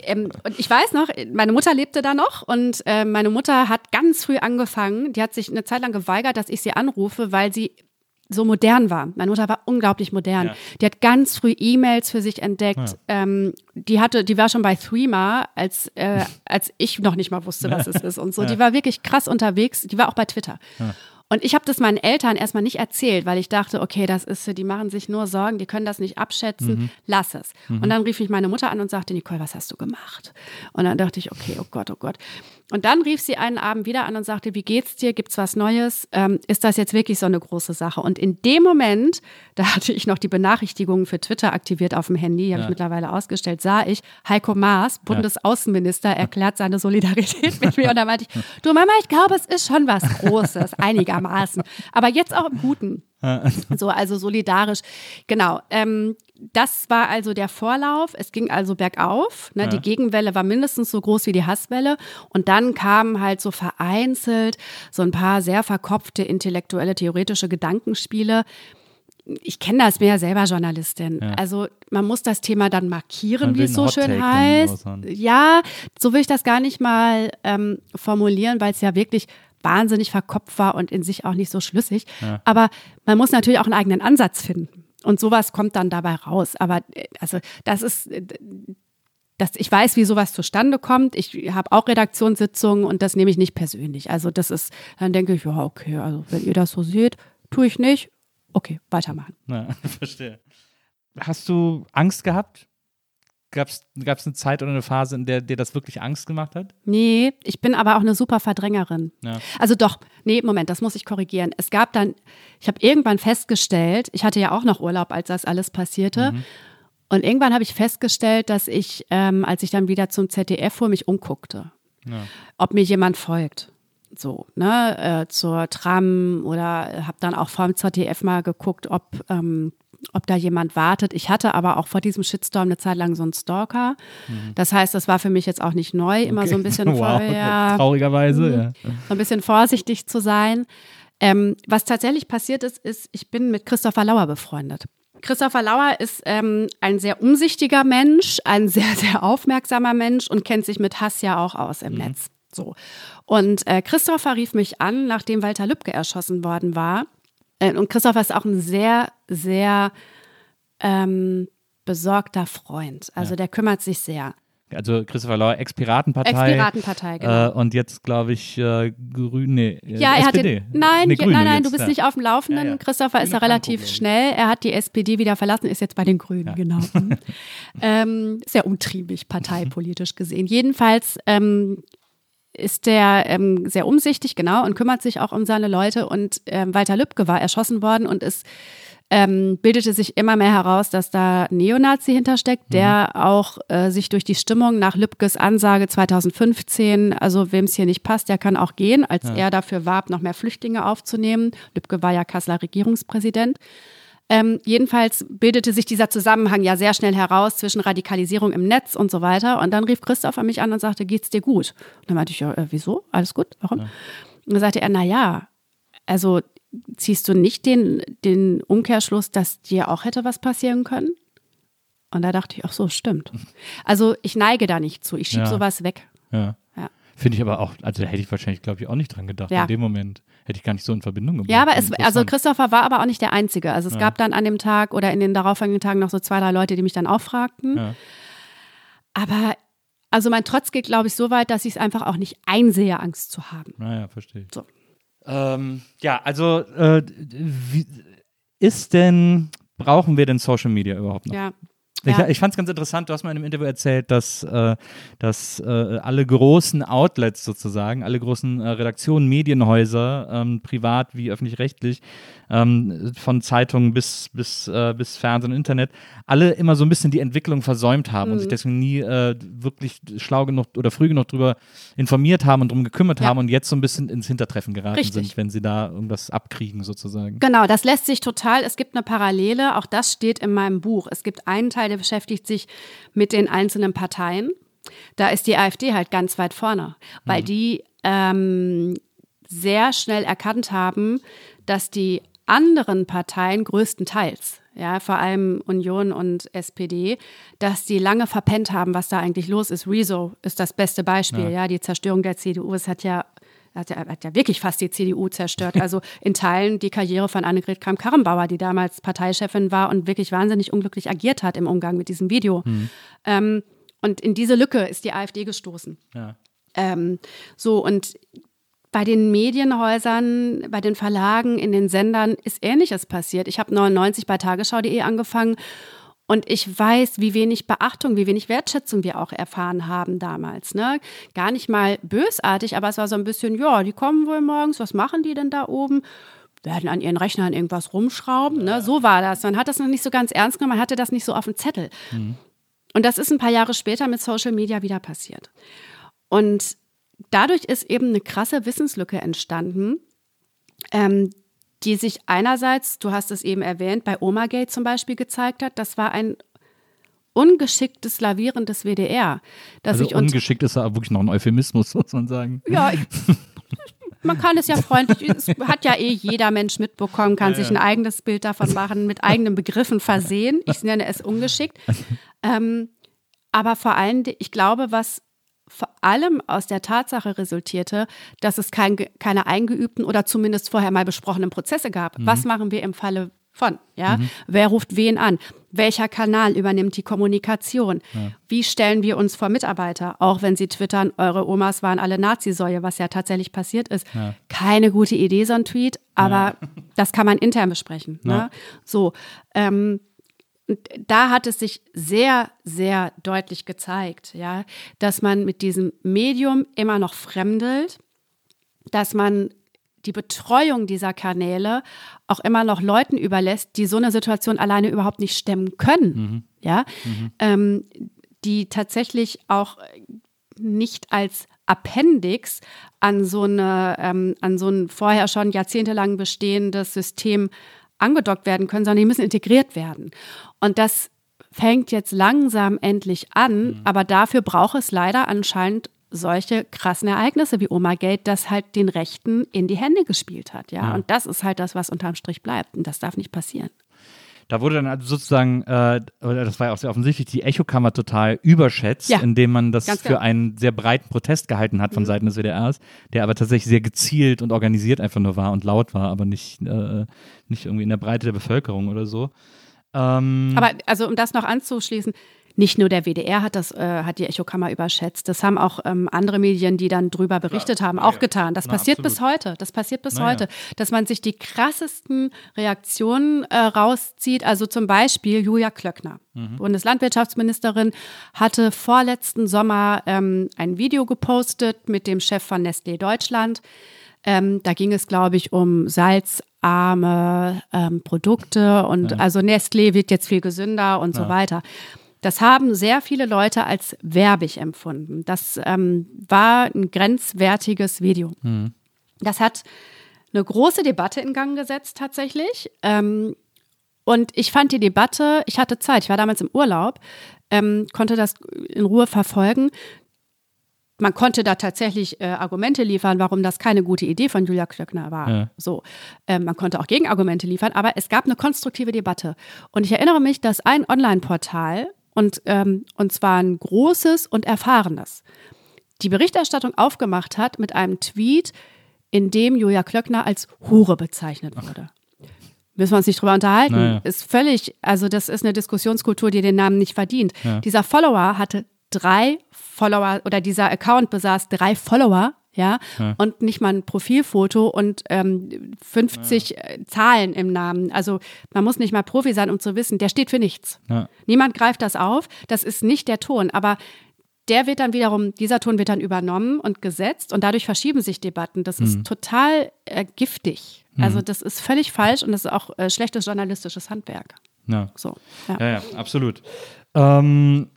ähm, und ich weiß noch, meine Mutter lebte da noch und äh, meine Mutter hat ganz früh angefangen. Die hat sich eine Zeit lang geweigert, dass ich sie anrufe, weil sie so modern war. Meine Mutter war unglaublich modern. Ja. Die hat ganz früh E-Mails für sich entdeckt. Ähm, die hatte, die war schon bei Threema, als äh, als ich noch nicht mal wusste, was es ist und so. Die war wirklich krass unterwegs. Die war auch bei Twitter. Und ich habe das meinen Eltern erstmal nicht erzählt, weil ich dachte, okay, das ist, die machen sich nur Sorgen, die können das nicht abschätzen, lass es. Und dann rief mich meine Mutter an und sagte, Nicole, was hast du gemacht? Und dann dachte ich, okay, oh Gott, oh Gott. Und dann rief sie einen Abend wieder an und sagte, wie geht's dir? Gibt's was Neues? Ähm, ist das jetzt wirklich so eine große Sache? Und in dem Moment, da hatte ich noch die Benachrichtigungen für Twitter aktiviert auf dem Handy, die habe ich mittlerweile ausgestellt, sah ich, Heiko Maas, Bundesaußenminister, erklärt seine Solidarität mit mir. Und da meinte ich, du Mama, ich glaube, es ist schon was Großes, einigermaßen. Aber jetzt auch im Guten. So, also solidarisch. Genau. Ähm, das war also der Vorlauf. Es ging also bergauf. Ne? Die Gegenwelle war mindestens so groß wie die Hasswelle. Und dann kamen halt so vereinzelt so ein paar sehr verkopfte intellektuelle, theoretische Gedankenspiele. Ich kenne das, bin ja selber Journalistin. Also man muss das Thema dann markieren, wie es so schön heißt. Ja, so will ich das gar nicht mal ähm, formulieren, weil es ja wirklich wahnsinnig verkopft war und in sich auch nicht so schlüssig. Aber man muss natürlich auch einen eigenen Ansatz finden. Und sowas kommt dann dabei raus. Aber äh, also das ist, äh, das, ich weiß, wie sowas zustande kommt. Ich habe auch Redaktionssitzungen und das nehme ich nicht persönlich. Also das ist, dann denke ich, ja, okay, also wenn ihr das so seht, tue ich nicht. Okay, weitermachen. Ja, verstehe. Hast du Angst gehabt? Gab es eine Zeit oder eine Phase, in der dir das wirklich Angst gemacht hat? Nee, ich bin aber auch eine super Verdrängerin. Ja. Also doch, nee, Moment, das muss ich korrigieren. Es gab dann, ich habe irgendwann festgestellt, ich hatte ja auch noch Urlaub, als das alles passierte. Und irgendwann habe ich festgestellt, dass ich, ähm, als ich dann wieder zum ZDF fuhr, mich umguckte. Ob mir jemand folgt. So, ne, äh, zur Tram oder habe dann auch vor dem ZDF mal geguckt, ob, ähm, ob da jemand wartet. Ich hatte aber auch vor diesem Shitstorm eine Zeit lang so einen Stalker. Das heißt, das war für mich jetzt auch nicht neu, immer so ein bisschen wow, vorher traurigerweise, ja. so ein bisschen vorsichtig zu sein. Ähm, was tatsächlich passiert ist, ist, ich bin mit Christopher Lauer befreundet. Christopher Lauer ist ähm, ein sehr umsichtiger Mensch, ein sehr, sehr aufmerksamer Mensch und kennt sich mit Hass ja auch aus im Netz. So. Und äh, Christopher rief mich an, nachdem Walter Lübcke erschossen worden war. Äh, und Christopher ist auch ein sehr, sehr ähm, besorgter Freund. Also der kümmert sich sehr. Also Christopher Lauer, Ex-Piratenpartei. Ex-Piratenpartei, genau. Äh, und jetzt, glaube ich, äh, Grün, nee, äh, Ja, er hat SPD. den, nein, nee, ja, Grüne nein, nein, jetzt, du bist ja. nicht auf dem Laufenden. Ja, ja. Christopher ist Grüne ja relativ schnell. Er hat die SPD wieder verlassen, ist jetzt bei den Grünen, genau. Ähm, sehr umtriebig, parteipolitisch gesehen. Jedenfalls ähm, ist der ähm, sehr umsichtig, genau, und kümmert sich auch um seine Leute. Und ähm, Walter Lübcke war erschossen worden und es ähm, bildete sich immer mehr heraus, dass da Neonazi hintersteckt, der auch äh, sich durch die Stimmung nach Lübkes Ansage 2015, also wem es hier nicht passt, der kann auch gehen, als er dafür warb, noch mehr Flüchtlinge aufzunehmen. Lübcke war ja Kasseler Regierungspräsident. Ähm, jedenfalls bildete sich dieser Zusammenhang ja sehr schnell heraus zwischen Radikalisierung im Netz und so weiter. Und dann rief Christopher mich an und sagte, geht's dir gut? Und dann meinte ich, ja, äh, wieso? Alles gut? Warum? Und dann sagte er, na ja, also ziehst du nicht den, den Umkehrschluss, dass dir auch hätte was passieren können? Und da dachte ich, ach so, stimmt. Also ich neige da nicht zu. Ich schiebe Ja. sowas weg. Ja. Ja. Finde ich aber auch, also da hätte ich wahrscheinlich, glaube ich, auch nicht dran gedacht. Ja. In dem Moment hätte ich gar nicht so in Verbindung gebracht. Ja, aber es, also Interessant. Christopher war aber auch nicht der Einzige. Also es gab dann an dem Tag oder in den darauffolgenden Tagen noch so zwei, drei Leute, die mich dann auch fragten. Ja. Aber also mein Trotz geht, glaube ich, so weit, dass ich es einfach auch nicht einsehe, Angst zu haben. Naja, verstehe ich. So. Ähm, ja, also äh, wie ist denn, brauchen wir denn Social Media überhaupt noch? Ja. Ich, Ja. ich fand es ganz interessant, du hast mal in einem Interview erzählt, dass, äh, dass äh, alle großen Outlets sozusagen, alle großen äh, Redaktionen, Medienhäuser, ähm, privat wie öffentlich-rechtlich, ähm, von Zeitungen bis, bis, äh, bis Fernsehen und Internet, alle immer so ein bisschen die Entwicklung versäumt haben Mhm. und sich deswegen nie äh, wirklich schlau genug oder früh genug drüber informiert haben und drum gekümmert Ja. haben und jetzt so ein bisschen ins Hintertreffen geraten Richtig. sind, wenn sie da irgendwas abkriegen sozusagen. Genau, das lässt sich total, es gibt eine Parallele, auch das steht in meinem Buch. Es gibt einen Teil, der beschäftigt sich mit den einzelnen Parteien. Da ist die AfD halt ganz weit vorne, weil die ähm, sehr schnell erkannt haben, dass die anderen Parteien größtenteils, ja, vor allem Union und SPD, dass die lange verpennt haben, was da eigentlich los ist. Rezo ist das beste Beispiel, ja, die Zerstörung der CDU. Es hat ja hat ja, hat ja wirklich fast die CDU zerstört. Also in Teilen die Karriere von Annegret Kramp-Karrenbauer, die damals Parteichefin war und wirklich wahnsinnig unglücklich agiert hat im Umgang mit diesem Video. Ähm, und in diese Lücke ist die AfD gestoßen. Ja. Ähm, so, und bei den Medienhäusern, bei den Verlagen, in den Sendern ist Ähnliches passiert. Ich habe 99 bei Tagesschau.de angefangen und ich weiß, wie wenig Beachtung, wie wenig Wertschätzung wir auch erfahren haben damals. Ne? Gar nicht mal bösartig, aber es war so ein bisschen, ja, die kommen wohl morgens, was machen die denn da oben? Werden an ihren Rechnern irgendwas rumschrauben. Ne? So war das. Man hat das noch nicht so ganz ernst genommen, man hatte das nicht so auf dem Zettel. Und das ist ein paar Jahre später mit Social Media wieder passiert. Und dadurch ist eben eine krasse Wissenslücke entstanden, ähm, die sich einerseits, du hast es eben erwähnt, bei Omagate zum Beispiel gezeigt hat. Das war ein ungeschicktes Lavieren des WDR. Das Also ungeschickt ist ja wirklich noch ein Euphemismus, muss man sagen. ja, ich, man kann es ja freundlich, es hat ja eh jeder Mensch mitbekommen, kann sich ein eigenes Bild davon machen, mit eigenen Begriffen versehen. Ich nenne es ungeschickt. Ähm, aber vor allem, ich glaube, was vor allem aus der Tatsache resultierte, dass es kein, keine eingeübten oder zumindest vorher mal besprochenen Prozesse gab. Was machen wir im Falle von? Ja? Wer ruft wen an? Welcher Kanal übernimmt die Kommunikation? Wie stellen wir uns vor Mitarbeiter? Auch wenn sie twittern, eure Omas waren alle Nazisäue, was ja tatsächlich passiert ist. Keine gute Idee, so ein Tweet, aber das kann man intern besprechen. Ne? So, ähm, und da hat es sich sehr, sehr deutlich gezeigt, ja, dass man mit diesem Medium immer noch fremdelt, dass man die Betreuung dieser Kanäle auch immer noch Leuten überlässt, die so eine Situation alleine überhaupt nicht stemmen können, ja, Ähm, die tatsächlich auch nicht als Appendix an so eine, ähm, an so ein vorher schon jahrzehntelang bestehendes System angedockt werden können, sondern die müssen integriert werden. Und das fängt jetzt langsam endlich an, aber dafür braucht es leider anscheinend solche krassen Ereignisse wie Oma Gate, das halt den Rechten in die Hände gespielt hat, ja. Und das ist halt das, was unterm Strich bleibt. Und das darf nicht passieren. Da wurde dann also sozusagen, äh, oder das war ja auch sehr offensichtlich, die Echokammer total überschätzt, Ja, indem man das für genau. einen sehr breiten Protest gehalten hat von Seiten des WDRs, der aber tatsächlich sehr gezielt und organisiert einfach nur war und laut war, aber nicht, äh, nicht irgendwie in der Breite der Bevölkerung oder so. Ähm, Aber also um das noch anzuschließen, nicht nur der WDR hat das, äh, hat die Echokammer überschätzt. Das haben auch ähm, andere Medien, die dann drüber berichtet haben, auch getan. Das Na, passiert absolut. bis heute. Das passiert bis Na ja. heute, dass man sich die krassesten Reaktionen äh, rauszieht. Also zum Beispiel Julia Klöckner, Mhm. Bundeslandwirtschaftsministerin, hatte vorletzten Sommer ähm, ein Video gepostet mit dem Chef von Nestlé Deutschland. Ähm, da ging es, glaube ich, um salzarme ähm, Produkte und also Nestlé wird jetzt viel gesünder und so weiter. Das haben sehr viele Leute als werbig empfunden. Das ähm, war ein grenzwertiges Video. Das hat eine große Debatte in Gang gesetzt tatsächlich. Ähm, und ich fand die Debatte, ich hatte Zeit, ich war damals im Urlaub, ähm, konnte das in Ruhe verfolgen. Man konnte da tatsächlich äh, Argumente liefern, warum das keine gute Idee von Julia Klöckner war. Ja. So, ähm, man konnte auch Gegenargumente liefern, aber es gab eine konstruktive Debatte. Und ich erinnere mich, dass ein Online-Portal und ähm, und zwar ein großes und erfahrenes die Berichterstattung aufgemacht hat mit einem Tweet, in dem Julia Klöckner als Hure bezeichnet wurde. Müssen wir uns nicht drüber unterhalten. Naja. Ist völlig, also das ist eine Diskussionskultur, die den Namen nicht verdient. Dieser Follower hatte drei Follower oder dieser Account besaß drei Follower Ja? und nicht mal ein Profilfoto und ähm, 50 äh, Zahlen im Namen. Also man muss nicht mal Profi sein, um zu wissen, der steht für nichts. Ja. Niemand greift das auf, das ist nicht der Ton, aber der wird dann wiederum, dieser Ton wird dann übernommen und gesetzt und dadurch verschieben sich Debatten. Das ist total äh, giftig. Also das ist völlig falsch und das ist auch äh, schlechtes journalistisches Handwerk. Ja. So, ja. Ja, ja, absolut. Ähm,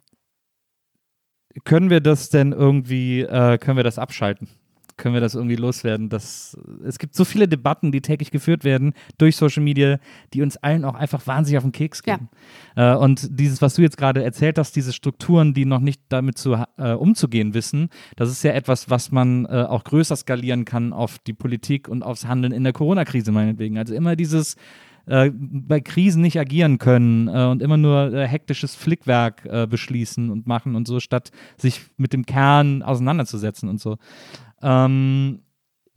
können wir das denn irgendwie, äh, können wir das abschalten? Können wir das irgendwie loswerden? Das, es gibt so viele Debatten, die täglich geführt werden durch Social Media, die uns allen auch einfach wahnsinnig auf den Keks gehen. Äh, und dieses, was du jetzt gerade erzählt hast, diese Strukturen, die noch nicht damit zu, äh, umzugehen wissen, das ist ja etwas, was man äh, auch größer skalieren kann auf die Politik und aufs Handeln in der Corona-Krise meinetwegen. Also immer dieses äh, bei Krisen nicht agieren können äh, und immer nur äh, hektisches Flickwerk äh, beschließen und machen und so, statt sich mit dem Kern auseinanderzusetzen und so. Ähm,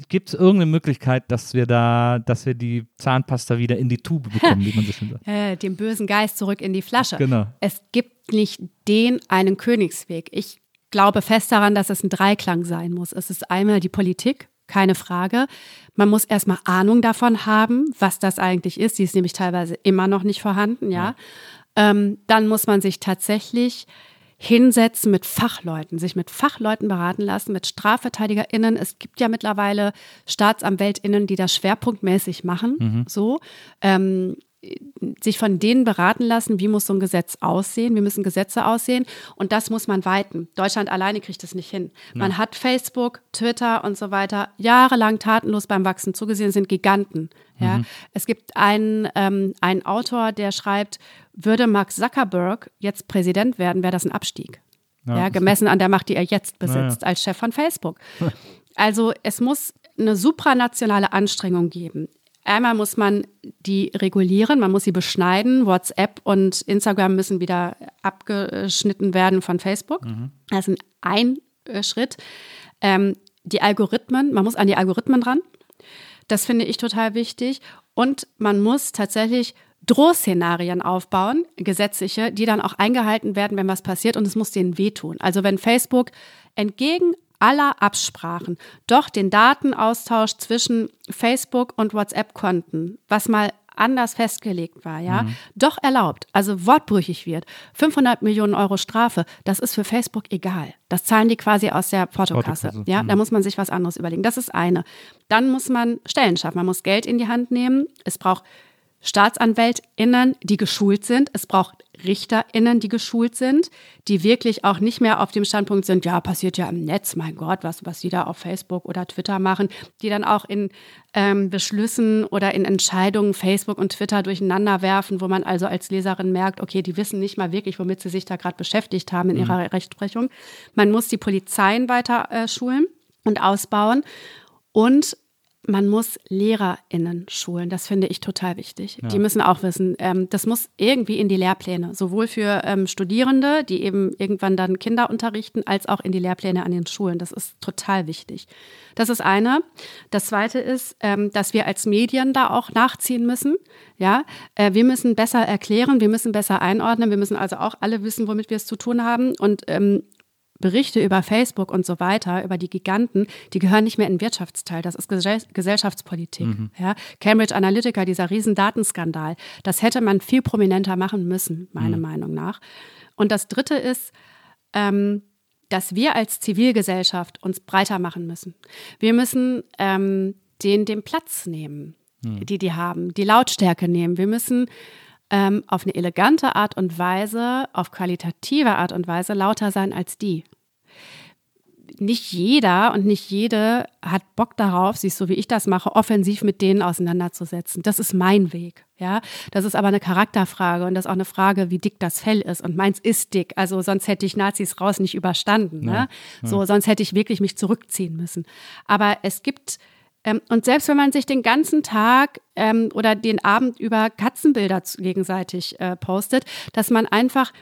Gibt es irgendeine Möglichkeit, dass wir da, dass wir die Zahnpasta wieder in die Tube bekommen, wie man so schön sagt? äh, dem bösen Geist zurück in die Flasche. Genau. Es gibt nicht den einen Königsweg. Ich glaube fest daran, dass es ein Dreiklang sein muss. Es ist einmal die Politik, keine Frage. Man muss erstmal Ahnung davon haben, was das eigentlich ist. Die ist nämlich teilweise immer noch nicht vorhanden, ja. Ähm, dann muss man sich tatsächlich hinsetzen mit Fachleuten, sich mit Fachleuten beraten lassen, mit StrafverteidigerInnen. Es gibt ja mittlerweile StaatsanwältInnen, die das schwerpunktmäßig machen, so. Ähm, sich von denen beraten lassen, wie muss so ein Gesetz aussehen, wie müssen Gesetze aussehen und das muss man weiten. Deutschland alleine kriegt es nicht hin. Man hat Facebook, Twitter und so weiter jahrelang tatenlos beim Wachsen zugesehen, sind Giganten. Ja. Es gibt einen, ähm, einen Autor, der schreibt, würde Mark Zuckerberg jetzt Präsident werden, wäre das ein Abstieg. Ja. gemessen an der Macht, die er jetzt besitzt als Chef von Facebook. Also es muss eine supranationale Anstrengung geben. Einmal muss man die regulieren, man muss sie beschneiden. WhatsApp und Instagram müssen wieder abgeschnitten werden von Facebook. Das ist ein äh, Schritt. Ähm, die Algorithmen, man muss an die Algorithmen ran. Das finde ich total wichtig. Und man muss tatsächlich Drohszenarien aufbauen, gesetzliche, die dann auch eingehalten werden, wenn was passiert und es muss denen wehtun. Also wenn Facebook entgegen aller Absprachen doch den Datenaustausch zwischen Facebook und WhatsApp-Konten, was mal anders festgelegt war, ja, doch erlaubt, also wortbrüchig wird, 500 Millionen Euro Strafe, das ist für Facebook egal. Das zahlen die quasi aus der Portokasse. Portokasse, Ja, da muss man sich was anderes überlegen. Das ist eine. Dann muss man Stellen schaffen. Man muss Geld in die Hand nehmen. Es braucht StaatsanwältInnen, die geschult sind. Es braucht RichterInnen, die geschult sind, die wirklich auch nicht mehr auf dem Standpunkt sind, ja, passiert ja im Netz, mein Gott, was, was die da auf Facebook oder Twitter machen, die dann auch in ähm, Beschlüssen oder in Entscheidungen Facebook und Twitter durcheinander werfen, wo man also als Leserin merkt, okay, die wissen nicht mal wirklich, womit sie sich da gerade beschäftigt haben in ihrer Rechtsprechung. Man muss die Polizeien weiter äh, schulen und ausbauen und man muss LehrerInnen schulen. Das finde ich total wichtig. Die müssen auch wissen, ähm, das muss irgendwie in die Lehrpläne, sowohl für ähm, Studierende, die eben irgendwann dann Kinder unterrichten, als auch in die Lehrpläne an den Schulen. Das ist total wichtig. Das ist eine. Das zweite ist, ähm, dass wir als Medien da auch nachziehen müssen. Ja, äh, wir müssen besser erklären, wir müssen besser einordnen, wir müssen also auch alle wissen, womit wir es zu tun haben. Und ähm, Berichte über Facebook und so weiter, über die Giganten, die gehören nicht mehr in den Wirtschaftsteil. Das ist Gesell Gesellschaftspolitik. Ja. Cambridge Analytica, dieser riesen Datenskandal, das hätte man viel prominenter machen müssen, meiner Meinung nach. Und das Dritte ist, ähm, dass wir als Zivilgesellschaft uns breiter machen müssen. Wir müssen ähm, denen den Platz nehmen, die die haben, die Lautstärke nehmen. Wir müssen ähm, auf eine elegante Art und Weise, auf qualitative Art und Weise lauter sein als die. Nicht jeder und nicht jede hat Bock darauf, sich so wie ich das mache, offensiv mit denen auseinanderzusetzen. Das ist mein Weg. Ja, das ist aber eine Charakterfrage und das ist auch eine Frage, wie dick das Fell ist. Und meins ist dick. Also sonst hätte ich Nazis raus nicht überstanden. Ne? So, sonst hätte ich wirklich mich zurückziehen müssen. Aber es gibt ähm, und selbst wenn man sich den ganzen Tag ähm, oder den Abend über Katzenbilder gegenseitig äh, postet, dass man einfach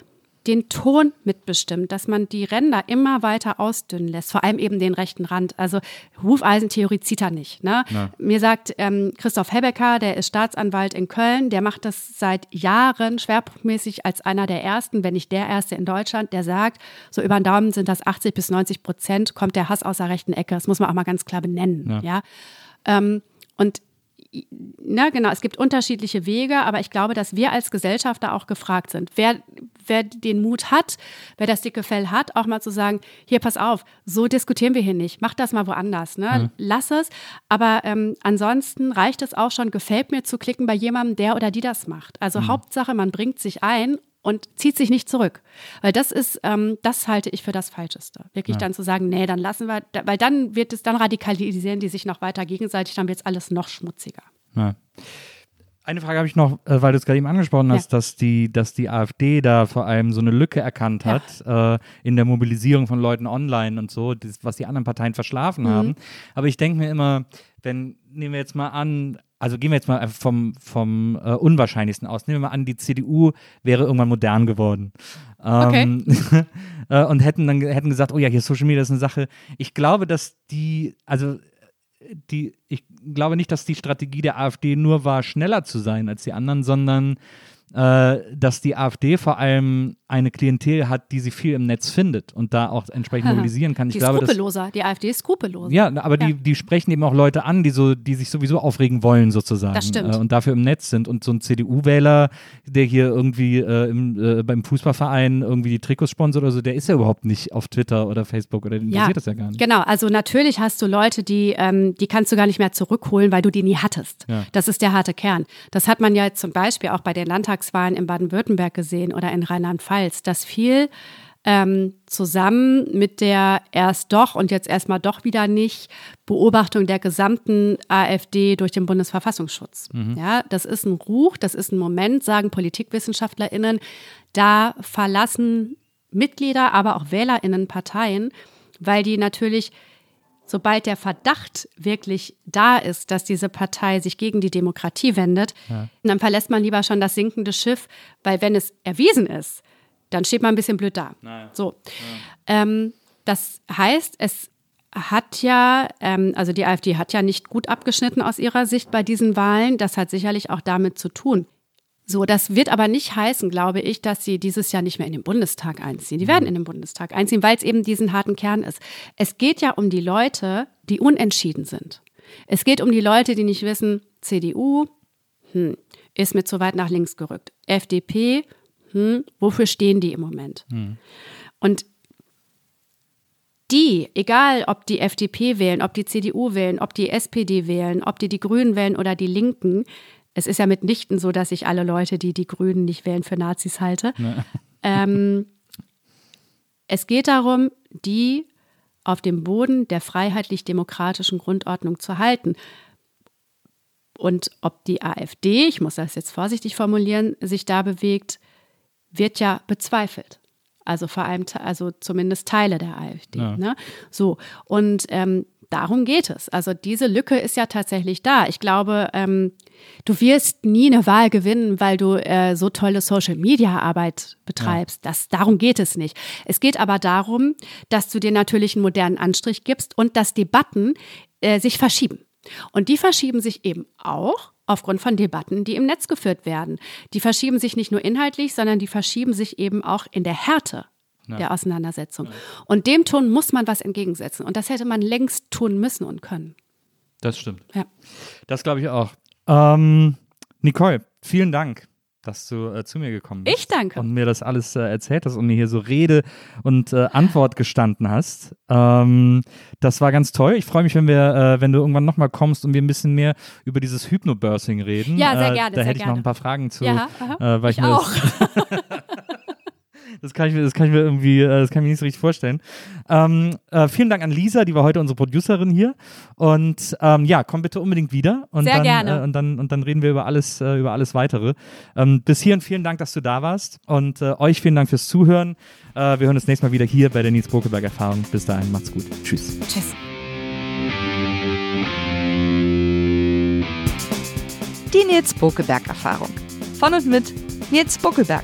den Ton mitbestimmt, dass man die Ränder immer weiter ausdünnen lässt, vor allem eben den rechten Rand. Also Hufeisentheorie zieht er nicht. Ne? Ja. Mir sagt ähm, Christoph Hebecker, der ist Staatsanwalt in Köln, der macht das seit Jahren schwerpunktmäßig als einer der ersten, wenn nicht der erste in Deutschland, der sagt, so über den Daumen sind das 80 bis 90 Prozent, kommt der Hass aus der rechten Ecke. Das muss man auch mal ganz klar benennen. Ja. Ja. Ähm, und na genau, es gibt unterschiedliche Wege, aber ich glaube, dass wir als Gesellschaft da auch gefragt sind. Wer, wer den Mut hat, wer das dicke Fell hat, auch mal zu sagen, hier, pass auf, so diskutieren wir hier nicht, mach das mal woanders, ne? lass es. Aber ähm, ansonsten reicht es auch schon, gefällt mir zu klicken bei jemandem, der oder die das macht. Also Hauptsache, man bringt sich ein und zieht sich nicht zurück. Weil das ist, ähm, das halte ich für das Falscheste. Wirklich dann zu sagen, nee, dann lassen wir, weil dann wird es, dann radikalisieren die sich noch weiter gegenseitig, dann wird es alles noch schmutziger. Ja. Eine Frage habe ich noch, äh, weil du es gerade eben angesprochen hast, dass, die, dass die AfD da vor allem so eine Lücke erkannt Ja. hat äh, in der Mobilisierung von Leuten online und so, das, was die anderen Parteien verschlafen haben. Aber ich denke mir immer, wenn, nehmen wir jetzt mal an, also gehen wir jetzt mal einfach vom, vom äh, Unwahrscheinlichsten aus. Nehmen wir mal an, die CDU wäre irgendwann modern geworden. Ähm, äh, und hätten dann hätten gesagt, oh ja, hier Social Media ist eine Sache. Ich glaube, dass die, also die, ich glaube nicht, dass die Strategie der AfD nur war, schneller zu sein als die anderen, sondern dass die AfD vor allem eine Klientel hat, die sie viel im Netz findet und da auch entsprechend mobilisieren kann. Ich die glaube, ist dass, skrupelloser, die AfD ist skrupelloser. ja, aber die, Ja. die sprechen eben auch Leute an, die so, die sich sowieso aufregen wollen, sozusagen. Das stimmt. Äh, und dafür im Netz sind. Und so ein CDU-Wähler, der hier irgendwie äh, im, äh, beim Fußballverein irgendwie die Trikots sponsert oder so, der ist ja überhaupt nicht auf Twitter oder Facebook oder interessiert das ja gar nicht. Genau, also natürlich hast du Leute, die, ähm, die kannst du gar nicht mehr zurückholen, weil du die nie hattest. Ja. Das ist der harte Kern. Das hat man ja zum Beispiel auch bei den Landtagswahlen in Baden-Württemberg gesehen oder in Rheinland-Pfalz, dass viel ähm, zusammen mit der erst doch und jetzt erstmal doch wieder nicht Beobachtung der gesamten AfD durch den Bundesverfassungsschutz. Ja, das ist ein Ruch, das ist ein Moment, sagen PolitikwissenschaftlerInnen, da verlassen Mitglieder, aber auch WählerInnen Parteien, weil die natürlich sobald der Verdacht wirklich da ist, dass diese Partei sich gegen die Demokratie wendet, dann verlässt man lieber schon das sinkende Schiff, weil wenn es erwiesen ist, dann steht man ein bisschen blöd da. So. Ähm, das heißt, es hat ja, ähm, also die AfD hat ja nicht gut abgeschnitten aus ihrer Sicht bei diesen Wahlen. Das hat sicherlich auch damit zu tun. So, das wird aber nicht heißen, glaube ich, dass sie dieses Jahr nicht mehr in den Bundestag einziehen. Die werden in den Bundestag einziehen, weil es eben diesen harten Kern ist. Es geht ja um die Leute, die unentschieden sind. Es geht um die Leute, die nicht wissen, CDU hm, ist mir zu weit nach links gerückt. FDP, hm, wofür stehen die im Moment? Und die, egal ob die FDP wählen, ob die CDU wählen, ob die SPD wählen, ob die die Grünen wählen oder die Linken, es ist ja mitnichten so, dass ich alle Leute, die die Grünen nicht wählen, für Nazis halte. Ähm, es geht darum, die auf dem Boden der freiheitlich-demokratischen Grundordnung zu halten. Und ob die AfD, ich muss das jetzt vorsichtig formulieren, sich da bewegt, wird ja bezweifelt. Also vor allem, also zumindest Teile der AfD. Ja. Ne? So, und ähm, darum geht es. Also diese Lücke ist ja tatsächlich da. Ich glaube, ähm, du wirst nie eine Wahl gewinnen, weil du äh, so tolle Social-Media-Arbeit betreibst. Das, darum geht es nicht. Es geht aber darum, dass du dir natürlich einen modernen Anstrich gibst und dass Debatten äh, sich verschieben. Und die verschieben sich eben auch aufgrund von Debatten, die im Netz geführt werden. Die verschieben sich nicht nur inhaltlich, sondern die verschieben sich eben auch in der Härte der Auseinandersetzung. Und dem Ton muss man was entgegensetzen. Und das hätte man längst tun müssen und können. Das stimmt. Ja. Das glaube ich auch. Ähm, Nicole, vielen Dank, dass du äh, zu mir gekommen bist. Ich danke. Und mir das alles äh, erzählt hast und mir hier so Rede und äh, Antwort gestanden hast. Ähm, das war ganz toll. Ich freue mich, wenn wir, äh, wenn du irgendwann nochmal kommst und wir ein bisschen mehr über dieses Hypnobirthing reden. Ja, sehr äh, gerne, Da sehr hätte ich noch ein paar Fragen zu. Ja, äh, weil ich, Ich mir auch. Das, kann ich, mir- das kann ich mir irgendwie, äh, das kann ich mir nicht so richtig vorstellen. Ähm, äh, vielen Dank an Lisa, die war heute unsere Producerin hier. Und ähm, ja, komm bitte unbedingt wieder. Und Sehr dann, gerne. Äh, und, dann, und dann reden wir über alles, äh, über alles weitere. Ähm, bis hierhin vielen Dank, dass du da warst. Und äh, euch vielen Dank fürs Zuhören. Äh, wir hören uns nächstes Mal wieder hier bei der Nils Bokeberg Erfahrung. Bis dahin, macht's gut. Tschüss. Tschüss. Die Nils Bokeberg Erfahrung. Von und mit Nils Bokeberg.